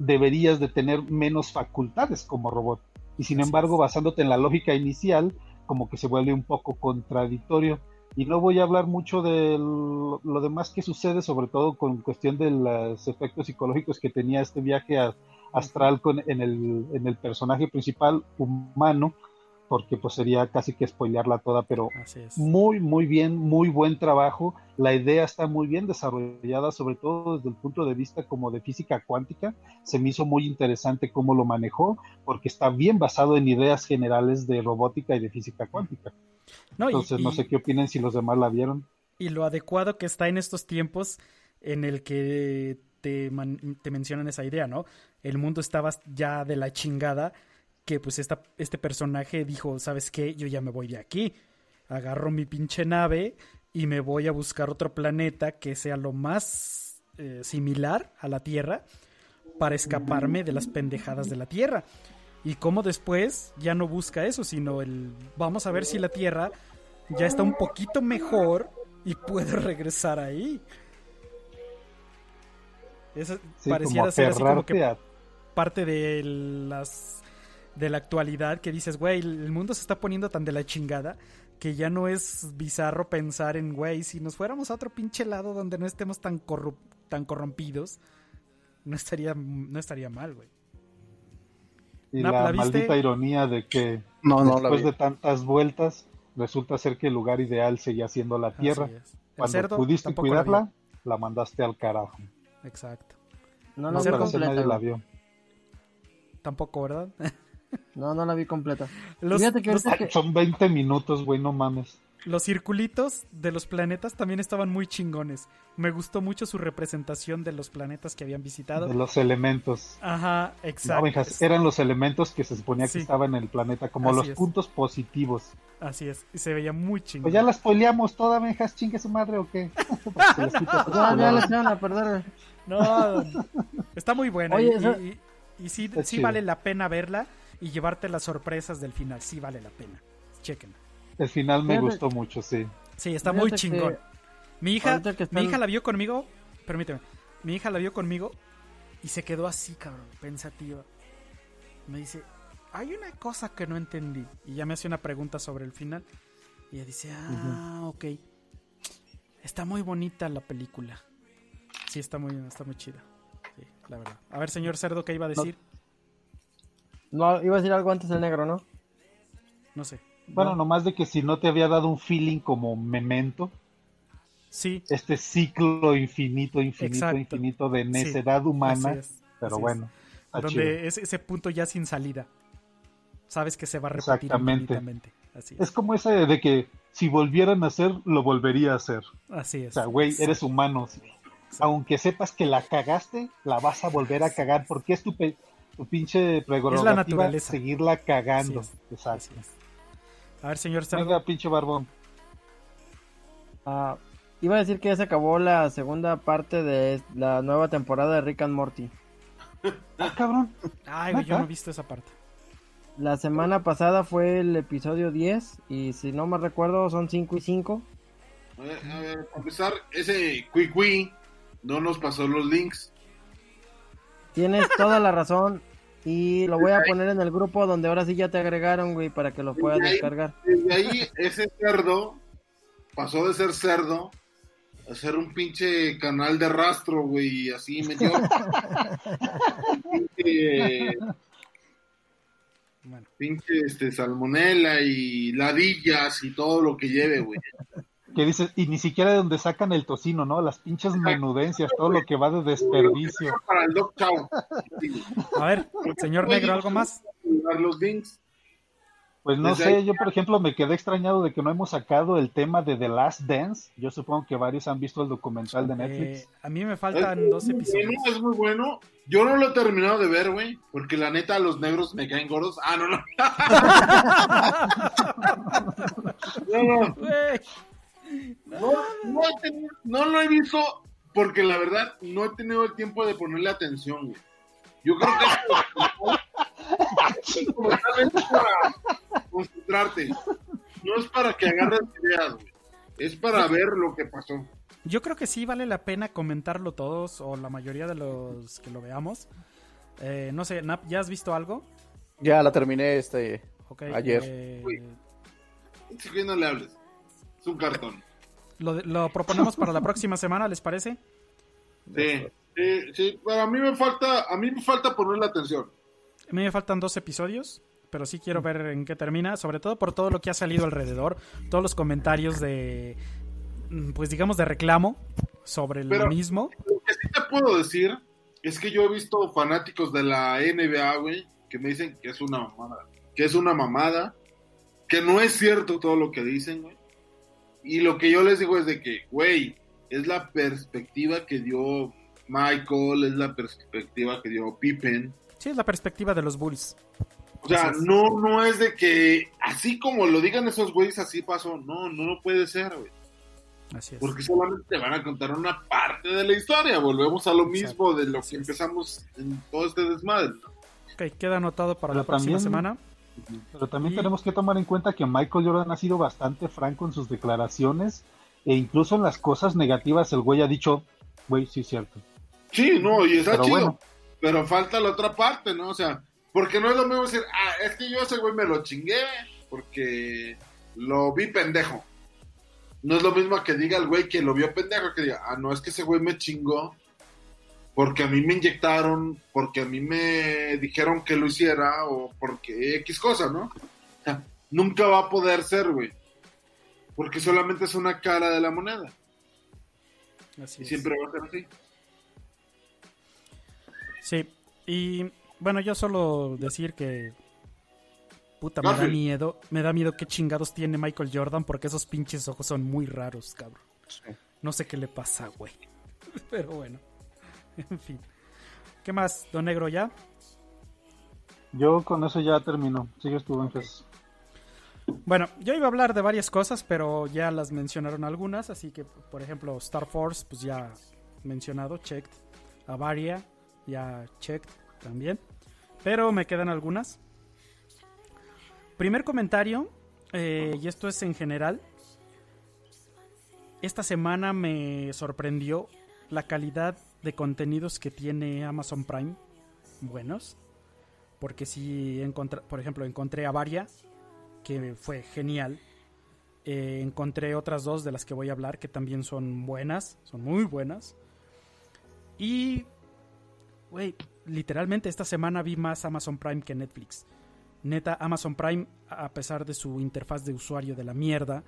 deberías de tener menos facultades como robot. Y sin embargo, basándote en la lógica inicial, como que se vuelve un poco contradictorio. Y no voy a hablar mucho de lo demás que sucede, sobre todo con cuestión de los efectos psicológicos que tenía este viaje a, astral con, en, el, en el personaje principal humano, porque pues sería casi que spoilearla toda, pero muy, muy bien, muy buen trabajo. La idea está muy bien desarrollada, sobre todo desde el punto de vista como de física cuántica. Se me hizo muy interesante cómo lo manejó, porque está bien basado en ideas generales de robótica y de física cuántica. Entonces, no sé qué opinen si los demás la vieron. Y lo adecuado que está en estos tiempos en el que te, te mencionan esa idea, ¿no? El mundo estaba ya de la chingada que pues esta, este personaje dijo, ¿sabes qué? Yo ya me voy de aquí. Agarro mi pinche nave y me voy a buscar otro planeta que sea lo más eh, similar a la Tierra para escaparme de las pendejadas de la Tierra. Y como después ya no busca eso, sino el vamos a ver si la Tierra ya está un poquito mejor y puede regresar ahí. Eso pareciera ser así como que parte de las de la actualidad que dices, güey, el mundo se está poniendo tan de la chingada que ya no es bizarro pensar en, güey, si nos fuéramos a otro pinche lado donde no estemos tan, tan corrompidos, no estaría, no estaría mal, güey. Y la, maldita ironía de que después de tantas vueltas, resulta ser que el lugar ideal seguía siendo la Tierra. Cuando pudiste cuidarla, la, mandaste al carajo. Exacto. No, no, no nadie la vio. Tampoco, ¿verdad? No, no la vi completa. Son 20 minutos, güey, no mames. Los circulitos de los planetas también estaban muy chingones. Me gustó mucho su representación de los planetas que habían visitado. De los elementos. Ajá, exacto. eran los elementos que se suponía que estaban en el planeta, como los puntos positivos. Así es, y se veía muy chingón. Pues ya las spoileamos toda, Benjas, chingue su madre o qué. no, ya las van a perder. No, está muy buena. y, y, sí, sí vale la pena verla y llevarte las sorpresas del final. Sí vale la pena. Chequen. El final me gustó mucho, sí. Sí, está muy chingón. Mi hija, mi hija la vio conmigo, permíteme, mi hija la vio conmigo y se quedó así, cabrón, pensativa. Me dice, hay una cosa que no entendí. Y ya me hace una pregunta sobre el final. Y ella dice, ah, ok. Está muy bonita la película. Sí, está muy, está muy chida. Sí, la verdad. A ver, señor Cerdo, ¿qué iba a decir? No, iba a decir algo antes del negro, ¿no? No sé. Bueno, nomás de que si no te había dado un feeling como memento. Sí. Este ciclo infinito, infinito, infinito de necedad humana. pero bueno. Donde es ese punto ya sin salida. Sabes que se va a repetir Exactamente. Así es. es como ese de que si volvieran a hacer, lo volvería a hacer. Así es. O sea, güey, eres humano. Aunque sepas que la cagaste, la vas a volver a cagar porque es tu, tu pinche prerrogativa es la naturaleza. seguirla cagando. Exacto. A ver, señor Venga, pinche barbón. Ah, iba a decir que ya se acabó la segunda parte de la nueva temporada de Rick and Morty. ah, cabrón. Ay, yo no he visto esa parte. La semana pasada fue el episodio 10 y si no me recuerdo son 5 y 5. A ver, a ver, a pesar, ese Quiqui no nos pasó los links. Tienes toda la razón. Y lo voy a poner en el grupo donde ahora sí ya te agregaron, güey, para que lo puedas descargar. Desde ahí, ese cerdo pasó de ser cerdo a ser un pinche canal de rastro, güey, y así metió. pinche, bueno. pinche este, salmonela y ladillas y todo lo que lleve, güey que dices, y ni siquiera de donde sacan el tocino, ¿no? Las pinches menudencias, todo lo que va de desperdicio. Para el A ver, señor negro, ¿algo más? Los Pues no sé, yo por ejemplo me quedé extrañado de que no hemos sacado el tema de The Last Dance. Yo supongo que varios han visto el documental de Netflix. a mí me faltan dos episodios. es muy bueno. Yo no lo he terminado de ver, güey, porque la neta los negros me caen gordos. Ah, no, no. no, no. No, no, lo he visto porque la verdad no he tenido el tiempo de ponerle atención, Yo creo que es para concentrarte. No es para que agarres ideas, Es para ver lo que pasó. Yo creo que sí vale la pena comentarlo todos o la mayoría de los que lo veamos. Eh, no sé, Nap, ¿ya has visto algo? Ya la terminé este ayer. Eh... que no le hables. Es un cartón. Lo, proponemos para la próxima semana, ¿les parece? Sí, sí, sí. a mí me falta, a mí me falta ponerle atención. A mí me faltan dos episodios, pero sí quiero ver en qué termina, sobre todo por todo lo que ha salido alrededor, todos los comentarios de, mm, pues digamos, de reclamo sobre el mismo. Lo que sí te puedo decir es que yo he visto fanáticos de la NBA, güey, que me dicen que es una mamada, que es una mamada, que no es cierto todo lo que dicen, güey y lo que yo les digo es de que, güey, es la perspectiva que dio Michael, es la perspectiva que dio Pippen. Sí, es la perspectiva de los Bulls. O sea, no, no es de que así como lo digan esos güeyes, así pasó. No, no lo puede ser, güey. Así es. Porque solamente te van a contar una parte de la historia. Volvemos a lo mismo de lo que empezamos en todo este desmadre. Ok, queda anotado para la próxima semana. Pero también tenemos que tomar en cuenta que Michael Jordan ha sido bastante franco en sus declaraciones e incluso en las cosas negativas el güey ha dicho, güey, sí es cierto. Sí, no, y está chido. Pero falta la otra parte, ¿no? O sea, porque no es lo mismo decir, ah, es que yo ese güey me lo chingué porque lo vi pendejo. No es lo mismo que diga el güey que lo vio pendejo, que diga, ah, no, es que ese güey me chingó porque a mí me inyectaron, porque a mí me dijeron que lo hiciera o porque X cosa, ¿no? O sea, nunca va a poder ser, güey. Porque solamente es una cara de la moneda. Así y siempre va a ser así. Sí, y bueno, yo solo decir que Puta, me da miedo. Me da miedo qué chingados tiene Michael Jordan porque esos pinches ojos son muy raros, cabrón. No sé qué le pasa, güey. Pero bueno. En fin. ¿Qué más, Don Negro, ya? Yo con eso ya termino. Sigues tú, Benjes. Bueno, yo iba a hablar de varias cosas, pero ya las mencionaron algunas. Así que, por ejemplo, Star Force, pues ya mencionado, checked. Avaria, ya checked también. Pero me quedan algunas. Primer comentario, eh, y esto es en general. Esta semana me sorprendió la calidad de contenidos que tiene Amazon Prime. Buenos. Porque si por ejemplo, encontré a Varia, que fue genial. Eh, encontré otras dos de las que voy a hablar que también son buenas, son muy buenas. Y, güey, literalmente esta semana vi más Amazon Prime que Netflix. Neta, Amazon Prime, a pesar de su interfaz de usuario de la mierda,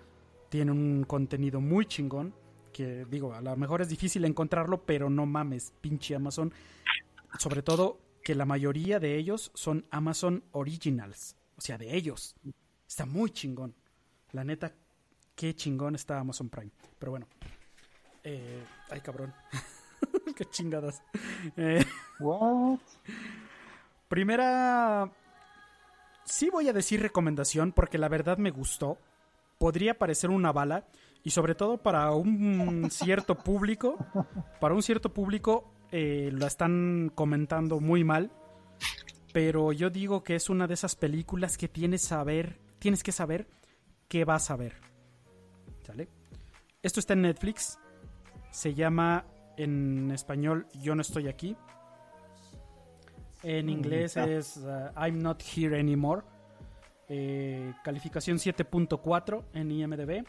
tiene un contenido muy chingón. Que digo, a lo mejor es difícil encontrarlo, pero no mames, pinche Amazon. Sobre todo que la mayoría de ellos son Amazon Originals. O sea, de ellos. Está muy chingón. La neta, qué chingón está Amazon Prime. Pero bueno. Eh, ay, cabrón. qué chingadas. Eh, What? Primera sí voy a decir recomendación porque la verdad me gustó. Podría parecer una bala y sobre todo para un cierto público, para un cierto público eh, lo están comentando muy mal, pero yo digo que es una de esas películas que tienes, saber, tienes que saber qué vas a ver. ¿Sale? Esto está en Netflix, se llama en español Yo no estoy aquí. En mm, inglés es uh, I'm Not Here Anymore. Eh, calificación 7.4 en IMDB.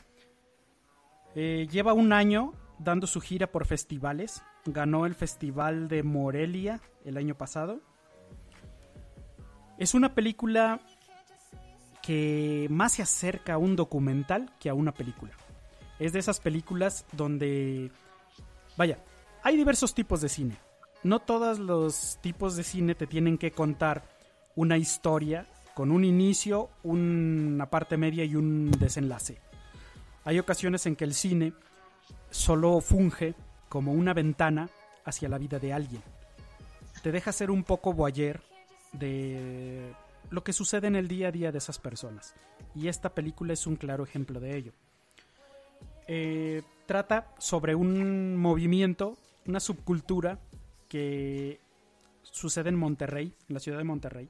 Eh, lleva un año dando su gira por festivales. Ganó el Festival de Morelia el año pasado. Es una película que más se acerca a un documental que a una película. Es de esas películas donde... Vaya, hay diversos tipos de cine no todos los tipos de cine te tienen que contar una historia con un inicio, una parte media y un desenlace. Hay ocasiones en que el cine solo funge como una ventana hacia la vida de alguien. Te deja ser un poco voyeur de lo que sucede en el día a día de esas personas. Y esta película es un claro ejemplo de ello. Eh, trata sobre un movimiento, una subcultura que sucede en Monterrey, en la ciudad de Monterrey.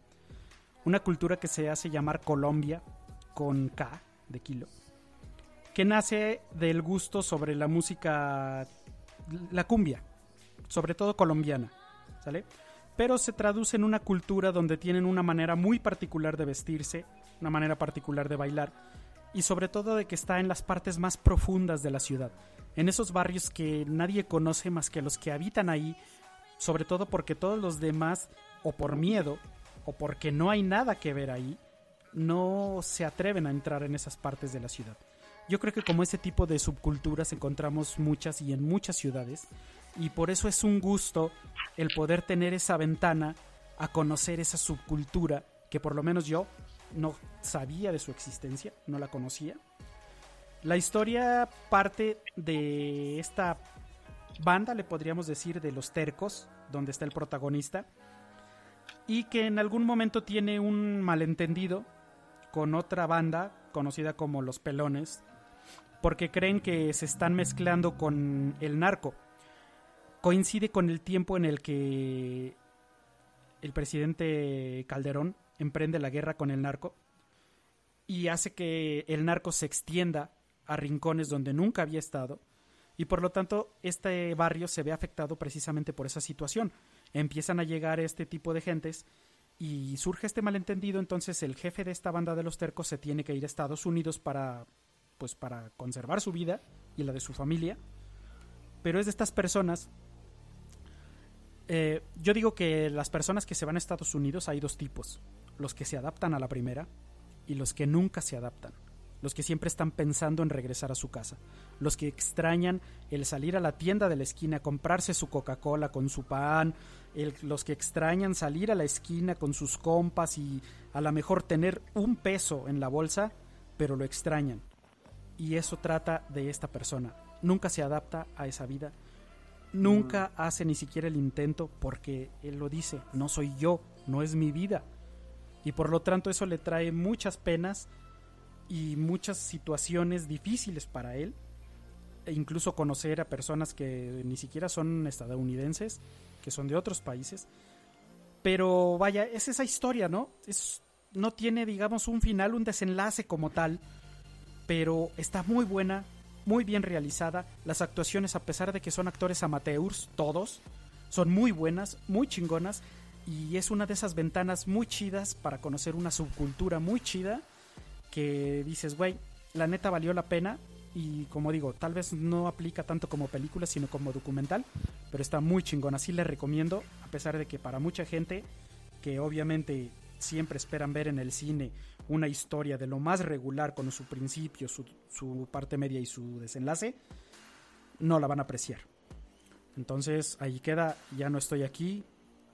Una cultura que se hace llamar Colombia, con K de kilo. Que nace del gusto sobre la música, la cumbia, sobre todo colombiana, ¿sale? Pero se traduce en una cultura donde tienen una manera muy particular de vestirse, una manera particular de bailar y sobre todo de que está en las partes más profundas de la ciudad, en esos barrios que nadie conoce más que los que habitan ahí sobre todo porque todos los demás, o por miedo, o porque no hay nada que ver ahí, no se atreven a entrar en esas partes de la ciudad. Yo creo que como ese tipo de subculturas encontramos muchas y en muchas ciudades, y por eso es un gusto el poder tener esa ventana a conocer esa subcultura que por lo menos yo no sabía de su existencia, no la conocía. La historia parte de esta banda, le podríamos decir, de los tercos, donde está el protagonista, y que en algún momento tiene un malentendido con otra banda conocida como Los Pelones, porque creen que se están mezclando con el narco. Coincide con el tiempo en el que el presidente Calderón emprende la guerra con el narco y hace que el narco se extienda a rincones donde nunca había estado y por lo tanto este barrio se ve afectado precisamente por esa situación. Empiezan a llegar este tipo de gentes y surge este malentendido, entonces el jefe de esta banda de los tercos se tiene que ir a Estados Unidos para pues para conservar su vida y la de su familia. Pero es de estas personas eh, yo digo que las personas que se van a Estados Unidos hay dos tipos. Los que se adaptan a la primera y los que nunca se adaptan. Los que siempre están pensando en regresar a su casa. Los que extrañan el salir a la tienda de la esquina, comprarse su Coca-Cola con su pan. los que extrañan salir a la esquina con sus compas y a lo mejor tener un peso en la bolsa, pero lo extrañan. Y eso trata de esta persona. Nunca se adapta a esa vida nunca mm. hace ni siquiera el intento porque él lo dice, no soy yo, no es mi vida. Y por lo tanto eso le trae muchas penas y muchas situaciones difíciles para él. E incluso conocer a personas que ni siquiera son estadounidenses, que son de otros países. Pero vaya, es esa historia, ¿no? Es, no tiene, digamos, un final, un desenlace como tal, pero está muy buena, muy bien realizada. Las actuaciones, a pesar de que son actores amateurs, todos, son muy buenas, muy chingonas. Y es una de esas ventanas muy chidas para conocer una subcultura muy chida. Que dices, güey, la neta valió la pena. Y como digo, tal vez no aplica tanto como película, sino como documental. Pero está muy chingona. Así le recomiendo, a pesar de que para mucha gente que obviamente siempre esperan ver en el cine una historia de lo más regular con su principio, su, parte media y su desenlace, no la van a apreciar. Entonces ahí queda, ya no estoy aquí,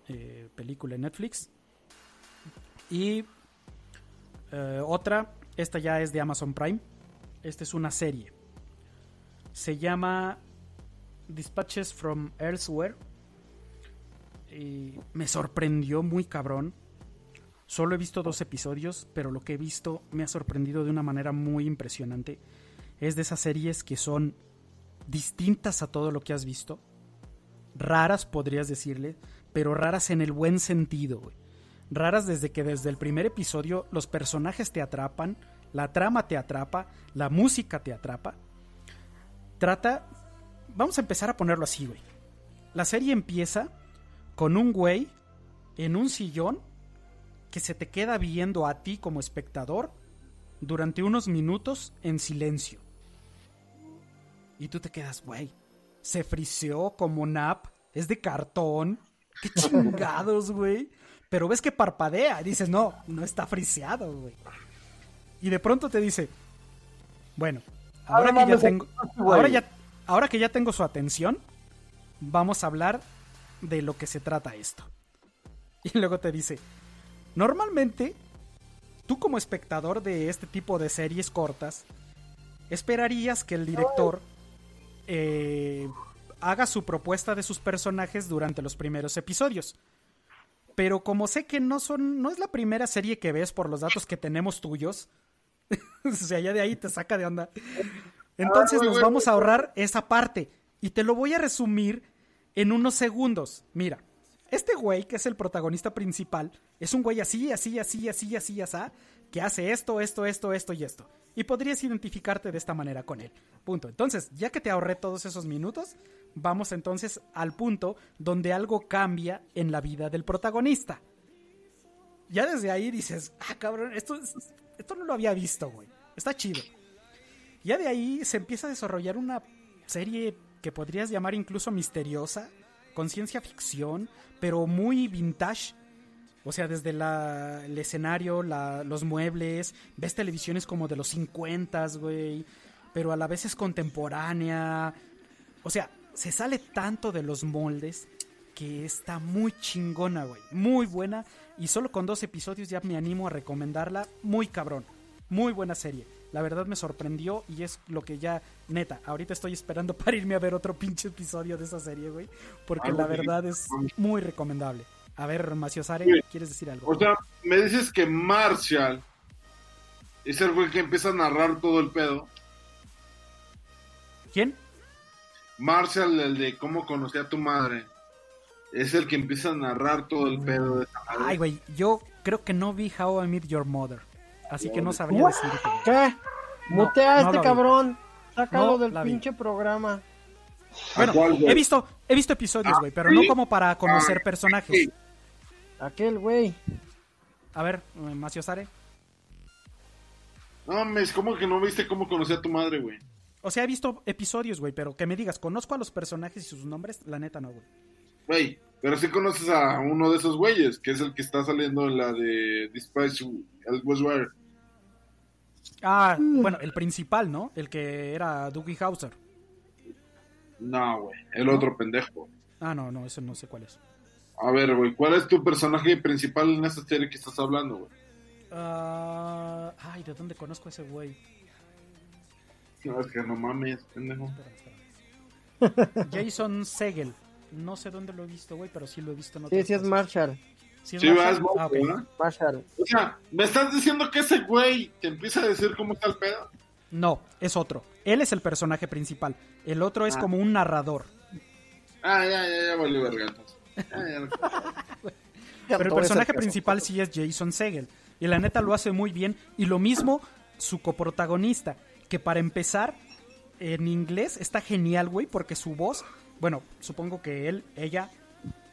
eh, película en Netflix. Y eh, otra, esta ya es de Amazon Prime, esta es una serie. Se llama Dispatches from Elsewhere. Y me sorprendió muy cabrón Solo he visto dos episodios, pero lo que he visto me ha sorprendido de una manera muy impresionante. Es de esas series que son distintas a todo lo que has visto. Raras, podrías decirle, pero raras en el buen sentido. Raras desde que desde el primer episodio los personajes te atrapan, la trama te atrapa, la música te atrapa. Trata... Vamos a empezar a ponerlo así, güey. La serie empieza con un güey en un sillón que se te queda viendo a ti como espectador durante unos minutos en silencio. Y tú te quedas, güey, se friseó como nap, es de cartón, qué chingados, güey. Pero ves que parpadea y dices, no, no está friseado, güey. Y de pronto te dice, bueno, ahora que ya tengo, ahora ya, ahora que ya tengo su atención, vamos a hablar de lo que se trata esto. Y luego te dice, Normalmente, tú como espectador de este tipo de series cortas, esperarías que el director eh, haga su propuesta de sus personajes durante los primeros episodios. Pero como sé que no son, no es la primera serie que ves por los datos que tenemos tuyos, o sea, ya de ahí te saca de onda. Entonces nos vamos a ahorrar esa parte y te lo voy a resumir en unos segundos. Mira, este güey, que es el protagonista principal, es un güey así, así, así, así, así, así, que hace esto, esto, esto, esto y esto. Y podrías identificarte de esta manera con él. Punto. Entonces, ya que te ahorré todos esos minutos, vamos entonces al punto donde algo cambia en la vida del protagonista. Ya desde ahí dices, ah, cabrón, esto, esto no lo había visto, güey. Está chido. Ya de ahí se empieza a desarrollar una serie que podrías llamar incluso misteriosa, con ciencia ficción, pero muy vintage. O sea, desde el escenario, los muebles, ves televisiones como de los 50, güey, pero a la vez es contemporánea. O sea, se sale tanto de los moldes que está muy chingona, güey. Muy buena. Y solo con dos episodios ya me animo a recomendarla. Muy cabrón. Muy buena serie. La verdad me sorprendió y es lo que ya, neta, ahorita estoy esperando para irme a ver otro pinche episodio de esa serie, güey. Porque la verdad es muy recomendable. A ver, Maciosare, ¿quieres decir algo? O sea, me dices que Marshall es el güey que empieza a narrar todo el pedo. ¿Quién? Marshall, el de cómo conocí a tu madre. Es el que empieza a narrar todo el pedo de esa madre. Ay, güey, yo creo que no vi How I Met Your Mother. Así que no sabría decirte. ¿Qué? Mutea a este cabrón. Sácalo del pinche programa. Bueno, he visto, he visto episodios, güey, pero no como para conocer personajes. Aquel, güey. A ver, Macio Sare. No, mes, ¿cómo que no viste cómo conocí a tu madre, güey? O sea, he visto episodios, güey, pero que me digas, ¿conozco a los personajes y sus nombres? La neta no, güey. Güey, pero sí conoces a uno de esos güeyes, que es el que está saliendo en la de Dispatch, el Westwire. Ah, bueno, el principal, ¿no? El que era Dougie Hauser. No, güey, el otro pendejo. Ah, no, no, ese no sé cuál es. A ver, güey, ¿cuál es tu personaje principal en esta serie que estás hablando, güey? Uh, ay, ¿de dónde conozco a ese güey? No, es que no mames, pendejo. Jason Segel. No sé dónde lo he visto, güey, pero sí lo he visto en Sí, sí es Marshall. Sí, es Marshall. Ah, Marshall. O sea, ¿me estás diciendo que ese güey te empieza a decir cómo está el pedo? No, es otro. Él es el personaje principal. El otro es ah. como un narrador. Ah, ya, ya, ya, vale, verga. Pero el personaje principal sí es Jason Segel. Y la neta lo hace muy bien. Y lo mismo su coprotagonista. Que para empezar, en inglés está genial, güey, porque su voz, bueno, supongo que él, ella,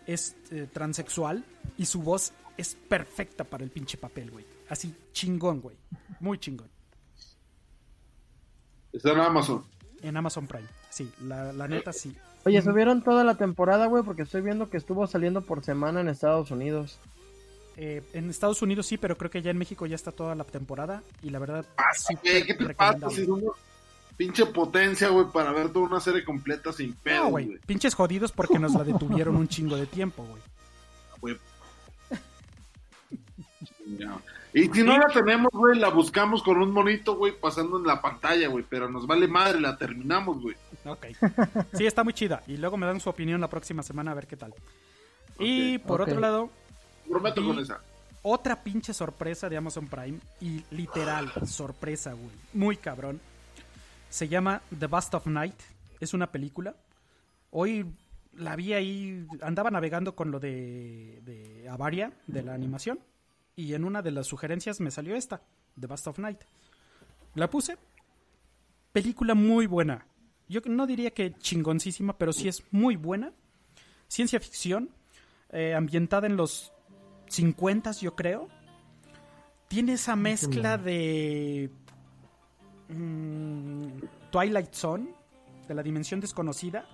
es eh, transexual y su voz es perfecta para el pinche papel, güey. Así chingón, güey. Muy chingón. Está en Amazon. En Amazon Prime, sí, la, la neta sí. Oye, subieron toda la temporada, güey, porque estoy viendo que estuvo saliendo por semana en Estados Unidos. Eh, en Estados Unidos sí, pero creo que ya en México ya está toda la temporada y la verdad... Ah, ¿Qué te pasa si pinche potencia, güey, para ver toda una serie completa sin pedo, no, güey? Pinches jodidos porque nos la detuvieron un chingo de tiempo, güey. Y si no la tenemos, güey, la buscamos con un monito, güey, pasando en la pantalla, güey, pero nos vale madre, la terminamos, güey. Ok. Sí, está muy chida. Y luego me dan su opinión la próxima semana a ver qué tal. Y por otro lado, Prometo con esa. Otra pinche sorpresa de Amazon Prime. Y literal, sorpresa, güey. Muy cabrón. Se llama The Bust of Night. Es una película. Hoy la vi ahí. Andaba navegando con lo de, de Avaria, de la animación. Y en una de las sugerencias me salió esta: The Bust of Night. La puse. Película muy buena. Yo no diría que chingoncísima, pero sí es muy buena. Ciencia ficción. Eh, ambientada en los 50 yo creo. Tiene esa mezcla de mm, Twilight Zone, de la dimensión desconocida,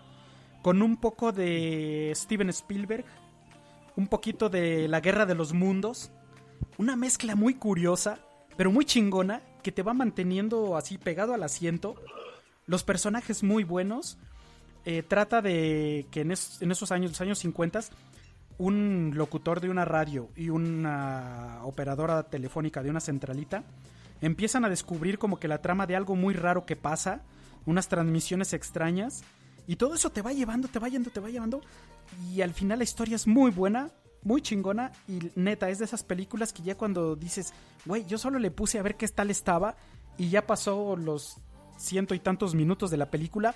con un poco de Steven Spielberg, un poquito de La Guerra de los Mundos, una mezcla muy curiosa, pero muy chingona, que te va manteniendo así pegado al asiento. Los personajes muy buenos. Eh, trata de que en, en, esos años, los años 50, un locutor de una radio y una operadora telefónica de una centralita empiezan a descubrir como que la trama de algo muy raro que pasa, unas transmisiones extrañas, y todo eso te va llevando, te va yendo, te va llevando, y al final la historia es muy buena, muy chingona, y neta, es de esas películas que ya cuando dices, güey, yo solo le puse a ver qué tal estaba, y ya pasó los ciento y tantos minutos de la película,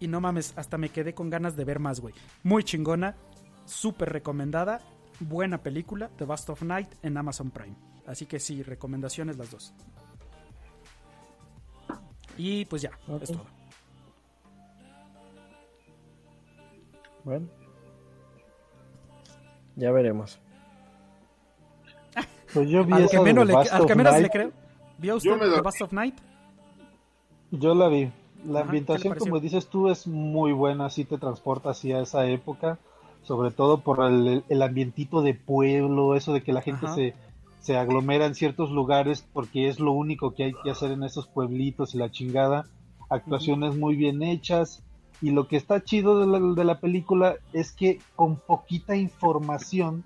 y no mames, hasta me quedé con ganas de ver más, güey. Muy chingona, súper recomendada, buena película, The Bust of Night en Amazon Prime. Así que sí, recomendaciones las dos. Y pues ya, es todo. Bueno. Ya veremos. Pues yo vi al que menos, le, al que menos le creo. ¿Vio usted The Bust of Night? Yo la vi. La ambientación, como dices tú, es muy buena. Sí te transporta hacia esa época sobre todo por el, el, ambientito de pueblo, eso de que la gente se, se aglomera en ciertos lugares porque es lo único que hay que hacer en esos pueblitos y la chingada, actuaciones muy bien hechas. Y lo que está chido de la, de la película es que con poquita información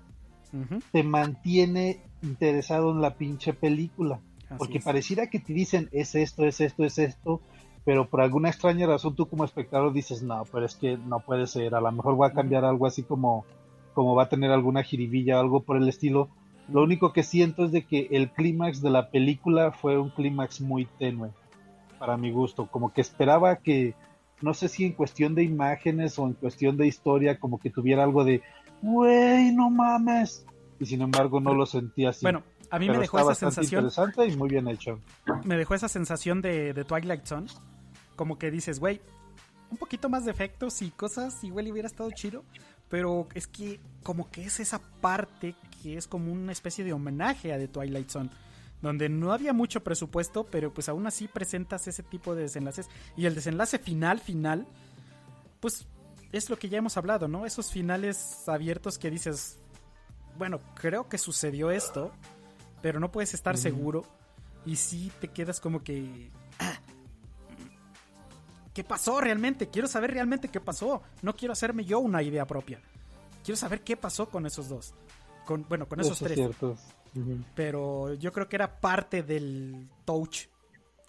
te mantiene interesado en la pinche película, porque pareciera que te dicen es esto, es esto, es esto, pero por alguna extraña razón tú como espectador dices, no, pero es que no puede ser, a lo mejor va a cambiar algo así como, como va a tener alguna jiribilla, algo por el estilo. Lo único que siento es de que el clímax de la película fue un clímax muy tenue, para mi gusto, como que esperaba que, no sé si en cuestión de imágenes o en cuestión de historia, como que tuviera algo de, güey, no mames, y sin embargo no lo sentí así. Bueno, A mí me dejó esa sensación. interesante y muy bien hecho. Me dejó esa sensación de, de Twilight Zone. Como que dices, güey, un poquito más de efectos y cosas, igual hubiera estado chido. Pero es que, como que es esa parte que es como una especie de homenaje a The Twilight Zone donde no había mucho presupuesto, pero pues aún así presentas ese tipo de desenlaces. Y el desenlace final, final, pues es lo que ya hemos hablado, ¿no? Esos finales abiertos que dices, bueno, creo que sucedió esto, pero no puedes estar seguro. Y sí te quedas como que... ¿Qué pasó realmente? Quiero saber realmente qué pasó. No quiero hacerme yo una idea propia. Quiero saber qué pasó con esos dos. Con, bueno, con esos tres. Pero yo creo que era parte del touch.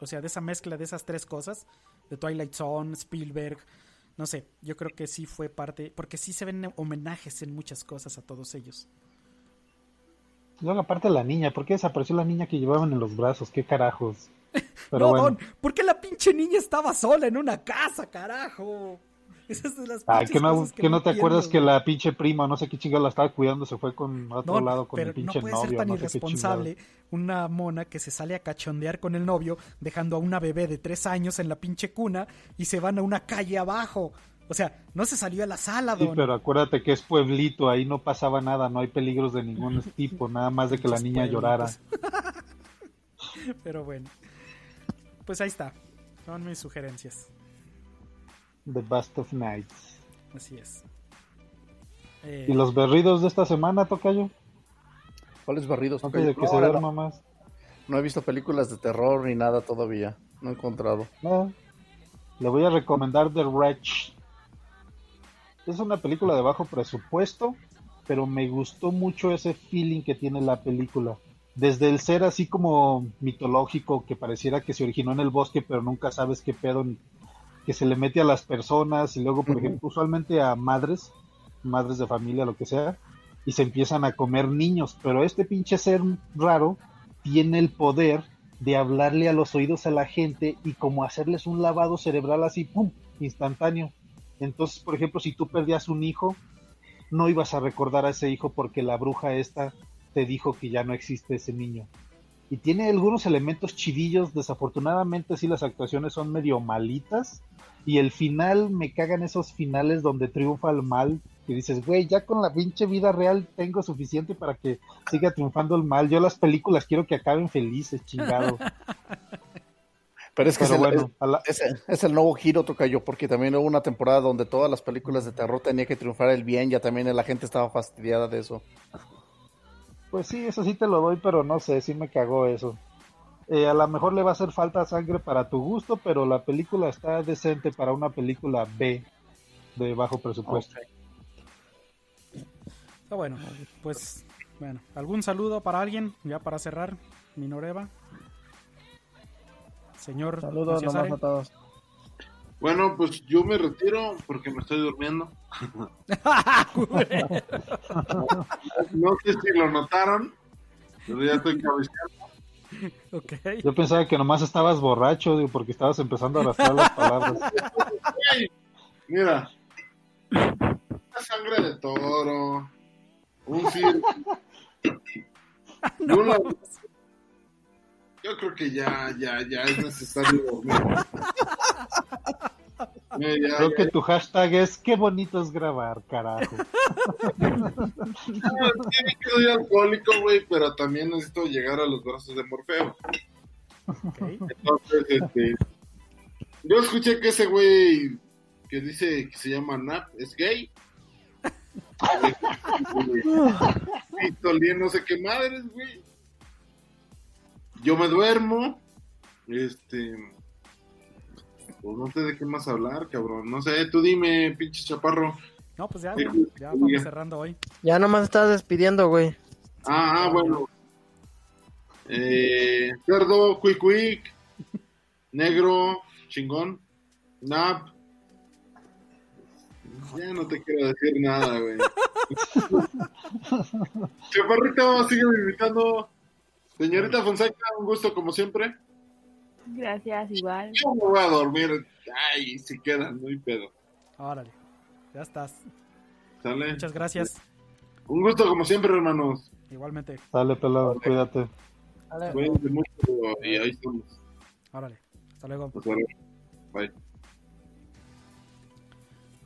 O sea, de esa mezcla de esas tres cosas. De Twilight Zone, Spielberg. No sé, yo creo que sí fue parte. Porque sí se ven homenajes en muchas cosas a todos ellos. Luego, aparte de la niña, ¿por qué desapareció la niña que llevaban en los brazos? ¿Qué carajos? Pero no, ¿por qué la pinche niña estaba sola en una casa, carajo? Ah, que no, que, no te acuerdas que la pinche prima, no sé qué chingada la estaba cuidando, se fue con otro lado con el pinche novio. No puede ser tan irresponsable una mona que se sale a cachondear con el novio, dejando a una bebé de tres años en la pinche cuna y se van a una calle abajo. O sea, no se salió a la sala, don. Sí, pero acuérdate que es pueblito, ahí no pasaba nada, no hay peligros de ningún tipo, nada más de que la niña llorara. pero bueno, pues ahí está, son mis sugerencias. The Bust of Nights. Así es. ¿Y los berridos de esta semana, Tocayo? ¿Cuáles berridos? Antes de que se duerma más. No he visto películas de terror ni nada todavía. No he encontrado. No. Le voy a recomendar The Wretch. Es una película de bajo presupuesto, pero me gustó mucho ese feeling que tiene la película. Desde el ser así como mitológico, que pareciera que se originó en el bosque, pero nunca sabes qué pedo que se le mete a las personas y luego, por ejemplo, usualmente a madres, madres de familia, lo que sea, y se empiezan a comer niños, pero este pinche ser raro tiene el poder de hablarle a los oídos a la gente y como hacerles un lavado cerebral así, ¡pum!, instantáneo. Entonces, por ejemplo, si tú perdías un hijo, no ibas a recordar a ese hijo porque la bruja esta te dijo que ya no existe ese niño y tiene algunos elementos chidillos. Desafortunadamente, sí, las actuaciones son medio malitas. Y el final, me cagan esos finales donde triunfa el mal. Que dices, güey, ya con la pinche vida real tengo suficiente para que siga triunfando el mal. Yo las películas quiero que acaben felices, chingado. Pero es que es, el, nuevo giro, toca yo, porque también hubo una temporada donde todas las películas de terror tenía que triunfar el bien, ya también la gente estaba fastidiada de eso. Pues sí, eso sí te lo doy, pero no sé, sí me cagó eso. Eh, a lo mejor le va a hacer falta sangre para tu gusto, pero la película está decente para una película B de bajo presupuesto. Está bueno, pues bueno, ¿algún saludo para alguien ya para cerrar? Minoreva. Señor. Saludos a todos. Bueno, pues yo me retiro porque me estoy durmiendo. no sé si lo notaron, pero ya estoy cabeceando. Okay. Yo pensaba que nomás estabas borracho, digo, porque estabas empezando a arrastrar las palabras. Mira, una sangre de toro, un film. Yo creo que ya, ya, ya es necesario dormir. Creo que tu hashtag es qué bonito es grabar, carajo. No, soy alcohólico, güey, pero también necesito llegar a los brazos de Morfeo. Entonces, este, yo escuché que ese güey que dice que se llama Nap es gay. y no sé qué madres, güey. Yo me duermo. Este pues no sé de qué más hablar, cabrón. No sé, tú dime, pinche chaparro. No, pues ya, ya, vamos cerrando hoy. Ya nomás estás despidiendo, güey. Ah, ah, bueno. Eh, cerdo, quick quick, negro, chingón, nap. Ya no te quiero decir nada, güey. Chaparrito, sigue invitando. Señorita Fonseca, un gusto como siempre. Gracias, igual. Yo me voy a dormir. Ay, si quedan, no hay pedo. Órale, ya estás. ¿Sale? Muchas gracias. Un gusto como siempre, hermanos. Igualmente. Dale, pelado, cuídate. Cuídate mucho y ahí estamos. Órale, hasta luego. Hasta luego. Bye.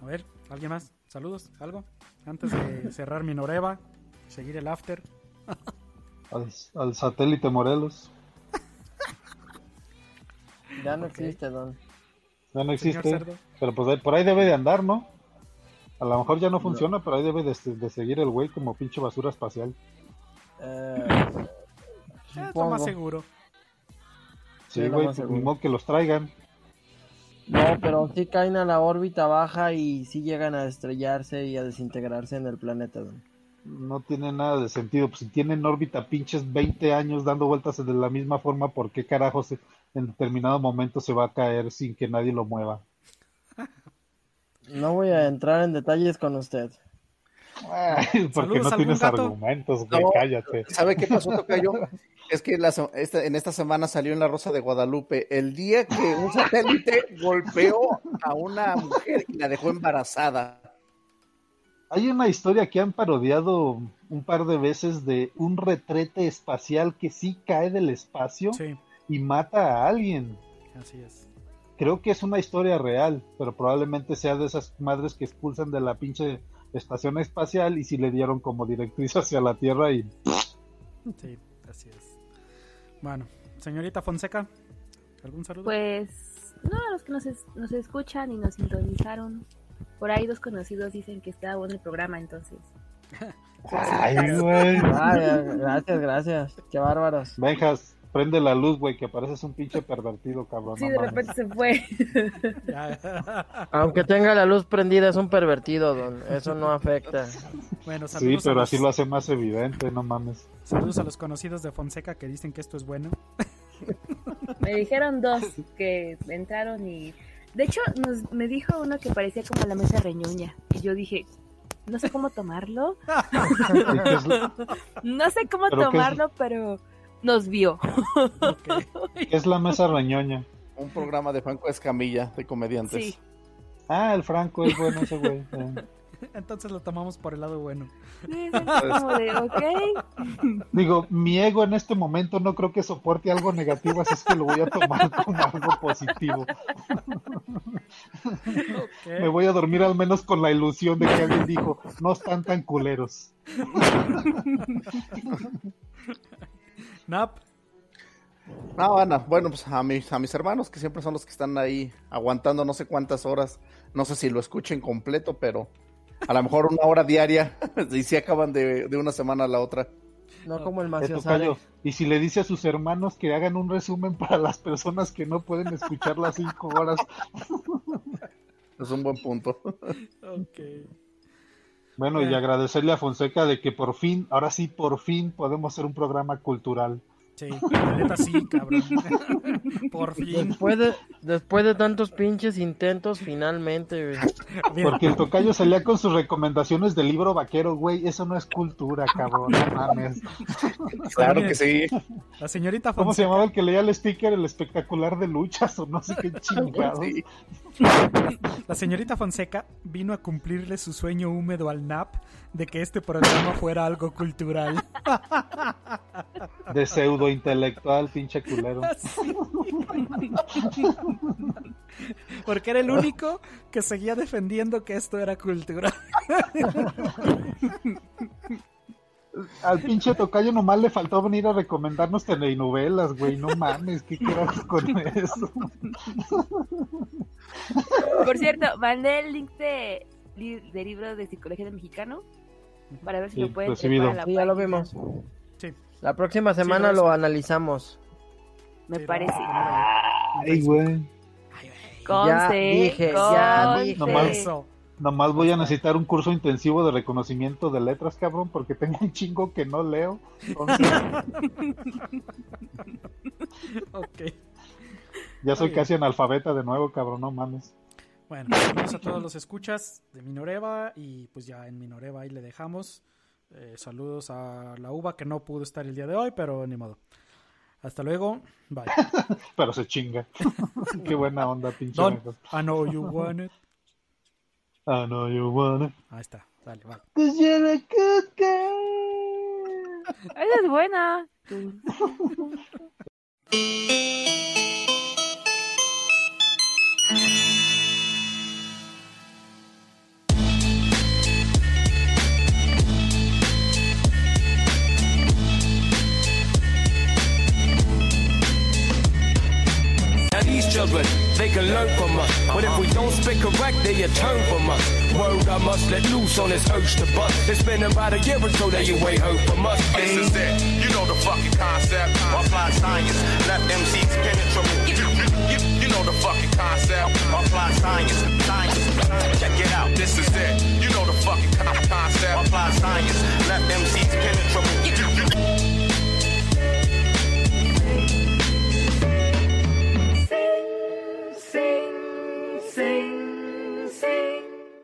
A ver, ¿alguien más? Saludos, algo. Antes de cerrar mi Noreva, seguir el after. al, satélite Morelos. Ya no existe, don. Ya no existe. Pero pues por ahí debe de andar, ¿no? A lo mejor ya no funciona, pero ahí debe de, seguir el güey como pinche basura espacial. Eh, es lo más seguro. Sí, güey, pues, ni modo que los traigan. No, pero sí caen a la órbita baja y sí llegan a estrellarse y a desintegrarse en el planeta. No tiene nada de sentido. Pues si tienen órbita pinches 20 años dando vueltas de la misma forma, ¿por qué carajos en determinado momento se va a caer sin que nadie lo mueva? No voy a entrar en detalles con usted. porque no tienes argumentos, güey, cállate. ¿Sabe qué pasó, Tocayo? Es que en esta semana salió en La Rosa de Guadalupe el día que un satélite golpeó a una mujer y la dejó embarazada. Hay una historia que han parodiado un par de veces de un retrete espacial que sí cae del espacio y mata a alguien. Así es. Creo que es una historia real, pero probablemente sea de esas madres que expulsan de la pinche estación espacial y si le dieron como directriz hacia la Tierra y... Sí, así es. Bueno, señorita Fonseca, ¿algún saludo? Pues, no, a los que nos, nos escuchan y nos sintonizaron. Por ahí dos conocidos dicen que está bueno el programa, entonces. Ay, güey. gracias, gracias. Qué bárbaros. Venjas, prende la luz, güey, que pareces un pinche pervertido, cabrón. Sí, de repente se fue. Aunque tenga la luz prendida, es un pervertido, don. Eso no afecta. Bueno, saludos. Sí, pero así lo hace más evidente, no mames. Saludos a los conocidos de Fonseca que dicen que esto es bueno. Me dijeron dos que entraron y. De hecho, nos, me dijo uno que parecía como la mesa reñuña. Y yo dije, no sé cómo tomarlo. no sé cómo tomarlo, pero nos vio. es la mesa reñoña? Un programa de Franco Escamilla, de comediantes. Sí. Ah, el Franco es bueno ese güey. Entonces lo tomamos por el lado bueno. Digo, mi ego en este momento no creo que soporte algo negativo, así es que lo voy a tomar como algo positivo. Me voy a dormir al menos con la ilusión de que alguien dijo, no están tan culeros. Nap. No, Ana, bueno, pues a mis, a mis hermanos que siempre son los que están ahí aguantando no sé cuántas horas. No sé si lo escuchen completo, pero a lo mejor una hora diaria y si acaban de, una semana a la otra. No como el más Y si le dice a sus hermanos que hagan un resumen para las personas que no pueden escuchar las cinco horas. es un buen punto. Bueno, y agradecerle a Fonseca de que por fin, ahora sí, por fin podemos hacer un programa cultural. Sí, la neta sí, cabrón. Por fin. Después de, después de tantos pinches intentos, finalmente, güey. Porque el tocayo salía con sus recomendaciones del libro vaquero, güey. Eso no es cultura, cabrón. No mames. Claro que sí. La señorita Fonseca. ¿Cómo se llamaba el que leía el sticker, el espectacular de luchas o no sé qué chingados? La señorita Fonseca vino a cumplirle su sueño húmedo al NAP de que este programa fuera algo cultural. De pseudo intelectual, pinche culero. Porque era el único que seguía defendiendo que esto era cultural. Al pinche tocayo nomás le faltó venir a recomendarnos telenovelas, güey. No mames, ¿qué quieras con eso? Por cierto, mandé el link de, de libro de psicología del mexicano para ver si lo pueden sí, ya lo vemos. La próxima semana lo analizamos. Me parece. Ay, güey. ya dije, ya dije. Nomás, voy a necesitar un curso intensivo de reconocimiento de letras, cabrón, porque tengo un chingo que no leo. ok. Ya soy casi analfabeta de nuevo, cabrón, no mames. Bueno, saludos a todos los escuchas de Minoreva y pues ya en Minoreva ahí le dejamos. Eh, saludos a la uva que no pudo estar el día de hoy, pero ni modo. Hasta luego. Bye. pero se chinga. Qué buena onda, pinche. Don, I know you want it. I know you want it. Ahí está. Dale, vale. Cause you're a good girl. Esa es buena. children, they can learn from us. But if we don't spit correct, they turn from us. Word I must let loose on this urge to bust. It's been about a year or so that you ain't heard from us. This is it. You know the fucking concept. Apply science, left seats penetrable. You, you, you, you know the fucking concept. Apply science, science. Check it out. This is it. You know the fucking concept. Apply science, left MCs penetrable.